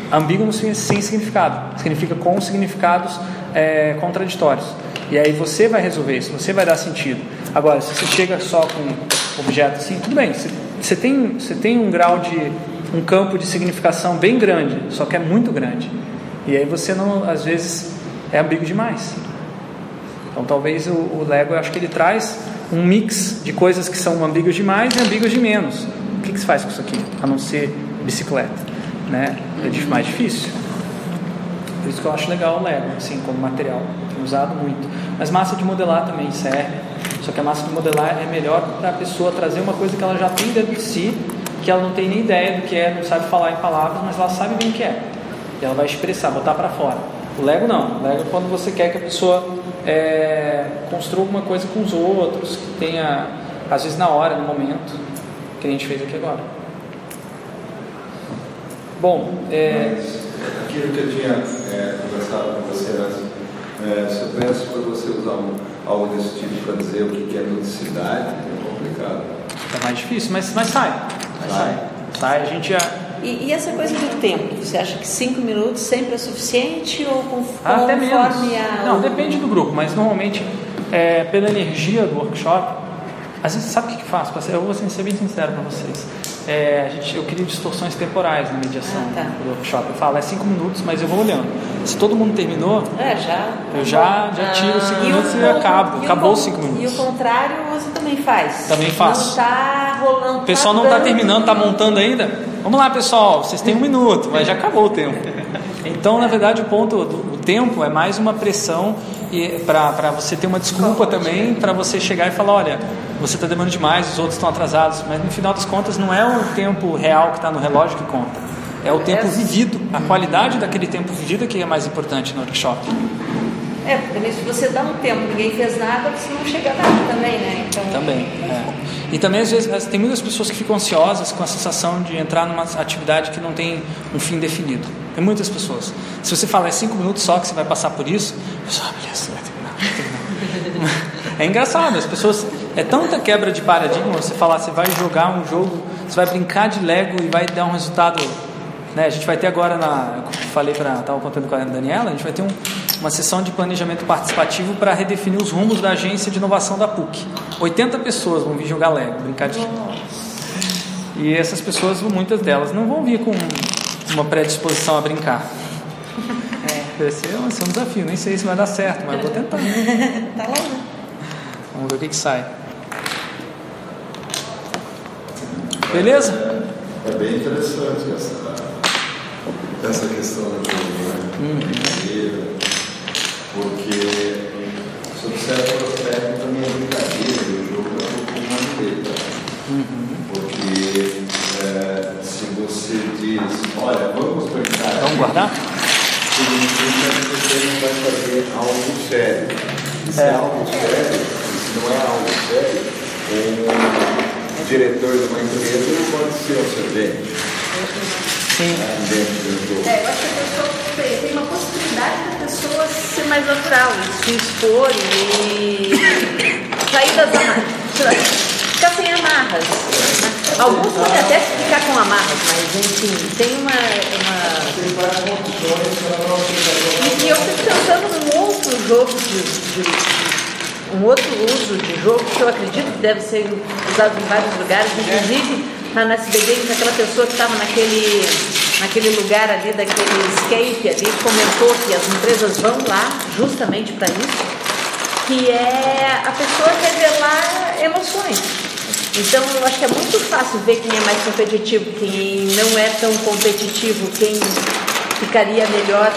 Speaker 1: ambíguo não significa sem significado, significa com significados é, contraditórios. E aí você vai resolver isso, você vai dar sentido. Agora, se você chega só com objeto assim, tudo bem, você, você tem, você tem um grau de um campo de significação bem grande, só que é muito grande. E aí você não, às vezes, é ambíguo demais. Então talvez o, o Lego, eu acho que ele traz um mix de coisas que são ambíguas demais e ambíguas de menos. O que, que se faz com isso aqui? A não ser bicicleta, né? É mais difícil. Por isso que eu acho legal o Lego, assim, como material. Tenho usado muito. Mas massa de modelar também serve. Só que a massa de modelar é melhor para a pessoa trazer uma coisa que ela já tem dentro de si, que ela não tem nem ideia do que é, não sabe falar em palavras, mas ela sabe bem o que é. E ela vai expressar, botar para fora. O Lego não. O Lego é quando você quer que a pessoa é, construa alguma coisa com os outros, que tenha, às vezes na hora, no momento, que a gente fez aqui agora. Bom, é,
Speaker 2: Mas aquilo que eu tinha é, conversado com você antes, é, se eu peço para você usar um, algo desse tipo para dizer o que é ludicidade, é complicado.
Speaker 1: é mais difícil, mas, mas sai. Mas sai.
Speaker 2: Sai.
Speaker 1: A gente já.
Speaker 3: E, e essa coisa do tempo? Você acha que cinco minutos sempre é suficiente ou
Speaker 1: Até
Speaker 3: conforme
Speaker 1: menos.
Speaker 3: a.
Speaker 1: Não, depende do grupo, mas normalmente, é, pela energia do workshop, às vezes sabe o que que faz? Eu vou ser bem sincero para vocês. É, a gente, eu crio distorções temporais na mediação
Speaker 3: Ah, tá.
Speaker 1: do workshop. Eu falo, é cinco minutos, mas eu vou olhando. Se todo mundo terminou,
Speaker 3: É, já.
Speaker 1: Eu já- já tiro os cinco
Speaker 3: Ah,
Speaker 1: minutos e
Speaker 3: con-
Speaker 1: acabo.
Speaker 3: o
Speaker 1: Acabou os cinco minutos.
Speaker 3: E o contrário você também faz.
Speaker 1: Também faço.
Speaker 3: Não tá rolando.
Speaker 1: o pessoal não está terminando, está montando ainda. Vamos lá, pessoal, vocês têm um minuto, mas já acabou o tempo. Então, na verdade, o ponto do o tempo é mais uma pressão para você ter uma desculpa também, para você chegar e falar: olha, você está demorando demais, os outros estão atrasados. Mas no final das contas, não é o tempo real que está no relógio que conta, é o tempo vivido, a qualidade daquele tempo vivido que é mais importante no workshop.
Speaker 3: É, porque também se você dá um tempo, ninguém fez nada, você não chega a nada também, né? Então,
Speaker 1: Também. é. E também, às vezes, tem muitas pessoas que ficam ansiosas com a sensação de entrar numa atividade que não tem um fim definido. Tem muitas pessoas. Se você falar é cinco minutos só que você vai passar por isso, a pessoa, ah, beleza, vai terminar, vai terminar. É engraçado, as pessoas. É tanta quebra de paradigma você falar, você vai jogar um jogo, você vai brincar de Lego e vai dar um resultado. Né? A gente vai ter agora, na, eu falei para. Estava contando com a Daniela, a gente vai ter um, uma sessão de planejamento participativo para redefinir os rumos da agência de inovação da PUC. 80 pessoas vão vir jogar Lego, brincar de. E essas pessoas, muitas delas, não vão vir com uma predisposição a brincar. É, esse é um, esse é um desafio, nem sei se vai dar certo, mas vou tentar.
Speaker 3: tá lá, né?
Speaker 1: Vamos ver o que, que sai. Beleza?
Speaker 2: É bem interessante essa, essa questão do né? Brincadeira, porque, sob certo aspecto, também a brincadeira e o jogo é um pouco uma muleta. Porque é, se você diz, olha, vamos brincar.
Speaker 1: Vamos guardar?
Speaker 2: significa que você não vai fazer algo sério. E se é,
Speaker 1: É.
Speaker 2: algo sério, se não é algo sério, um diretor de uma empresa não pode ser o servente
Speaker 1: Sim.
Speaker 3: É, eu acho que a pessoa tem, uma possibilidade da pessoa ser mais natural, se expor e sair das amarras. Ficar sem amarras. Alguns podem até ficar com amarras, mas enfim, tem uma. uma... E, e eu fico pensando num outro jogo de, de- um outro uso de jogo que eu acredito que deve ser usado em vários lugares, inclusive na no SBD, aquela pessoa que estava naquele, naquele lugar ali, daquele escape ali, comentou que as empresas vão lá justamente para isso, que é a pessoa revelar emoções. Então eu acho que é muito fácil ver quem é mais competitivo, quem não é tão competitivo, quem ficaria melhor.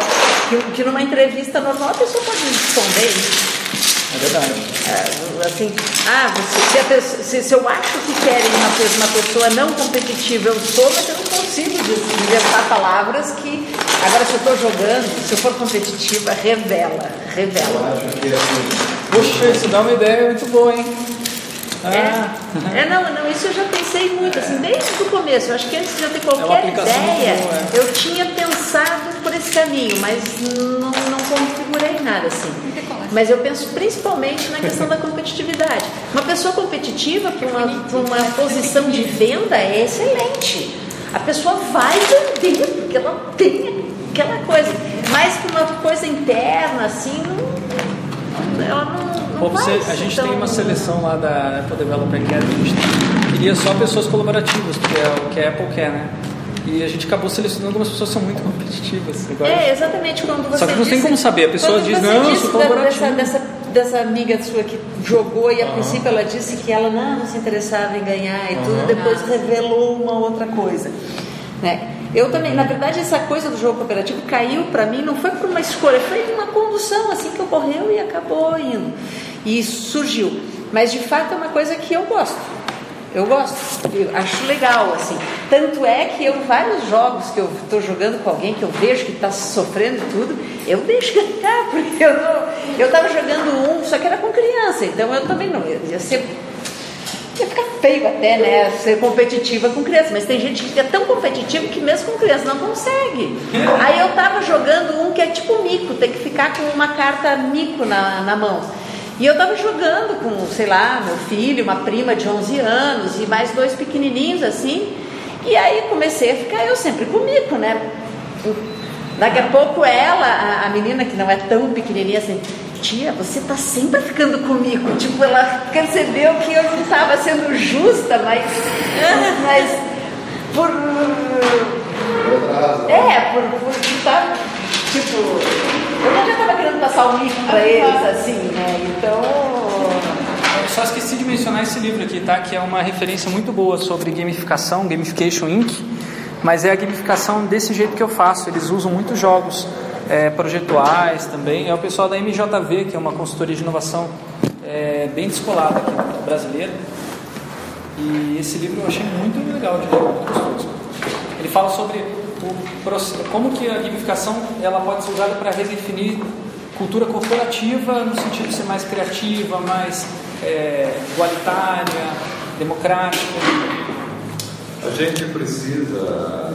Speaker 3: Que, que numa entrevista normal a pessoa pode responder.
Speaker 1: É verdade.
Speaker 3: É, assim, ah, se, pessoa- se- se eu acho que querem uma, uma pessoa não competitiva, eu sou, mas eu não consigo inventar palavras que. Agora, se eu estou jogando, se eu for competitiva, revela, revela.
Speaker 2: Eu acho que assim,
Speaker 1: Poxa, isso dá uma ideia muito boa, hein? Ah,
Speaker 3: É, é, não, não, isso eu já pensei muito, assim, desde o começo. Eu acho que antes de eu ter
Speaker 1: É
Speaker 3: qualquer
Speaker 1: muito
Speaker 3: ideia,
Speaker 1: boa, é.
Speaker 3: eu tinha pensado por esse caminho, mas não, não configurei nada assim. Mas eu penso principalmente na questão da competitividade. Uma pessoa competitiva para uma, pra uma posição de venda é excelente. A pessoa vai vender, porque ela tem aquela coisa. Mas para uma coisa interna, assim, não, ela não. não
Speaker 1: Pô, você- a gente tem uma seleção lá da Apple Developer Academy, a gente queria só pessoas colaborativas, porque é o que a Apple quer, né? E a gente acabou selecionando algumas pessoas que são muito competitivas. Agora,
Speaker 3: É, exatamente quando você
Speaker 1: Só que não tem
Speaker 3: disse-
Speaker 1: como saber, a pessoa diz, "Não, eu sou colaborativo".
Speaker 3: Dessa, dessa, dessa amiga sua que jogou e a princípio ela disse que ela não, não se interessava em ganhar e tudo, depois revelou uma outra coisa. Né? Eu também, na verdade, essa coisa do jogo cooperativo caiu para mim, não foi por uma escolha, foi uma condução assim que ocorreu e acabou indo. E surgiu. Mas de fato é uma coisa que eu gosto. Eu gosto, eu acho legal, assim. Tanto é que eu, vários jogos que eu estou jogando com alguém que eu vejo que está sofrendo tudo, eu deixo ganhar, porque eu não. Eu estava jogando um, só que era com criança, então eu também não. Eu ser. Ia ficar feio até, né? Ser competitiva com criança. Mas tem gente que é tão competitiva que mesmo com criança não consegue. Aí eu tava jogando um que é tipo mico, tem que ficar com uma carta mico na, na mão. E eu tava jogando com, sei lá, meu filho, uma prima de 11 anos e mais dois pequenininhos assim. E aí comecei a ficar eu sempre com mico, né? Daqui a pouco ela, a menina que não é tão pequenininha assim, tia, você tá sempre ficando comigo. Tipo, ela percebeu que eu não estava sendo justa, mas, mas por. É, por, por estar. Tipo, eu já estava querendo passar o mico para eles, assim, né? Então.
Speaker 1: Eu só esqueci de mencionar esse livro aqui, tá? Que é uma referência muito boa sobre gamificação, Gamification Inc. Mas é a gamificação desse jeito que eu faço. Eles usam muitos jogos é, projetuais também. É o pessoal da MJV, que é uma consultoria de inovação é, bem descolada aqui, brasileira. E esse livro eu achei muito legal de ler. Ele fala sobre o, como que a gamificação ela pode ser usada para redefinir cultura corporativa no sentido de ser mais criativa, mais é, igualitária, democrática.
Speaker 2: A gente precisa,